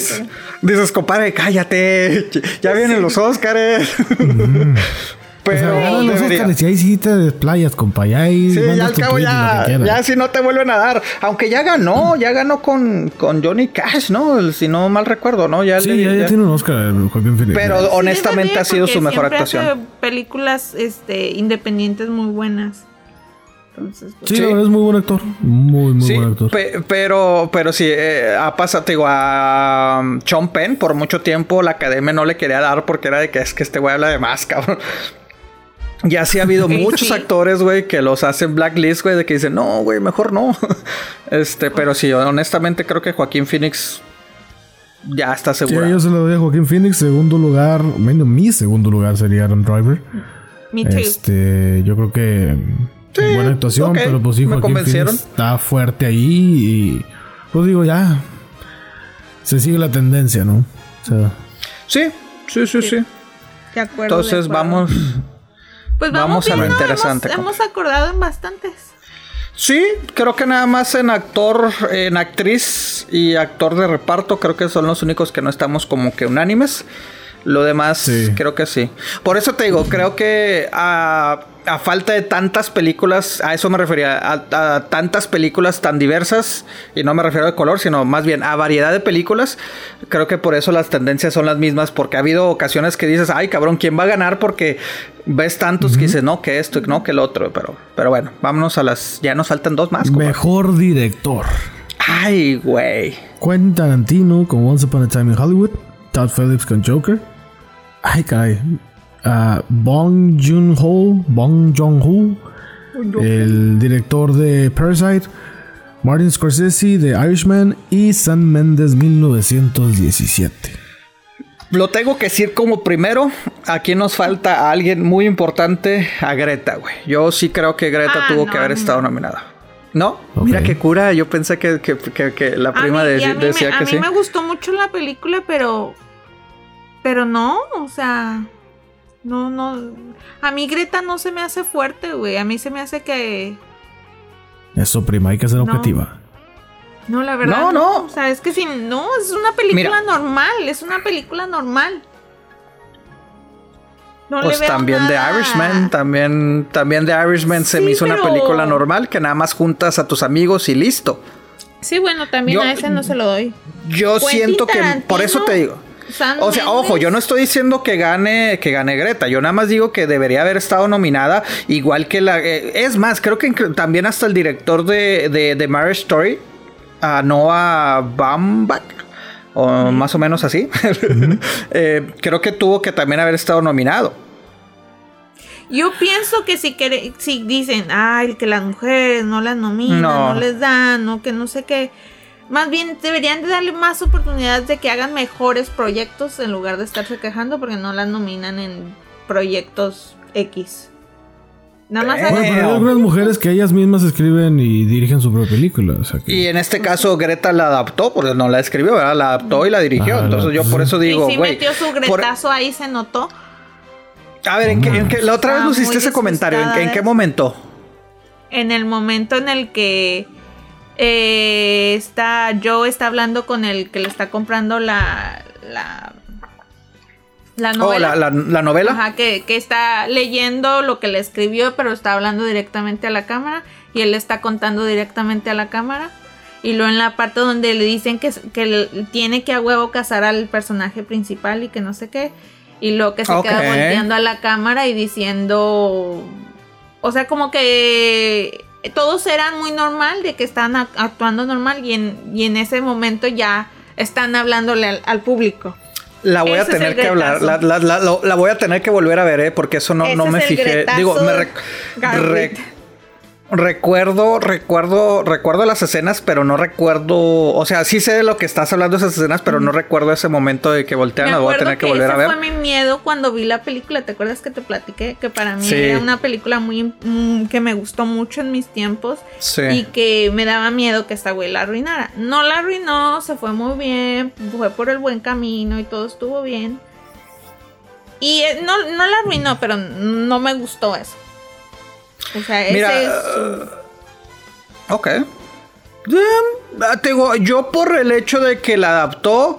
Dices, compadre, cállate. Ya vienen los Óscares. Mm. Pero los Oscars y ahí sí te desplayas, compa. Ya ahí sí, ya al cabo ya, ya si no te vuelven a dar. Aunque ya ganó, ya ganó con, con Johnny Cash, ¿no? Si no mal recuerdo, ¿no? Ya sí, ya, tiene un Oscar, Joaquín Pero honestamente ha sido su mejor actuación. Hace películas este, independientes muy buenas. Entonces, pues, sí, es muy buen actor. Muy, muy buen actor. pero, pero sí, eh, ha pasado, digo, a um, Sean Penn por mucho tiempo la academia no le quería dar porque era de que es que este güey habla de más, cabrón. Ya sí ha habido muchos actores, güey, que los hacen blacklist, güey, de que dicen, no, güey, mejor no. este, pero sí, honestamente creo que Joaquín Phoenix ya está seguro. Sí, yo se lo doy a Joaquín Phoenix. Segundo lugar, menos mi segundo lugar sería Aaron Driver. Me too. Este, yo creo que sí, buena actuación, pero pues sí, Joaquín Phoenix está fuerte ahí y pues digo, ya se sigue la tendencia, ¿no? O sea, sí, sí, sí, sí. De acuerdo. Entonces vamos pues vamos, a lo interesante. Hemos, acordado en bastantes. Sí, creo que nada más en actor, en actriz y actor de reparto, creo que son los únicos que no estamos como que unánimes. Lo demás, creo que sí. Por eso te digo, creo que a, falta de tantas películas, a eso me refería, a, tantas películas tan diversas, y no me refiero a color, sino más bien a variedad de películas, creo que por eso las tendencias son las mismas, porque ha habido ocasiones que dices, ay cabrón, ¿quién va a ganar? Porque ves tantos que dices, no, que esto, no, que el otro, pero, pero bueno, vámonos a las, ya nos faltan dos más. Mejor director. Ay, güey. Quentin Tarantino con Once Upon a Time in Hollywood. Todd Phillips con Joker. Ay, caray. Uh, Bong Joon-ho, Bong Joon-ho, el director de Parasite. Martin Scorsese de Irishman y Sam Mendes 1917. Lo tengo que decir como primero, aquí nos falta a alguien muy importante, a Greta, güey. Yo sí creo que Greta Ah, tuvo no, que haber estado nominada. ¿No? Mira qué cura, yo pensé que, que- que- que la A prima mí- de- a mí decía me, a que mí sí. me gustó mucho la película, pero. Pero no, o sea. No, no. A mí Greta no se me hace fuerte, güey. A mí se me hace que. Eso, prima, hay que ser No. objetiva. No, la verdad. No, no. O sea, es que si no, es una película Mira. normal. Es una película normal. No Pues también de Irishman, también, también de Irishman se me hizo una película normal que nada más juntas a tus amigos y listo. Sí, bueno, también Yo- a ese no se lo doy. Yo Quentin siento que por eso te digo. Sam O sea, Mendes. ojo, yo no estoy diciendo que gane, que gane Greta. Yo nada más digo que debería haber estado nominada, igual que la. eh, es más, creo que también hasta el director de, de, de Marriage Story, a Noah Baumbach, o más o menos así. eh, creo que tuvo que también haber estado nominado. Yo pienso que si, quere- si dicen, ay, que las mujeres no las nominan, No. no. les dan, o que no sé qué. Más bien deberían de darle más oportunidades de que hagan mejores proyectos en lugar de estarse quejando porque no las nominan en proyectos X. Nada más Eh. Bueno, pero hay algunas mujeres que ellas mismas escriben y dirigen su propia película. O sea que- Y en este caso Greta la adaptó, porque no la escribió, ¿verdad? La adaptó y la dirigió. Ajá, Entonces yo por eso y digo, sí güey. metió su por- gretazo ahí, se notó. A ver, ¿en qué, en qué- la otra vez nos hiciste ese comentario. ¿En, qué momento? En el momento en el que eh, está Joe está hablando con el que le está comprando la la, la Oh, novela. la, la- la novela. Ajá, que, que está leyendo lo que le escribió, pero está hablando directamente a la cámara y él le está contando directamente a la cámara. Y luego en la parte donde le dicen que, que tiene que a huevo casar al personaje principal y que no sé qué. Y luego que se queda volteando a la cámara y diciendo. O sea, como que todos eran muy normal, de que están ac- actuando normal y en, y en ese momento ya están hablándole al, al público. La voy a Ese tener que hablar, la, la- la- la voy a tener que volver a ver, ¿eh? porque eso no, Ese no me fijé. Digo, me rec- recuerdo, recuerdo, recuerdo las escenas, pero no recuerdo, o sea, sí sé de lo que estás hablando esas escenas, pero no recuerdo ese momento de que voltean, la voy a tener que, que volver ese a ver. fue mi miedo cuando vi la película. ¿Te acuerdas que te platiqué? Que para mí Sí. era una película muy mm, que me gustó mucho en mis tiempos Sí. y que me daba miedo que esta güey la arruinara. No la arruinó, se fue muy bien, fue por el buen camino y todo estuvo bien. Y eh, no, no la arruinó, pero no me gustó eso. O sea, ese Mira, es su- Ok. Ah, digo, yo por el hecho de que la adaptó,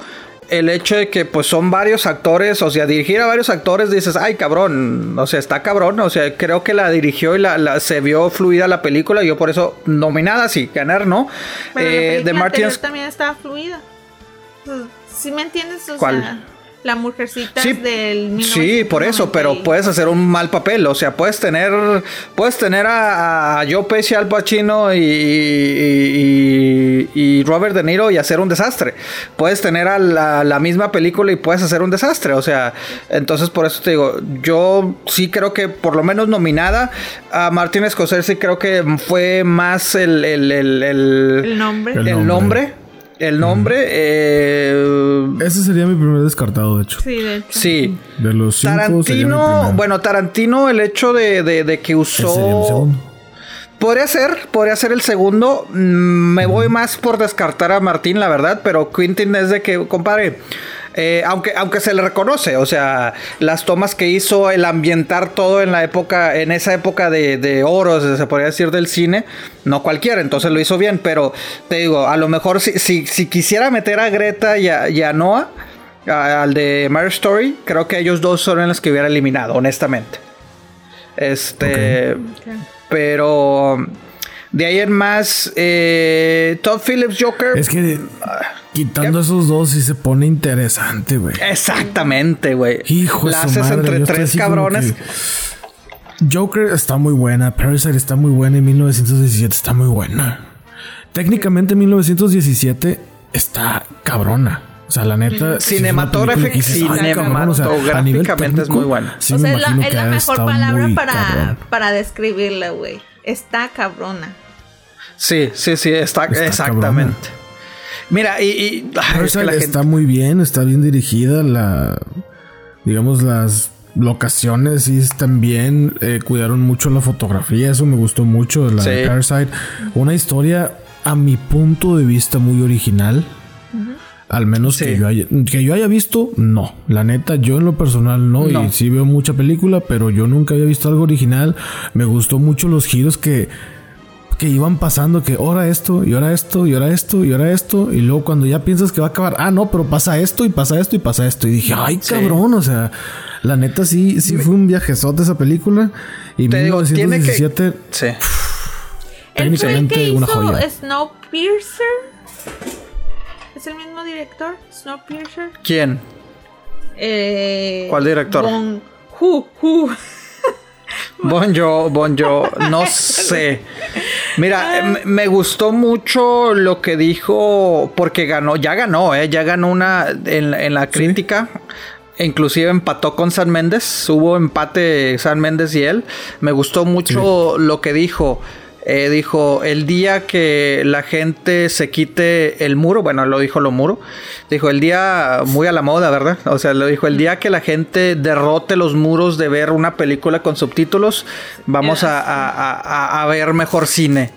el hecho de que pues son varios actores, o sea, dirigir a varios actores, dices, ay cabrón, o sea, está cabrón, o sea, creo que la dirigió y la, la- se vio fluida la película, yo por eso nominada, sí, ganar, ¿no? Eh, de Martin anterior también estaba fluida. ¿Sí me entiendes? O ¿Cuál? sea, la mujercita Sí, del Sí, por eso, pero 1990 puedes hacer un mal papel, o sea, puedes tener, puedes tener a, a Joe Pesci, Al Pacino y, y- y Robert De Niro y hacer un desastre. Puedes tener a la, la misma película y puedes hacer un desastre, o sea, entonces por eso te digo, yo sí creo que por lo menos nominada a Martin Scorsese creo que fue más el, el, el, el- El nombre. El el nombre, el nombre, eh, Ese sería mi primer descartado, de hecho. Sí, de hecho. sí. De los cinco sería mi Tarantino, bueno, Tarantino, el hecho de, de- de que Ese sería mi usó. segundo. Podría ser, podría ser el segundo. Mm, Me voy más por descartar a Martín, la verdad, pero Quentin es de que, compadre. Eh, aunque, aunque se le reconoce, o sea, las tomas que hizo, el ambientar todo en la época, en esa época de, de oro, se se podría decir, del cine, no cualquiera, entonces lo hizo bien, pero te digo, a lo mejor si, si, si quisiera meter a Greta y a, y a Noah, a- al de Marriage Story, creo que ellos dos son los que hubiera eliminado, honestamente. Este, pero de ahí en más, eh, Todd Phillips Joker. Es que quitando esos dos sí se pone interesante, güey. Exactamente, güey. Hijo de La haces madre, entre tres cabrones. Joker está muy buena, Parasite está muy buena y 1917 está muy buena. Técnicamente 1917 está cabrona. O sea, la neta. Cinematográficamente es muy buena. o sea, es la, es la mejor palabra para, para describirla, güey. Está cabrona. Sí, sí, sí, está, exactamente. Mira, y, y está muy bien, está bien dirigida, la digamos las locaciones sí están bien, eh, cuidaron mucho la fotografía, eso me gustó mucho, la de Carside. Una historia, a mi punto de vista, muy original. Al menos que, yo haya, que yo haya visto, no. La neta, yo en lo personal no, no. Y sí veo mucha película, pero yo nunca había visto algo original. Me gustó mucho los giros que que iban pasando que ahora esto y ahora esto y ahora esto y ahora esto y luego cuando ya piensas que va a acabar, ah no, pero pasa esto y pasa esto y pasa esto y dije, ay cabrón, o sea, la neta sí sí fue un viajezote esa película y Te 1917 digo, sí. técnicamente ¿El una joya. Snowpiercer ¿Es el mismo director? Snowpiercer. ¿Quién? Eh, ¿Cuál director? Bon, who, who. Bon yo, bon no sé. Mira, me gustó mucho lo que dijo, porque ganó, ya ganó, ¿eh? ya ganó una en, la crítica. Inclusive empató con San Méndez. Hubo empate San Méndez y él. Me gustó mucho lo que dijo. Eh, dijo, el día que la gente se quite el muro, bueno, lo dijo lo muro, dijo, el día muy a la moda, ¿verdad? O sea, lo dijo, el día que la gente derrote los muros de ver una película con subtítulos, vamos a, ver mejor cine.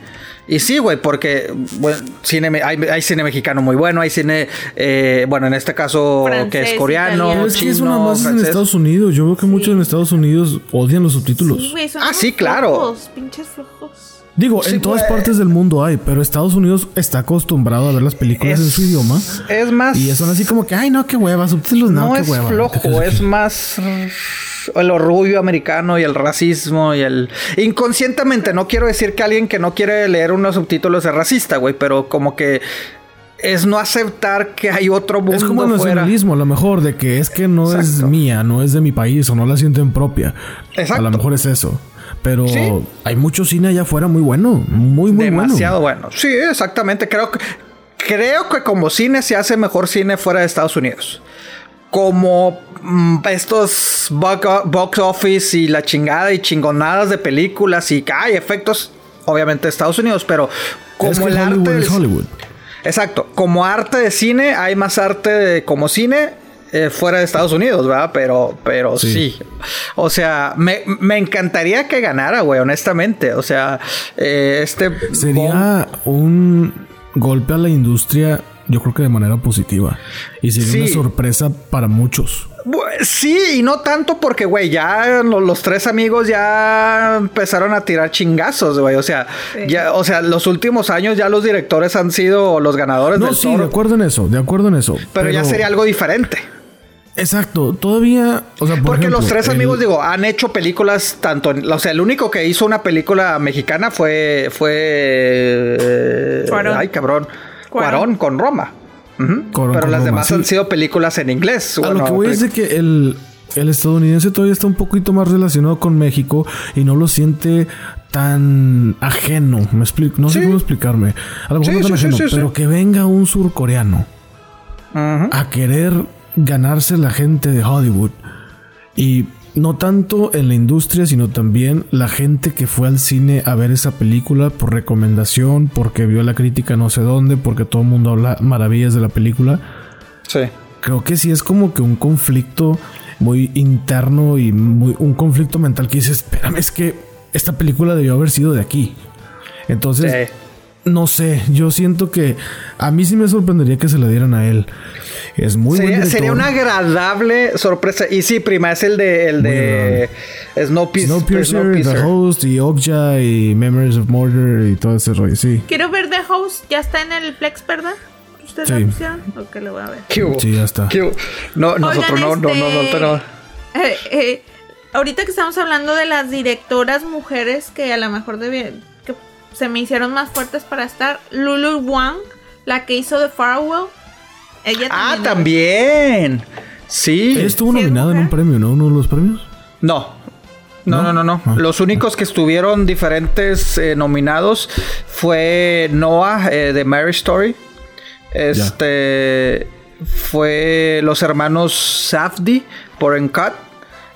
Y sí, güey, porque bueno, cine, hay, cine mexicano muy bueno, hay cine, eh, bueno, en este caso que es coreano. Es que es una más en Estados Unidos. Yo veo que muchos en Estados Unidos odian los subtítulos. ah, sí, claro. pinches flojos. Digo, en todas partes del mundo hay, pero Estados Unidos está acostumbrado a ver las películas en su idioma. Es más. Y son así como que, ay, no, qué hueva, subtítulos no, no qué hueva. Es flojo, es más el orgullo americano y el racismo y el. Inconscientemente, no quiero decir que alguien que no quiere leer unos subtítulos es racista, güey, pero como que es no aceptar que hay otro mundo. Es como el nacionalismo, a lo mejor, de que es que no es mía, no es de mi país o no la sienten propia. Exacto. A lo mejor es eso. Pero hay mucho cine allá afuera muy bueno, muy, muy Demasiado bueno. Sí, exactamente. Creo que, creo que como cine se hace mejor cine fuera de Estados Unidos. Como mm, estos box office y la chingada y chingonadas de películas y que hay efectos, obviamente de Estados Unidos, pero como el arte. Es Hollywood. Exacto. Como arte de cine, hay más arte como cine eh, fuera de Estados Unidos, ¿verdad? Pero, pero sí. O sea, me, encantaría que ganara, güey, honestamente. O sea, eh, este... Sería un golpe a la industria, yo creo que de manera positiva. Y sería una sorpresa para muchos. Sí, y no tanto porque, güey, ya los, tres amigos ya empezaron a tirar chingazos, güey. O sea, ya, o sea, los últimos años ya los directores han sido los ganadores no, sí, de acuerdo en eso, de acuerdo en eso. pero, ya sería algo diferente. Exacto, todavía, o sea, porque los tres amigos digo han hecho películas tanto, o sea, el único que hizo una película mexicana fue fue ay cabrón, Cuarón, con Roma. Pero las demás han sido películas en inglés. A lo que voy es de que el, el estadounidense todavía está un poquito más relacionado con México y no lo siente tan ajeno. Me explico, no sé cómo explicarme. A lo mejor no tan ajeno, pero que venga un surcoreano a querer ganarse la gente de Hollywood. Y no tanto en la industria, sino también la gente que fue al cine a ver esa película por recomendación, porque vio la crítica no sé dónde, porque todo el mundo habla maravillas de la película. Sí. Creo que sí es como que un conflicto muy interno y muy, un conflicto mental que dice, espérame, es que esta película debió haber sido de aquí. Entonces, no sé, yo siento que a mí sí me sorprendería que se la dieran a él. Es muy sería, sería una agradable sorpresa. Y sí, prima, es el de, el de Snowpiercer, Snowpiercer, The Host y Okja y Memories of Murder y todo ese rollo, sí. Quiero ver The Host, ya está en el Plex, ¿verdad? ¿Ustedes sí. lo Ok, lo voy a ver. Sí, ya está. No, nosotros no, no, no, no, no, eh, eh, ahorita que estamos hablando de las directoras mujeres que a lo mejor debían, se me hicieron más fuertes para estar, Lulu Wang, la que hizo The Farewell ah, también. Sí. estuvo nominada en un premio, ¿no? ¿Uno de los premios? No. No, no, no, no. Ah. Los únicos que estuvieron diferentes eh, nominados fue Noah eh, de Mary Story. Este. fue los hermanos Safdie por Encut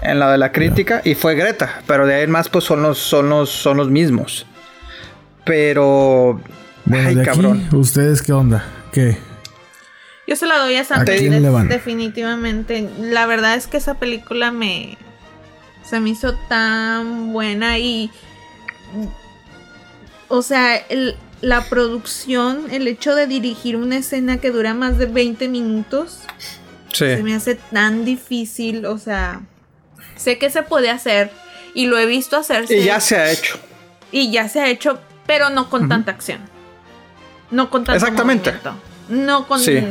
en la de la crítica y fue Greta, pero de ahí en más pues son los son los son los mismos. Pero Bueno, ay, de aquí, cabrón. ¿ustedes qué onda? ¿Qué? Yo se la doy a Sam ¿A definitivamente. La verdad es que esa película me se me hizo tan buena y o sea, el- la producción, el hecho de dirigir una escena que dura más de 20 minutos, se Sí. me hace tan difícil, o sea, sé que se puede hacer y lo he visto hacerse Y ya se ha hecho. y ya se ha hecho, pero no con tanta acción. No con tanto Exactamente. movimiento. No con Sí.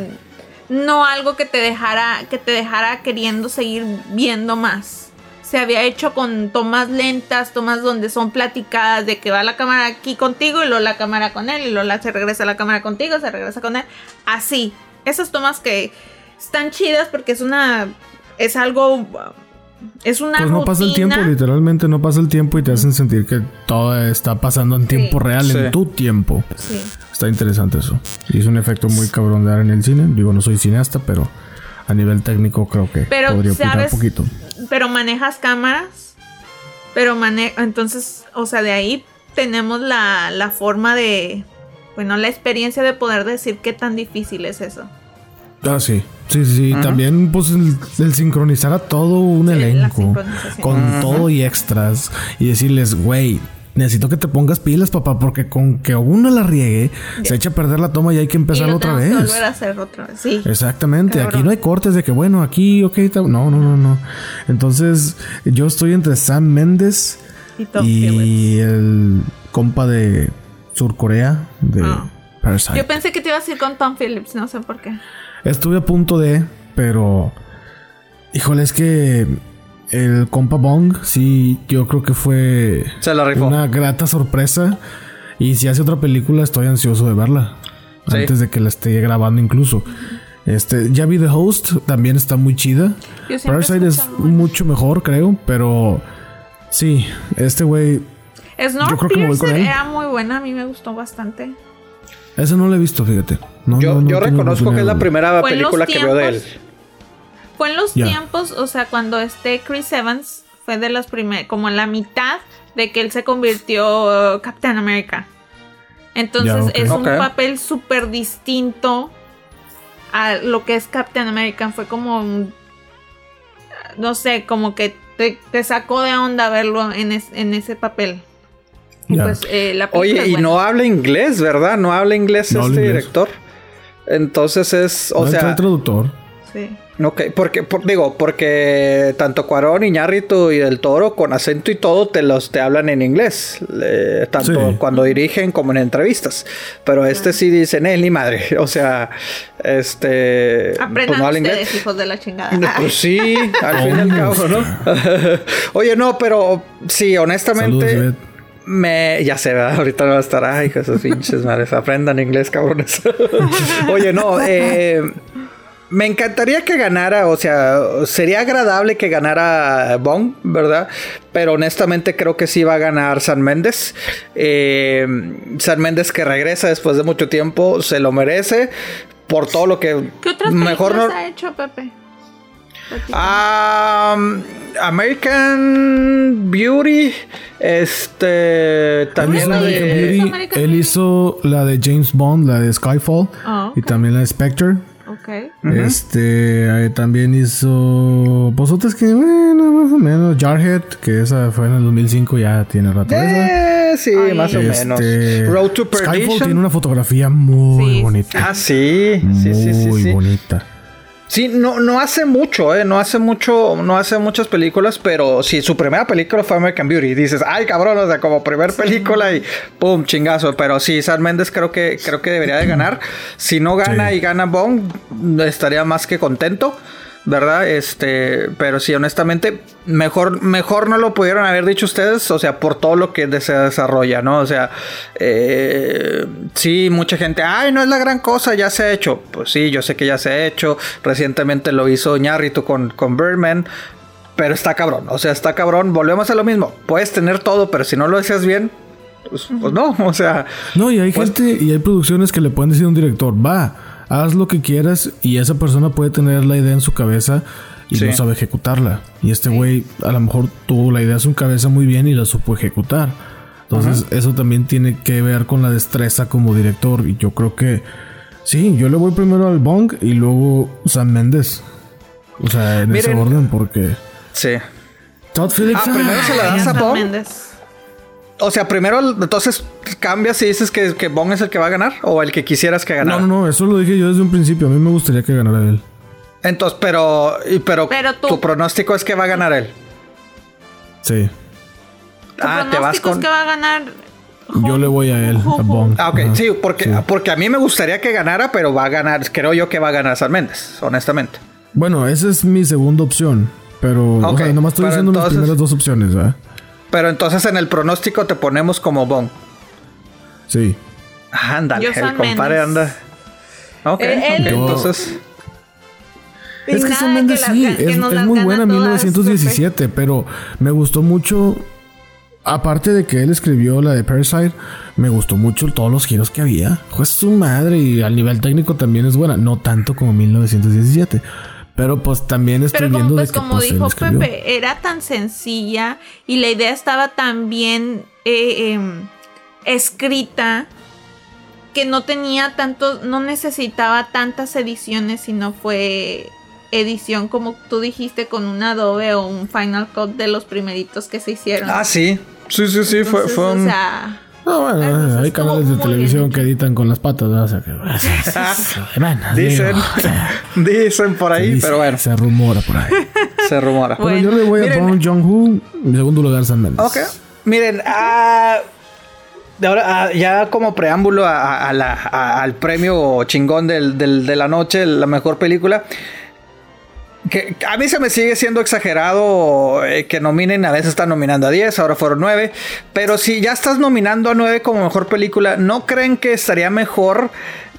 no algo que te dejara que te dejara queriendo seguir viendo más. Se había hecho con tomas lentas, tomas donde son platicadas de que va la cámara aquí contigo y luego la cámara con él y luego la- se regresa la cámara contigo, se regresa con él. Así. Esas tomas que están chidas porque es una es algo es una Pues no pasa el tiempo, literalmente no pasa el tiempo y te hacen sentir que todo está pasando en tiempo real, Sí. en tu tiempo. Sí. Está interesante eso. Y es un efecto muy cabrón de dar en el cine. Digo, no soy cineasta, pero a nivel técnico creo que Pero, podría opinar ¿sabes? un poquito. pero manejas cámaras, pero mane entonces, o sea, de ahí tenemos la, la forma de, bueno, la experiencia de poder decir qué tan difícil es eso. Ah, sí. Sí, sí, sí. También, pues, el, el sincronizar a todo un Sí, elenco. Con todo y extras. Y decirles, güey, necesito que te pongas pilas, papá, porque con que uno la riegue, se echa a perder la toma y hay que empezar otra que vez. volver a hacer otra vez. Sí. Exactamente, Cabrón. aquí no hay cortes de que bueno, aquí, ok, no, no, no, no. Entonces, yo estoy entre Sam Mendes Y el compa de Surcorea de Ah. Parasite. Yo pensé que te ibas a ir con Tom Phillips, no sé por qué. Estuve a punto de, pero híjole, es que el compa Bong, sí, yo creo que fue Se la rifó. una grata sorpresa. Y si hace otra película, estoy ansioso de verla. Sí. Antes de que la esté grabando incluso. Este, ya vi The Host, también está muy chida. Parasite es mucho mejor, creo, pero sí, este güey, Snowpiercer era muy buena, a mí me gustó bastante. Ese no lo he visto, fíjate. No, Yo, no, no yo he tenido reconozco que es la primera película que veo de él. Fue en los tiempos, o sea, cuando este Chris Evans fue de los primeros, como la mitad de que él se convirtió uh, Captain America. Entonces es un papel súper distinto a lo que es Captain America. Fue como, un- no sé, como que te, te sacó de onda verlo en, es- en ese papel. Y pues eh, la película Oye, y buena. no habla inglés, ¿verdad? No habla inglés No habla este inglés. director. Entonces es, o No, sea, trae traductor. Sí. Ok, porque, por- digo, porque tanto Cuarón, Iñárritu y Del Toro con acento y todo te los te hablan en inglés, eh, tanto Sí. cuando dirigen como en entrevistas. Pero este sí dice, él ni madre, o sea, este, pues Aprendan no habla ustedes, inglés. hijos de la chingada. Pues sí, al fin y al cabo, ¿no? Oye, no, pero sí, honestamente. Me, ya se va, ahorita no va a estar, ay, esos pinches madres, aprendan inglés, cabrones. Oye, no, eh, me encantaría que ganara, o sea, sería agradable que ganara Bong, ¿verdad? Pero honestamente creo que sí va a ganar San Méndez. Eh, San Méndez que regresa después de mucho tiempo, se lo merece por todo lo que ¿Qué otras mejor no. ha hecho Pepe? Um, American Beauty, este también Hizo la American de Beauty, American él Beauty. hizo la de James Bond, la de Skyfall. Ah, Y también la de Spectre. Este eh, también hizo. Pues otras que, bueno, más o menos. Jarhead, que esa fue en el 2005, ya tiene rato esa. Eh, sí, Ay. más o Este, menos. Road to Skyfall tiene una fotografía muy Sí. bonita. Ah, sí, sí, sí, sí, muy sí. bonita. Sí, no, no hace mucho, eh, no hace mucho, no hace muchas películas, pero sí, su primera película fue American Beauty. Dices, ay cabrón, o sea, como primer película y pum, chingazo. Pero sí, San Méndez creo que, creo que debería de ganar. Si no gana Sí. y gana Bong, estaría más que contento. ¿Verdad? Este, pero sí, honestamente, mejor, mejor no lo pudieron haber dicho ustedes, o sea, por todo lo que se desarrolla, ¿no? O sea, eh, sí, mucha gente, ay, no es la gran cosa, ya se ha hecho. Pues sí, yo sé que ya se ha hecho. Recientemente lo hizo Ñarritu con, con Birdman. Pero está cabrón, o sea, está cabrón. Volvemos a lo mismo. Puedes tener todo, pero si no lo deseas bien, pues, pues no, o sea. No, y hay Pues- gente y hay producciones que le pueden decir a un director, va, haz lo que quieras y esa persona puede tener la idea en su cabeza y no sabe ejecutarla. Y este güey a lo mejor tuvo la idea en su cabeza muy bien y la supo ejecutar. Entonces eso también tiene que ver con la destreza como director y yo creo que sí, yo le voy primero al Bong y luego Sam Mendes. O sea, en ese orden porque... Sí. Todd Phillips. Ah, primero se la das a Bong. O sea, primero entonces cambias y dices que, que Bong es el que va a ganar o el que quisieras que ganara. No, no, no, eso lo dije yo desde un principio. A mí me gustaría que ganara él. Entonces, pero, pero, tu pronóstico es que va a ganar él. Sí. Ah, te vas con. Es que va a ganar. Yo le voy a él, a Bong. Ah, ok, sí, porque, porque a mí me gustaría que ganara, pero va a ganar, creo yo que va a ganar San Méndez, honestamente. Bueno, esa es mi segunda opción. Pero, o sea, nomás estoy diciendo las primeras dos opciones, ¿verdad? Pero entonces en el pronóstico te ponemos como Bong. Sí. Ándale, el compadre anda. Ok, eh, entonces. Es que Sam Mendes sí, es, muy buena 1917, pero me gustó mucho. Aparte de que él escribió la de Parasite, me gustó mucho todos los giros que había. Fue su madre y al nivel técnico también es buena. No tanto como 1917. Pero pues también estoy viendo pues, de que, como pues, dijo Pepe, era tan sencilla y la idea estaba tan bien eh, em, escrita que no tenía tanto, no necesitaba tantas ediciones, sino fue edición como tú dijiste con un Adobe o un Final Cut de los primeritos que se hicieron. Ah, sí. Sí, sí, sí, fue, fue un... O sea, no, bueno, hay canales de televisión que editan con las patas, ¿no? o sea, que, dicen, dicen por ahí, pero bueno. Se rumora por ahí. Se rumora. Bueno, yo le voy a Bong Joon-ho, en segundo lugar San Mendes. Ok. Miren, ah, ahora, ah, ya como preámbulo a, la, al premio chingón del, del, de la noche, la mejor película que a mí se me sigue siendo exagerado eh, que nominen, a veces están nominando a 10, ahora fueron 9, pero si ya estás nominando a 9 como mejor película, ¿no creen que estaría mejor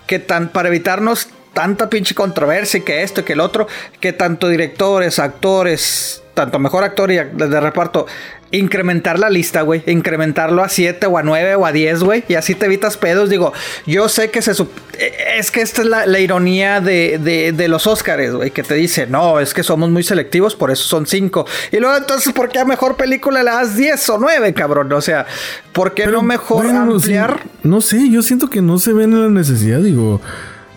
que tan, para evitarnos tanta pinche controversia que esto y que el otro, que tanto directores, actores, tanto mejor actor y de reparto incrementar la lista, güey. Incrementarlo a 7 o a 9 o a 10, güey. Y así te evitas pedos. Digo, yo sé que se... Eh, es que esta es la, ironía de, de, los Oscars, güey. Que te dice, no, es que somos muy selectivos, por eso son 5. Y luego entonces, ¿por qué a mejor película le das 10 o 9, cabrón? O sea, ¿por qué no mejor ampliar? no sé, yo siento que no se ven la necesidad, digo...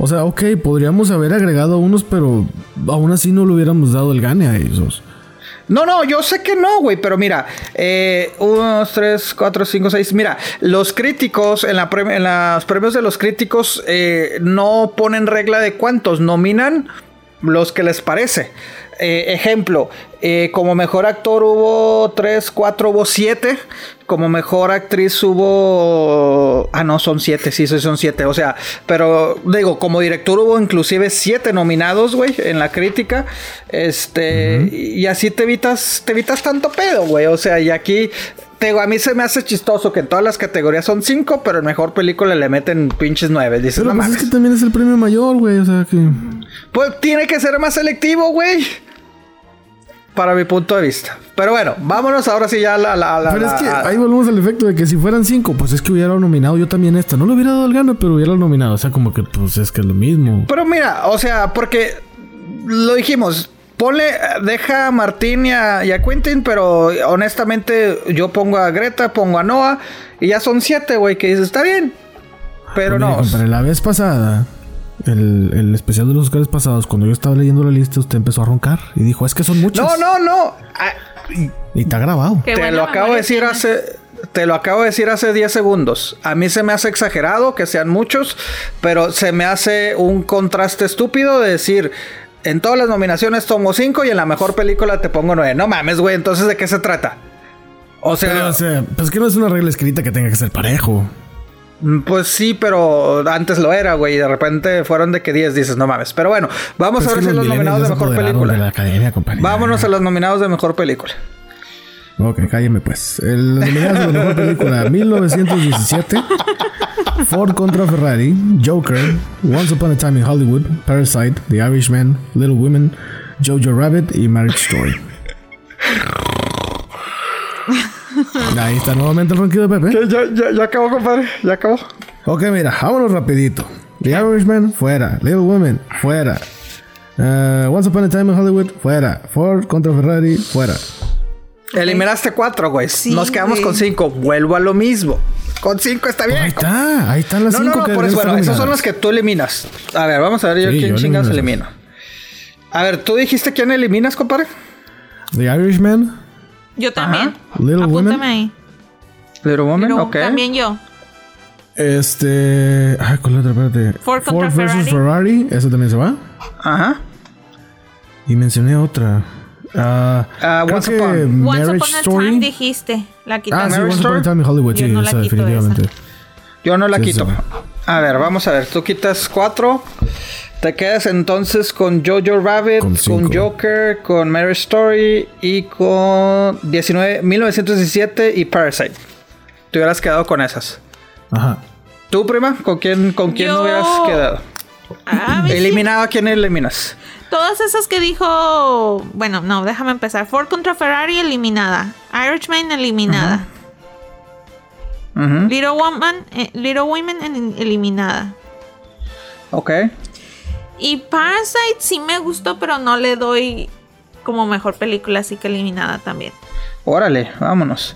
O sea, ok, podríamos haber agregado a unos, pero aún así no le hubiéramos dado el gane a esos. No, no, yo sé que no, güey, pero mira, eh, uno, tres, cuatro, cinco, seis. Mira, los críticos, en, la en los premios de los críticos, eh, no ponen regla de cuántos, nominan los que les parece. Eh, ejemplo, eh, como mejor actor hubo 3, 4, hubo 7. Como mejor actriz hubo... Ah, no, son 7, sí, son 7. O sea, pero digo, como director hubo inclusive 7 nominados, güey, en la crítica. Este... Y así te evitas, te evitas tanto pedo, güey. O sea, y aquí... Digo, a mí se me hace chistoso que en todas las categorías son 5, pero en mejor película le meten pinches 9. Dices, pero pues es que también es el premio mayor, güey. O sea que... Pues tiene que ser más selectivo, güey para mi punto de vista. Pero bueno, vámonos ahora sí ya a la, la, Pero es que ahí volvemos al efecto de que si fueran cinco, pues es que hubiera nominado yo también esta. No lo hubiera dado el gano, pero hubiera nominado. O sea, como que pues es que es lo mismo. Pero mira, o sea, porque lo dijimos. Ponle, deja a Martín y a, y a Quentin, pero honestamente yo pongo a Greta, pongo a Noah y ya son siete, güey, que dices, está bien. Pero no. Pero la vez pasada el, especial de los Oscars pasados, cuando yo estaba leyendo la lista, usted empezó a roncar y dijo, es que son muchos. No, no, no. Ah, y está grabado. te lo acabo de decir hace... Te lo acabo de decir hace 10 segundos. A mí se me hace exagerado que sean muchos, pero se me hace un contraste estúpido de decir, en todas las nominaciones tomo 5 y en la mejor película te pongo 9. No mames, güey, entonces ¿de qué se trata? O sea, o sea, pues que no es una regla escrita que tenga que ser parejo. Mm, pues sí, pero antes lo era, güey. Y de repente fueron de que 10 dices, no mames. Pero bueno, vamos pues a ver si los nominados de mejor película. Vámonos a los nominados de mejor película. Ok, cálleme pues. El nominado de mejor película 1917. Ford contra Ferrari, Joker, Once Upon a Time in Hollywood, Parasite, The Irishman, Little Women, Jojo Rabbit y Marriage Story. Ahí está nuevamente el ronquido de Pepe. Ya, ya, ya acabó, compadre. Ya acabó. Ok, mira, vámonos rapidito. The Irishman, fuera. Little Women, fuera. Uh, Once Upon a Time in Hollywood, fuera. Ford contra Ferrari, fuera. Eliminaste cuatro, güey. Sí, Nos quedamos güey. con cinco. Vuelvo a lo mismo. Con cinco está bien. Ahí está, ahí están las No, cinco no, no, que por eso, bueno, estar esos son los que tú eliminas. A ver, vamos a ver yo Sí, quién yo chingados elimino. A ver, ¿tú dijiste quién eliminas, compadre? The Irishman, Yo también. Little Apúntame Women. ahí. Little Woman, Pero ok. también yo. este. Ay, ¿cuál es la otra? Espérate. Ford contra versus Ferrari, eso también se va. Ajá. Y mencioné otra. Ah, Ah, creo Once que Upon- Once Marriage Upon a Story. Time dijiste. La Ah, quitaste. sí, Marriage Once Upon a Story. Time in Hollywood, Yo sí, no la esa quito definitivamente. esa. Yo no la Sí, quito. sí. A ver, vamos a ver. Tú quitas cuatro. Te quedas entonces con Jojo Rabbit, Con. Joker, con Mary Story y con 19, 1917 y Parasite. Te hubieras quedado con esas. Ajá. ¿Tú, prima? ¿Con quién, con quién Yo- hubieras quedado? Ah, ¿ves? ¿Eliminado a quién eliminas? Todas esas que dijo. Bueno, no, déjame empezar. Ford contra Ferrari eliminada. Irishman eliminada. Little Woman, eh, Little Women en- eliminada. Ok. Y Parasite sí me gustó, pero no le doy como mejor película, así que eliminada también. Órale, vámonos.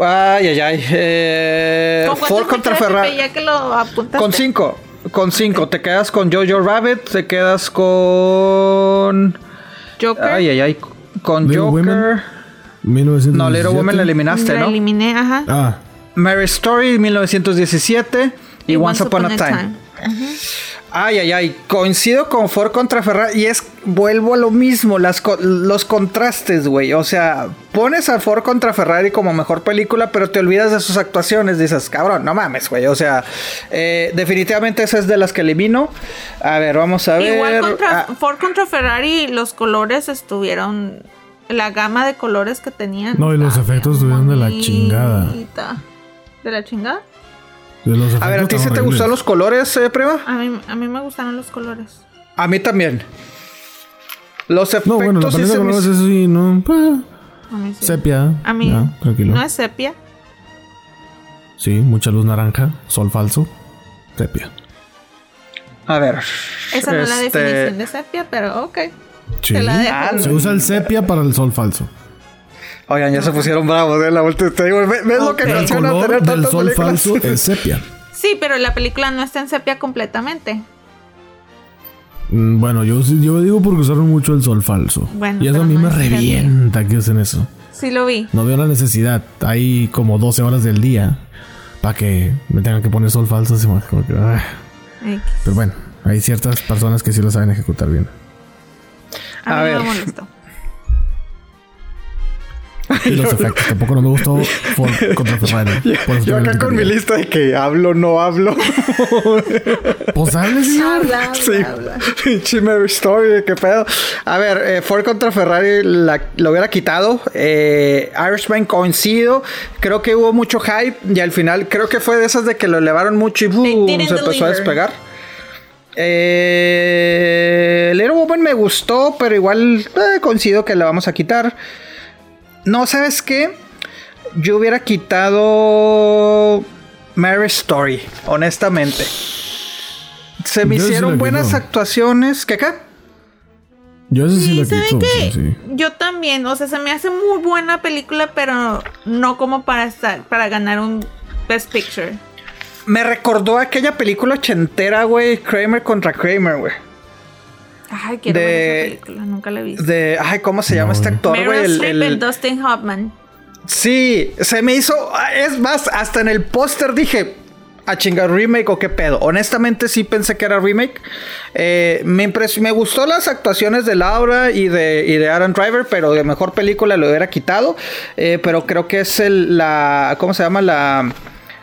Ay, ay, ay. Eh, ¿Con cuántos Ford te contra Ferrari. Pepe, Ya que lo apuntaste. Con cinco. Con cinco. Te quedas con Jojo Rabbit. Te quedas con. Joker. Ay, ay, ay. Con Little Joker. Women. 1917. No, Little Woman la eliminaste, la ¿no? eliminé, ajá. Ah, Mary Story 1917 y, Once Upon, a Time. Ay, ay, ay. Coincido con Ford contra Ferrari y es. Vuelvo a lo mismo. Las, co- los contrastes, güey. O sea, pones a Ford contra Ferrari como mejor película, pero te olvidas de sus actuaciones. Dices, cabrón, no mames, güey. O sea, eh, definitivamente esa es de las que elimino. A ver, vamos a ver. Igual contra Ah, Ford contra Ferrari, los colores estuvieron. La gama de colores que tenían. No, y los estaba efectos estuvieron de la chingada. ¿De la chingada? De los a ver, ¿a ti sí te gustan los colores, eh, prima? A mí, a mí me gustaron los colores. A mí también. Los efectos No, bueno, la paleta de colores, sí, no. pues, A mí sí. sepia. A mí ya, tranquilo. no es sepia. Sí, mucha luz naranja, sol falso, sepia. A ver. Esa no es la este, definición de sepia, pero ok. Sí. Te la dejo. Ah, Se usa el sepia para el sol falso. Oigan, ya se pusieron bravos, eh, la vuelta. Te digo, ¿ves ves lo que Ok. El menciona color tener del sol películas? falso es sepia. Sí, pero la película no está en sepia completamente. Mm, Bueno, yo, yo digo porque usaron mucho el sol falso. Bueno, y eso a mí no me revienta que usen eso. Sí lo vi. No veo la necesidad. Hay como 12 horas del día para que me tengan que poner sol falso. así como que, ah. Pero bueno, hay ciertas personas que sí lo saben ejecutar bien. A, A mí ver. me. Y los efectos. Tampoco no me gustó Ford contra Ferrari. Yo acá con mi lista de que hablo, no hablo. Pues hable, señor. Habla, habla, Sí, habla. pinche Mary Story, qué pedo. A ver, eh, Ford contra Ferrari la- lo hubiera quitado. Eh, Irishman coincido. Creo que hubo mucho hype y al final creo que fue de esas de que lo elevaron mucho y se empezó a despegar. Eh, Little Woman me gustó, pero igual eh, coincido que la vamos a quitar. No, ¿sabes qué? Yo hubiera quitado Mary Story, honestamente. Se me Yo hicieron buenas quito. actuaciones. ¿Qué qué? Yo. Yo también, o sea, se me hace muy buena película, pero no como para estar, para ganar un Best Picture. Me recordó aquella película ochentera, güey. Kramer contra Kramer, güey. Ay, quiero De- ver esa película, nunca la he visto. De. Ay, ¿cómo se llama No, este actor, güey? El- el- y Dustin Hoffman. Sí, se me hizo. Es más, hasta en el póster dije. A chingar remake o qué pedo. Honestamente sí pensé que era remake. Eh, me, impres- me gustó las actuaciones de Laura y de, y de Aaron Driver, pero de mejor película lo hubiera quitado. Eh, pero creo que es el, la, ¿cómo se llama? La,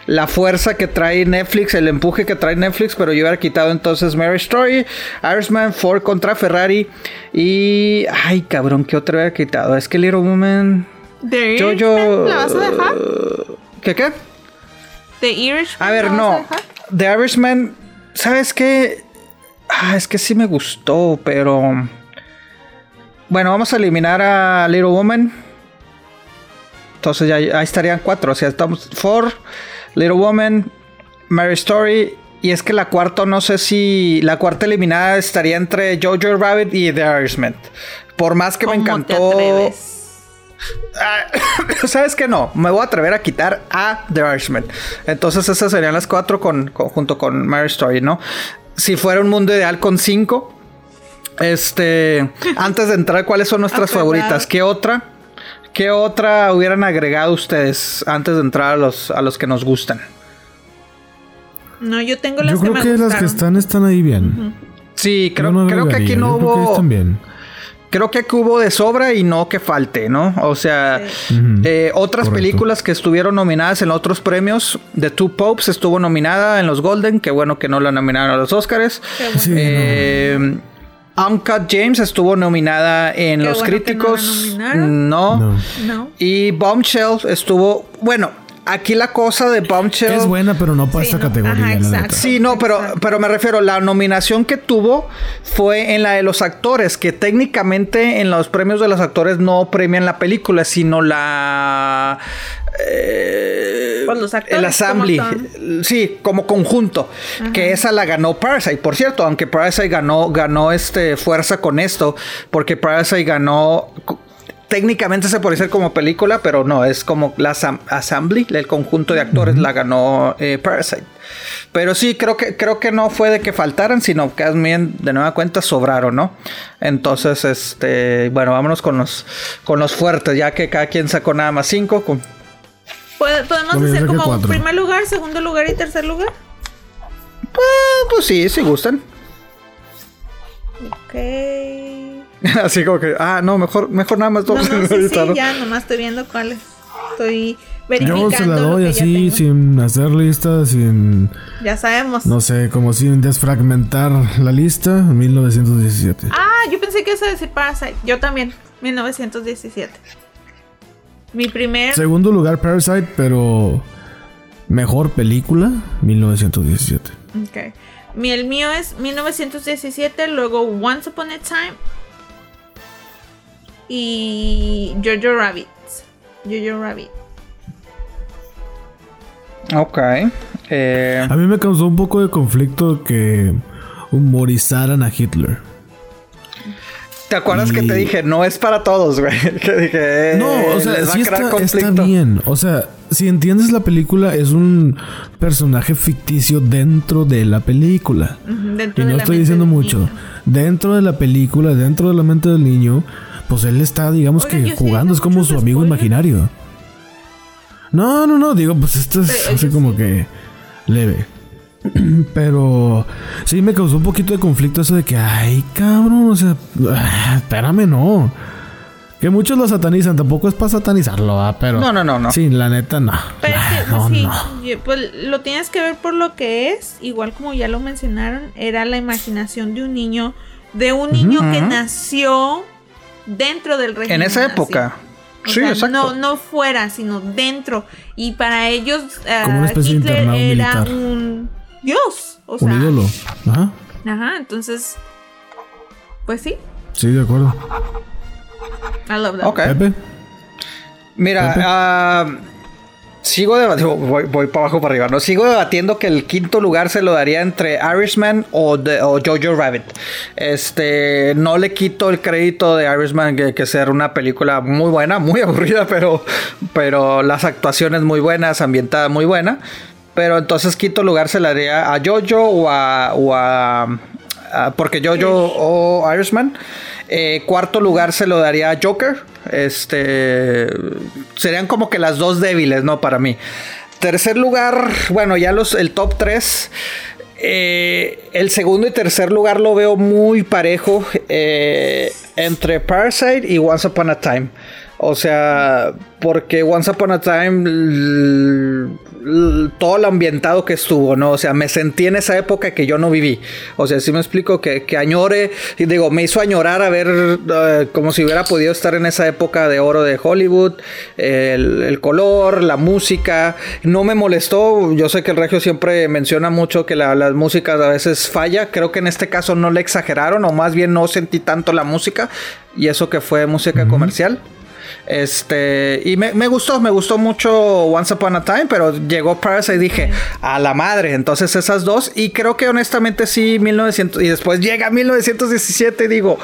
la fuerza que trae Netflix, el empuje que trae Netflix, pero yo hubiera quitado entonces Mary Story, Irishman, Ford contra Ferrari y... Ay, cabrón, ¿qué otra hubiera quitado? Es que Little Woman... The Yo, yo... ¿La vas a dejar? ¿Qué qué? The Irishman. A ver, ¿la vas a no. dejar? The Irishman, ¿sabes qué? Ah, es que sí me gustó, pero... Bueno, vamos a eliminar a Little Woman. Entonces ya ahí estarían cuatro. O sea, estamos Ford, Little Woman, Mary Story Y es que la cuarta, no sé si la cuarta eliminada estaría entre Jojo Rabbit y The Irishman. Por más que me encantó. Ah, ¿Sabes que no? Me voy a atrever a quitar a The Irishman. Entonces esas serían las cuatro con, junto con Mary Story, ¿no? Si fuera un mundo ideal con cinco. Este, antes de entrar, ¿cuáles son nuestras favoritas? ¿Qué otra? ¿Qué otra hubieran agregado ustedes antes de entrar a los, a los que nos gustan? No, yo tengo las yo creo que, las que están están ahí bien. Sí, creo, creo que aquí no hubo. bien creo que aquí hubo de sobra y no que falte, ¿no? O sea, eh, otras películas que estuvieron nominadas en otros premios, The Two Popes estuvo nominada en los Golden, qué bueno que no la nominaron a los Oscars. Eh, Uncut James estuvo nominada en los críticos. no, no. Y Bombshell estuvo, bueno, aquí la cosa de Bombshell. Es buena, pero no para esta categoría. sí, no, pero, pero me refiero, la nominación que tuvo fue en la de los actores, que técnicamente en los premios de los actores no premian la película, sino la. Eh, pues los actores, el assembly, sí, como conjunto, que esa la ganó Parasite, por cierto, aunque Parasite ganó, ganó este fuerza con esto, porque Parasite ganó técnicamente se puede ser como película, pero no, es como la Assembly, el conjunto de actores la ganó eh, Parasite. Pero sí, creo que, creo que no fue de que faltaran, sino que bien de nueva cuenta sobraron, ¿no? Entonces, este, bueno, vámonos con los, con los fuertes, ya que cada quien sacó nada más cinco. ¿Podemos hacer como primer lugar, segundo lugar y tercer lugar? Pues, pues sí, si gustan. Ok. Así como que, ah, no, mejor, mejor nada más dos. No, no, sí, sí, ya, nomás estoy viendo cuáles. Estoy verificando. Yo se la doy así, sin hacer listas, sin. Ya sabemos. No sé, como sin desfragmentar la lista, 1917. Ah, yo pensé que eso decir Parasite. Yo también, 1917. Mi primer. Segundo lugar, Parasite, pero. Mejor película, 1917. Ok. Mi, el mío es 1917, luego Once Upon a Time, y Jojo Rabbit. Jojo Rabbit. Ok. Eh, a mí me causó un poco de conflicto que humorizaran a Hitler. ¿Te acuerdas que te dije, no es para todos, güey? Que dije, no, o sea, sí está, bien. O sea, si entiendes la película, es un personaje ficticio dentro de la película. y no estoy diciendo mucho. Dentro de la película, dentro de la mente del niño, pues él está, digamos que jugando, es como su amigo imaginario. No, no, no, digo, pues esto es así como que leve. Pero sí me causó un poquito de conflicto eso de que, ay, cabrón, o sea, espérame, no. Que muchos lo satanizan, tampoco es para satanizarlo, pero. No, no, no, no. Sí, la neta, no. Pero no, sí, pues lo tienes que ver por lo que es, igual como ya lo mencionaron, era la imaginación de un niño, de un niño que nació dentro del régimen. En esa época. sí, exacto. No, no fuera, sino dentro. Y para ellos, uh, Hitler era un dios. O sea, un ídolo. Ajá. Ajá, entonces. Pues sí. Sí, de acuerdo. I love that. Ok. Mira, uh, Sigo debatiendo, voy, para abajo para arriba, ¿no? Sigo debatiendo que el quinto lugar se lo daría entre Irishman o, Jojo Rabbit. Este, no le quito el crédito de Irishman que, que ser una película muy buena, muy aburrida, pero, pero las actuaciones muy buenas, ambientada muy buena. Pero entonces quinto lugar se le daría a Jojo o a, o a, porque Jojo o Irishman. Eh, cuarto lugar se lo daría a Joker. Este. Serían como que las dos débiles, ¿no? Para mí. Tercer lugar, bueno, ya los, el top 3. Eh, el segundo y tercer lugar lo veo muy parejo eh, entre Parasite y Once Upon a Time. O sea, porque Once Upon a Time, todo lo ambientado que estuvo, ¿no? O sea, me sentí en esa época que yo no viví. O sea, si me explico que, que añore, y digo, me hizo añorar a ver eh, como si hubiera podido estar en esa época de oro de Hollywood, el, color, la música. No me molestó, yo sé que el Regio siempre menciona mucho que las músicas a veces falla. Creo que en este caso no le exageraron, o más bien no sentí tanto la música, y eso que fue música comercial. Este, y me, me, gustó, me gustó mucho Once Upon a Time, pero llegó Parasite y dije, a la madre. Entonces esas dos, y creo que honestamente sí, 1900, y después llega 1917 y digo,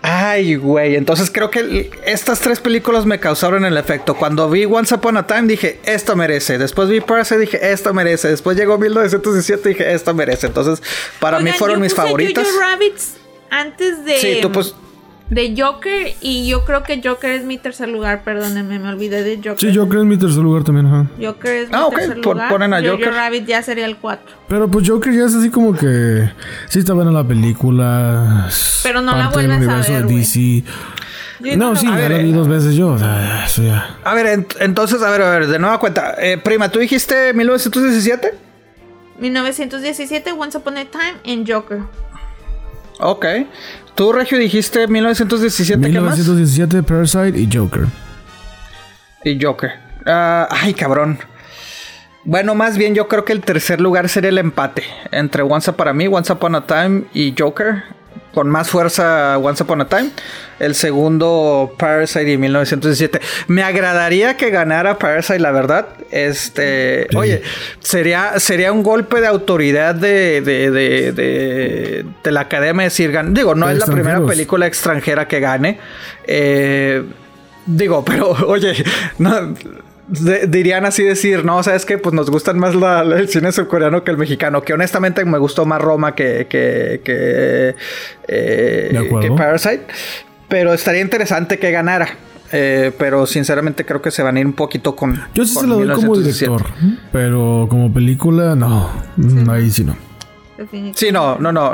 Ay, güey. Entonces creo que estas tres películas me causaron el efecto. Cuando vi Once Upon a Time dije, esto merece. Después vi Parasite y dije, esto merece. Después llegó 1917 y dije, esto merece. Entonces, para mí fueron mis favoritas. Rabbits antes de. Sí, tú pues de Joker y yo creo que Joker es mi tercer lugar, perdónenme, me olvidé de Joker. Sí, Joker es mi tercer lugar también, ajá. Joker es ah, mi tercer lugar. ponen a Joker. Rabbit ya sería el 4. Pero pues Joker ya es así como que sí está buena la película. Pero no la vuelves a ver, de DC. No, sí, ya la vi dos veces yo. O sea, eso ya. A ver, entonces, a ver, a ver, de nueva cuenta. Eh, prima, ¿tú dijiste 1917? 1917, Once Upon a Time en Joker. Ok. Tú, Regio, dijiste 1917, 1917, ¿qué más? Parasite y Joker. Y Joker. Uh, ay, cabrón. Bueno, más bien yo creo que el tercer lugar sería el empate entre Once para mí, Once Upon a Time y Joker con más fuerza Once Upon a Time. El segundo Parasite y 1917. Me agradaría que ganara Parasite, la verdad. Este, oye, sería, sería un golpe de autoridad de, de, de, de, la academia decir, digo, no es la primera película extranjera que gane. Eh, digo, pero oye, no dirían así decir, no, sabes que pues nos gustan más el cine surcoreano que el mexicano, que honestamente me gustó más Roma que, que, que, eh, que Parasite, pero estaría interesante que ganara. Eh, pero sinceramente creo que se van a ir un poquito con. Yo sí se lo doy como director, pero como película, no. Ahí sí no. Sí, no, no, no.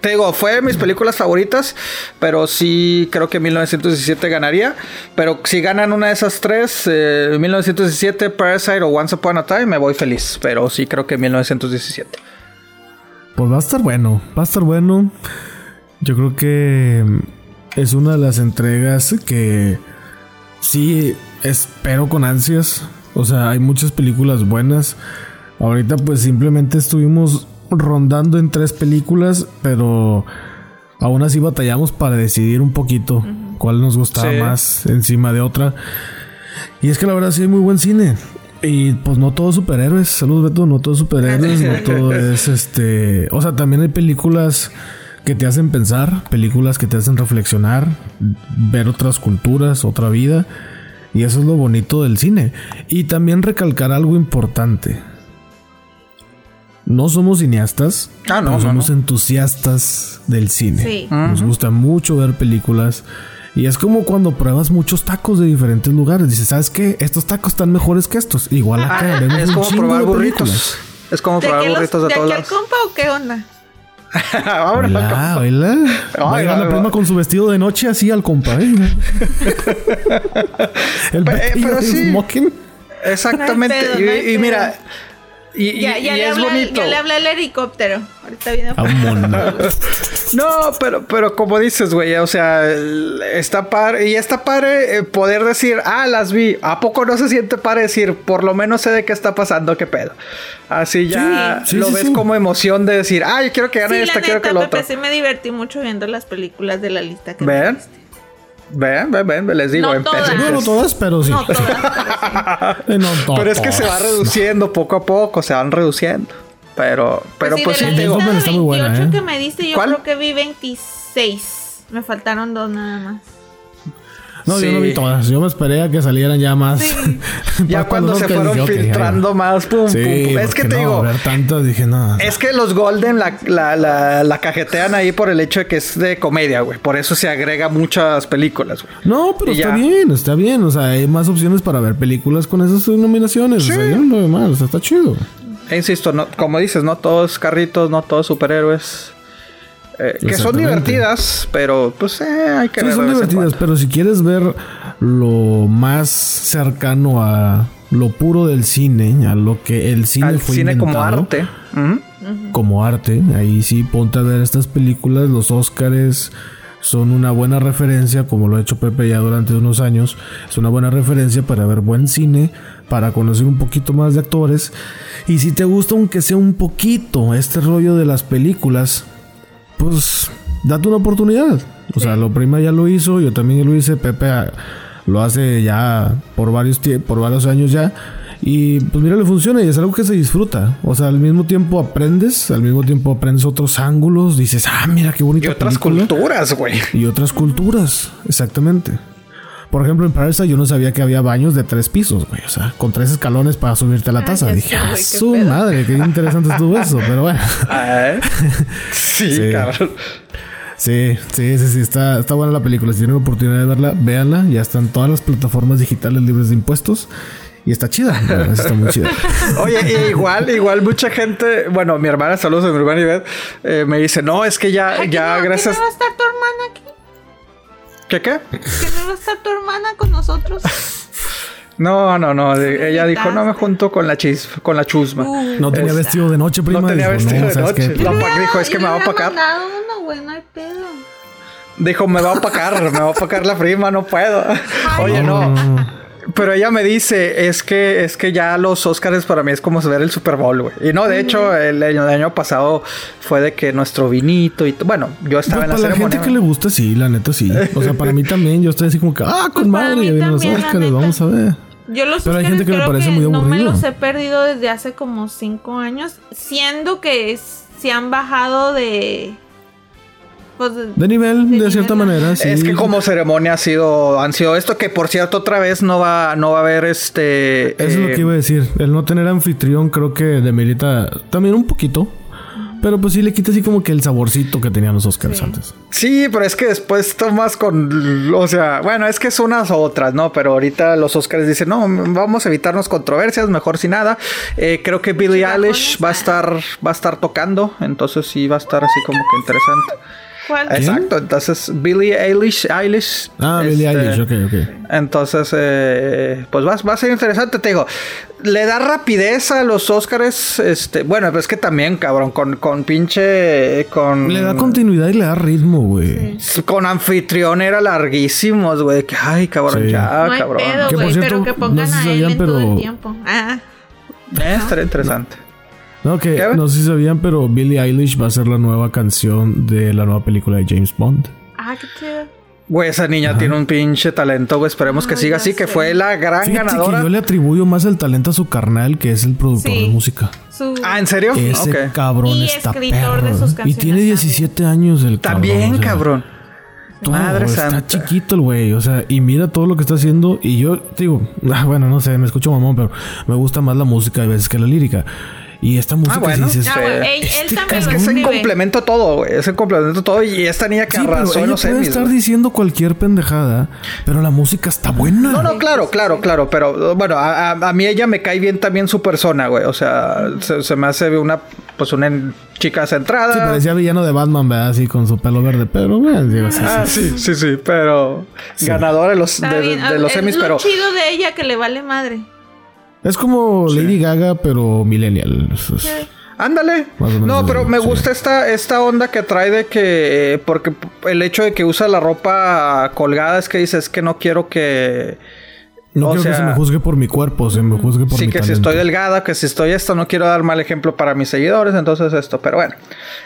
Te digo, fue de mis películas favoritas, pero sí creo que 1917 ganaría. Pero si ganan una de esas tres, 1917, eh, Parasite o Once Upon a Time, me voy feliz. Pero sí creo que 1917. Pues va a estar bueno, va a estar bueno. Yo creo que es una de las entregas que sí espero con ansias. O sea, hay muchas películas buenas. Ahorita pues simplemente estuvimos rondando en tres películas, pero aún así batallamos para decidir un poquito cuál nos gustaba más encima de otra. Y es que la verdad sí hay muy buen cine. Y pues no todos superhéroes, salud Beto, no todos superhéroes, no todo es este... O sea, también hay películas que te hacen pensar, películas que te hacen reflexionar, ver otras culturas, otra vida. Y eso es lo bonito del cine. Y también recalcar algo importante no somos cineastas, ah, no, somos entusiastas del cine. Nos gusta mucho ver películas. Y es como cuando pruebas muchos tacos de diferentes lugares. Dices, ¿sabes qué? Estos tacos están mejores que estos. Igual acá. Ah, es como probar burritos. Es como probar burritos de, de todos lados. compa o qué onda? hola, hola. Va a llegar la prima con su vestido de noche así al compa. ¿eh? El pero, sí. Exactamente. y, mira, y, ya, ya, le es bonito. ya le habla el helicóptero. Ahorita viene No, pero, pero como dices, güey, o sea, está padre. Y está padre eh, poder decir, ah, las vi. ¿A poco no se siente padre decir, por lo menos sé de qué está pasando, qué pedo? Así ya lo ves como emoción de decir, ah, yo quiero que gane esta, quiero que lo otro. Sí, me divertí mucho viendo las películas de la lista que ¿Ven? Ven, ven, ven, les digo, no todas. No, todas, pero sí. No todas, pero, sí. pero es que se va reduciendo poco a poco, se van reduciendo. Pero, pero pues, pues sí, digo. está muy buena, ¿eh? que me diste, yo creo que vi 26. Me faltaron dos nada más. No, yo no vi todas. Yo me esperé a que salieran ya más. ya cuando se fueron filtrando más, pum, pum, Es que te digo. Ver tanto, dije, no. Es que los Golden la, la, la, la, cajetean ahí por el hecho de que es de comedia, güey. Por eso se agrega muchas películas, güey. No, pero está bien, está bien. O sea, hay más opciones para ver películas con esas nominaciones. O sea, yo no veo mal. O sea, está chido. E insisto, no, como dices, no todos carritos, no todos superhéroes. Eh, que son divertidas, pero pues eh, hay que sí, son divertidas, pero si quieres ver lo más cercano a lo puro del cine, a lo que el cine Al fue cine como arte. Como arte, ahí sí ponte a ver estas películas, los Óscares son una buena referencia, como lo ha hecho Pepe ya durante unos años, es una buena referencia para ver buen cine, para conocer un poquito más de actores. Y si te gusta, aunque sea un poquito, este rollo de las películas, pues date una oportunidad. O sea, lo prima ya lo hizo, yo también lo hice, Pepe Lo hace ya por varios, por varios años ya. Y pues mira, le funciona y es algo que se disfruta. O sea, al mismo tiempo aprendes, al mismo tiempo aprendes otros ángulos. Dices, ah, mira qué bonita. Y otras culturas, güey. Y otras culturas, exactamente. Por ejemplo, en Parasite yo no sabía que había baños de tres pisos, güey. O sea, con tres escalones para subirte a la taza. Dije, ah, su madre, qué interesante estuvo eso. Pero bueno. Ah, ¿eh? sí, sí, cabrón. Sí, sí, sí, sí, está, está buena la película. Si tienen la oportunidad de verla, véanla. Ya están todas las plataformas digitales libres de impuestos. Y está chida. está muy chida. Oye, igual, igual mucha gente, bueno, mi hermana, saludos a mi hermana Ivette, eh, me dice, no, es que ya, ya, gracias. ¿Qué va a estar tu hermana aquí? ¿Qué qué? Que no va a estar tu hermana con nosotros. No, no, no. Ella dijo, no me junto con la chis, con la chusma. Uh. no tenía vestido de noche, prima. No tenía vestido de noche. dijo, es que me va a opacar. Uno, güey, no hay pedo. Dijo, me va a opacar, me va a opacar la prima, no puedo. Oye, no. Pero ella me dice, es que, es que ya los Oscars para mí es como ver el Super Bowl, güey. Y no, de hecho, el año, el año pasado fue de que nuestro vinito y bueno, yo estaba en la para la gente que le gusta, sí, la neta sí. O sea, para mí también, yo estoy así como que, ah, con pues madre, ya vienen los Oscars, vamos a ver. Yo los Pero hay gente que me parece muy aburrido. No me los he perdido desde hace como cinco años, siendo que se han bajado de pues, de nivel, de, cierta manera, sí. Es que como ceremonia ha sido, han sido esto, que por cierto, otra vez no va, no va a haber este. Eso es lo que eh, iba a decir. El no tener anfitrión creo que demerita también un poquito. Pero pues sí le quita así como que el saborcito que tenían los Oscars antes. Sí, pero es que después tomas con. O sea, bueno, es que es unas u otras, ¿no? Pero ahorita los Oscars dicen, no, vamos a evitarnos controversias, mejor sin nada. Eh, creo que Billie Eilish va a estar, va a estar tocando. Entonces sí va a estar así como que interesante. ¿Cuál? Exacto, entonces Billie Eilish. Eilish ah, Billie este, Eilish, ok, ok. Entonces, eh, pues va, va, a ser interesante, te digo. Le da rapidez a los Oscars, este, bueno, es que también, cabrón, con, con pinche, con... Le da continuidad y le da ritmo, güey. Con anfitrión era larguísimos, güey, que, ay, cabrón, ya, cabrón. que por cierto, pero que pongan no a él pero... todo el tiempo. Ah. Eh, estaría interesante. No, que no sé si sabían, pero Billie Eilish va a ser la nueva canción de la nueva película de James Bond. Ah, qué chido. Güey, esa niña tiene un pinche talento, güey. Esperemos que siga así, que fue la gran ganadora. Que yo le atribuyo más el talento a su carnal, que es el productor de música. Ah, ¿en serio? Ese cabrón está perro. y tiene 17 años el cabrón. También, cabrón. Madre está chiquito el güey, o sea, y mira todo lo que está haciendo. Y yo digo, ah, bueno, no sé, me escucho mamón, pero me gusta más la música a veces que la lírica. Y esta música ah, bueno. dices, ah, él, este también es que es un complemento todo, güey. Es un complemento todo. Y esta niña que arrasó en los puede estar diciendo cualquier pendejada, pero la música está buena. No, no, claro, claro, claro. Pero bueno, a, a, mí ella me cae bien también su persona, güey. O sea, se, me hace una, pues una chica centrada. Sí, parecía villano de Batman, ¿verdad? Así con su pelo verde. Pero, bueno, digo, sí, ah, sí, sí, sí, Pero ganadora de los, de, de, los semis, pero. Es chido de ella que le vale madre. Es como Lady Gaga, pero millennial. Ándale. No, pero me gusta esta, esta onda que trae de que. Porque el hecho de que usa la ropa colgada es que dices que no quiero que. No quiero que se me juzgue por mi cuerpo, se me juzgue por sí, mi Sí, que si estoy delgada, que si estoy esto, no quiero dar mal ejemplo para mis seguidores, entonces esto. Pero bueno,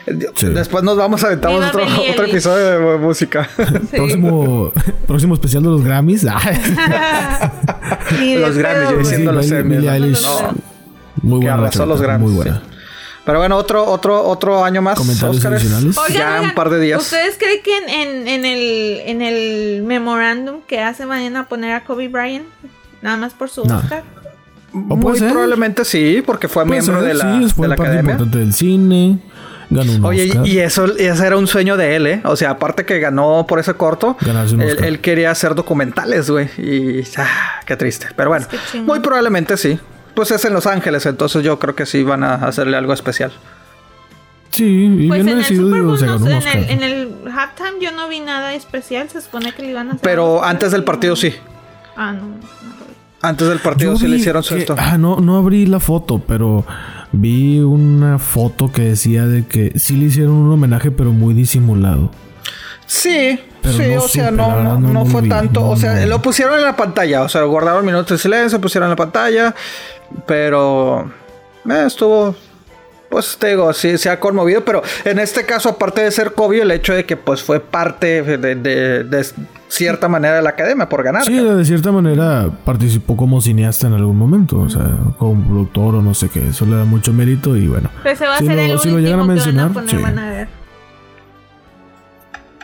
después nos vamos a aventar otro, otro, episodio de música. próximo, próximo especial de los Grammys. los Grammys, yo diciendo los Emmys. Muy buena. los Grammys. Muy buena. Pero bueno, otro, otro, otro año más. Comentarios adicionales. ya un par de días. ¿Ustedes creen que en, en, el, en el memorándum que hace mañana poner a Kobe Bryant? Nada más por su Oscar. Muy probablemente sí, porque fue miembro de la, sí, fue de la parte importante del cine. Ganó un Oye, y eso ese era un sueño de él, ¿eh? O sea, aparte que ganó por ese corto, él, él, quería hacer documentales, güey. Y ah, qué triste. Pero bueno, muy probablemente sí pues es en Los Ángeles, entonces yo creo que sí van a hacerle algo especial. Sí, y pues en, el Super Bowl, en, el, en el halftime yo no vi nada especial, se supone que le iban a hacer. Pero antes del partido sí. Ah, no. Antes del partido sí le hicieron su esto. Ah, no, no abrí la foto, pero vi una foto que decía de que sí le hicieron un homenaje, pero muy disimulado. Sí, sí, o sea, no, no, fue tanto. o sea, lo pusieron en la pantalla. O sea, guardaron minutos de silencio, pusieron en la pantalla. Pero eh, estuvo. pues te digo, sí se ha conmovido, pero en este caso, aparte de ser COVID, el hecho de que pues fue parte de, cierta manera de la academia por ganar. Sí, de cierta manera participó como cineasta en algún momento, o sea, como productor o no sé qué, eso le da mucho mérito y bueno. Pues se va a hacer el si lo llegan a mencionar, sí.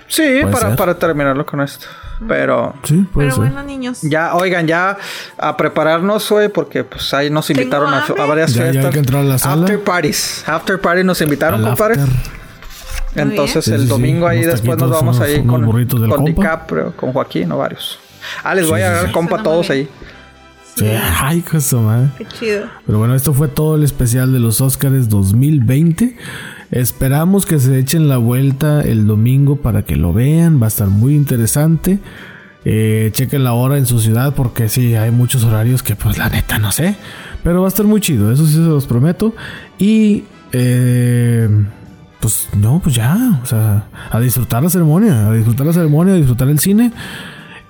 Sí, para, para terminarlo con esto. Pero. Sí, puede Pero bueno, niños. Ya, oigan, ya a prepararnos, güey, porque pues ahí nos invitaron a, varias ya, fiestas. Ya hay que entrar a la sala. After parties. After party nos invitaron, compadre. Entonces el domingo ahí después nos vamos ahí con, con DiCaprio, con Joaquín o varios. Ah, les voy a dar compa a todos ahí. Sí. Ay, cosa madre. Qué chido. Pero bueno, esto fue todo el especial de los Oscars 2020. Esperamos que se echen la vuelta el domingo para que lo vean. Va a estar muy interesante. Eh, chequen la hora en su ciudad porque sí, hay muchos horarios que pues la neta no sé. Pero va a estar muy chido, eso sí se los prometo. Y... Eh, pues no, pues ya, o sea, a disfrutar la ceremonia, a disfrutar la ceremonia, a disfrutar el cine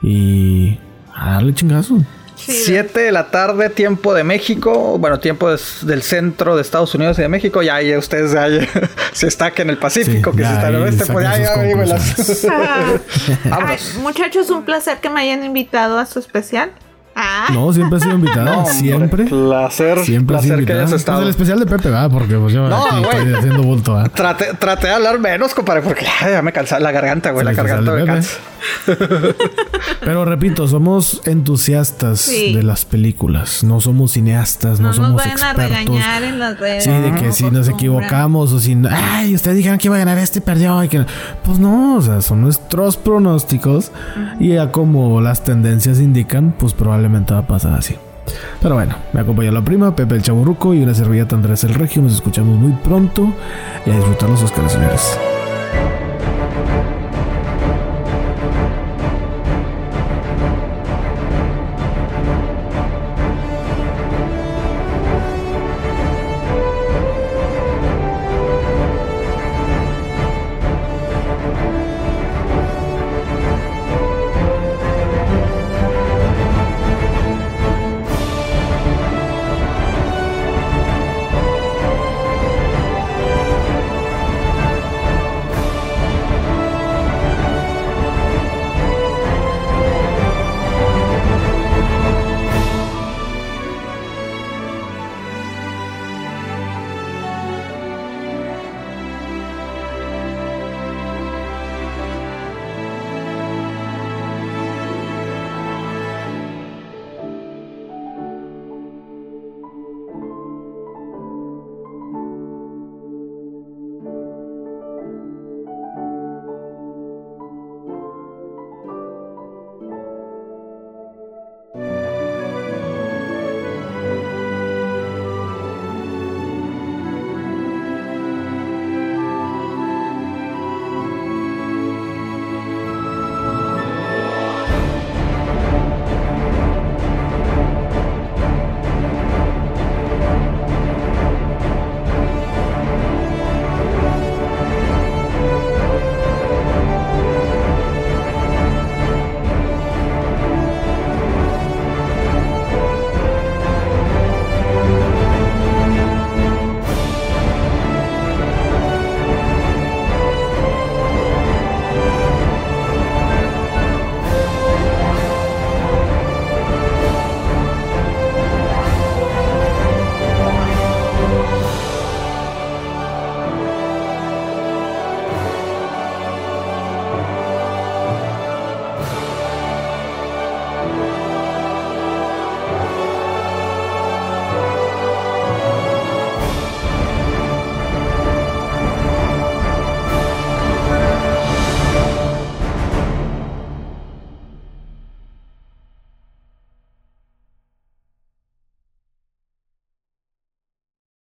y a darle chingazo. 7 de la tarde, tiempo de México. Bueno, tiempo del centro de Estados Unidos y de México. Ya, ya ustedes ya, se está que en el Pacífico, que se está en el oeste. Pues ya, ya, muchachos, un placer que me hayan invitado a su especial. Ah. No, siempre ha sido invitada. siempre. Placer. Siempre placer que hayas estado. Pues el especial de Pepe, va, porque pues yo no, aquí estoy haciendo bulto, ¿va? Traté, traté de hablar menos, compadre, porque ya me cansa la garganta, güey. La garganta me cansa. Pero repito, somos entusiastas de las películas. No somos cineastas, no, no somos nos expertos. A regañar en las redes. Sí, de que si nos equivocamos o si... Ay, ustedes dijeron que iba a ganar este, perdió. Y que... Pues no, o sea, son nuestros pronósticos. Y ya como las tendencias indican, pues probablemente va a pasar así. Pero bueno, me acompaña la prima, Pepe el Chaburruco y una servilleta Andrés el Regio. Nos escuchamos muy pronto y a disfrutar los Oscars, señores.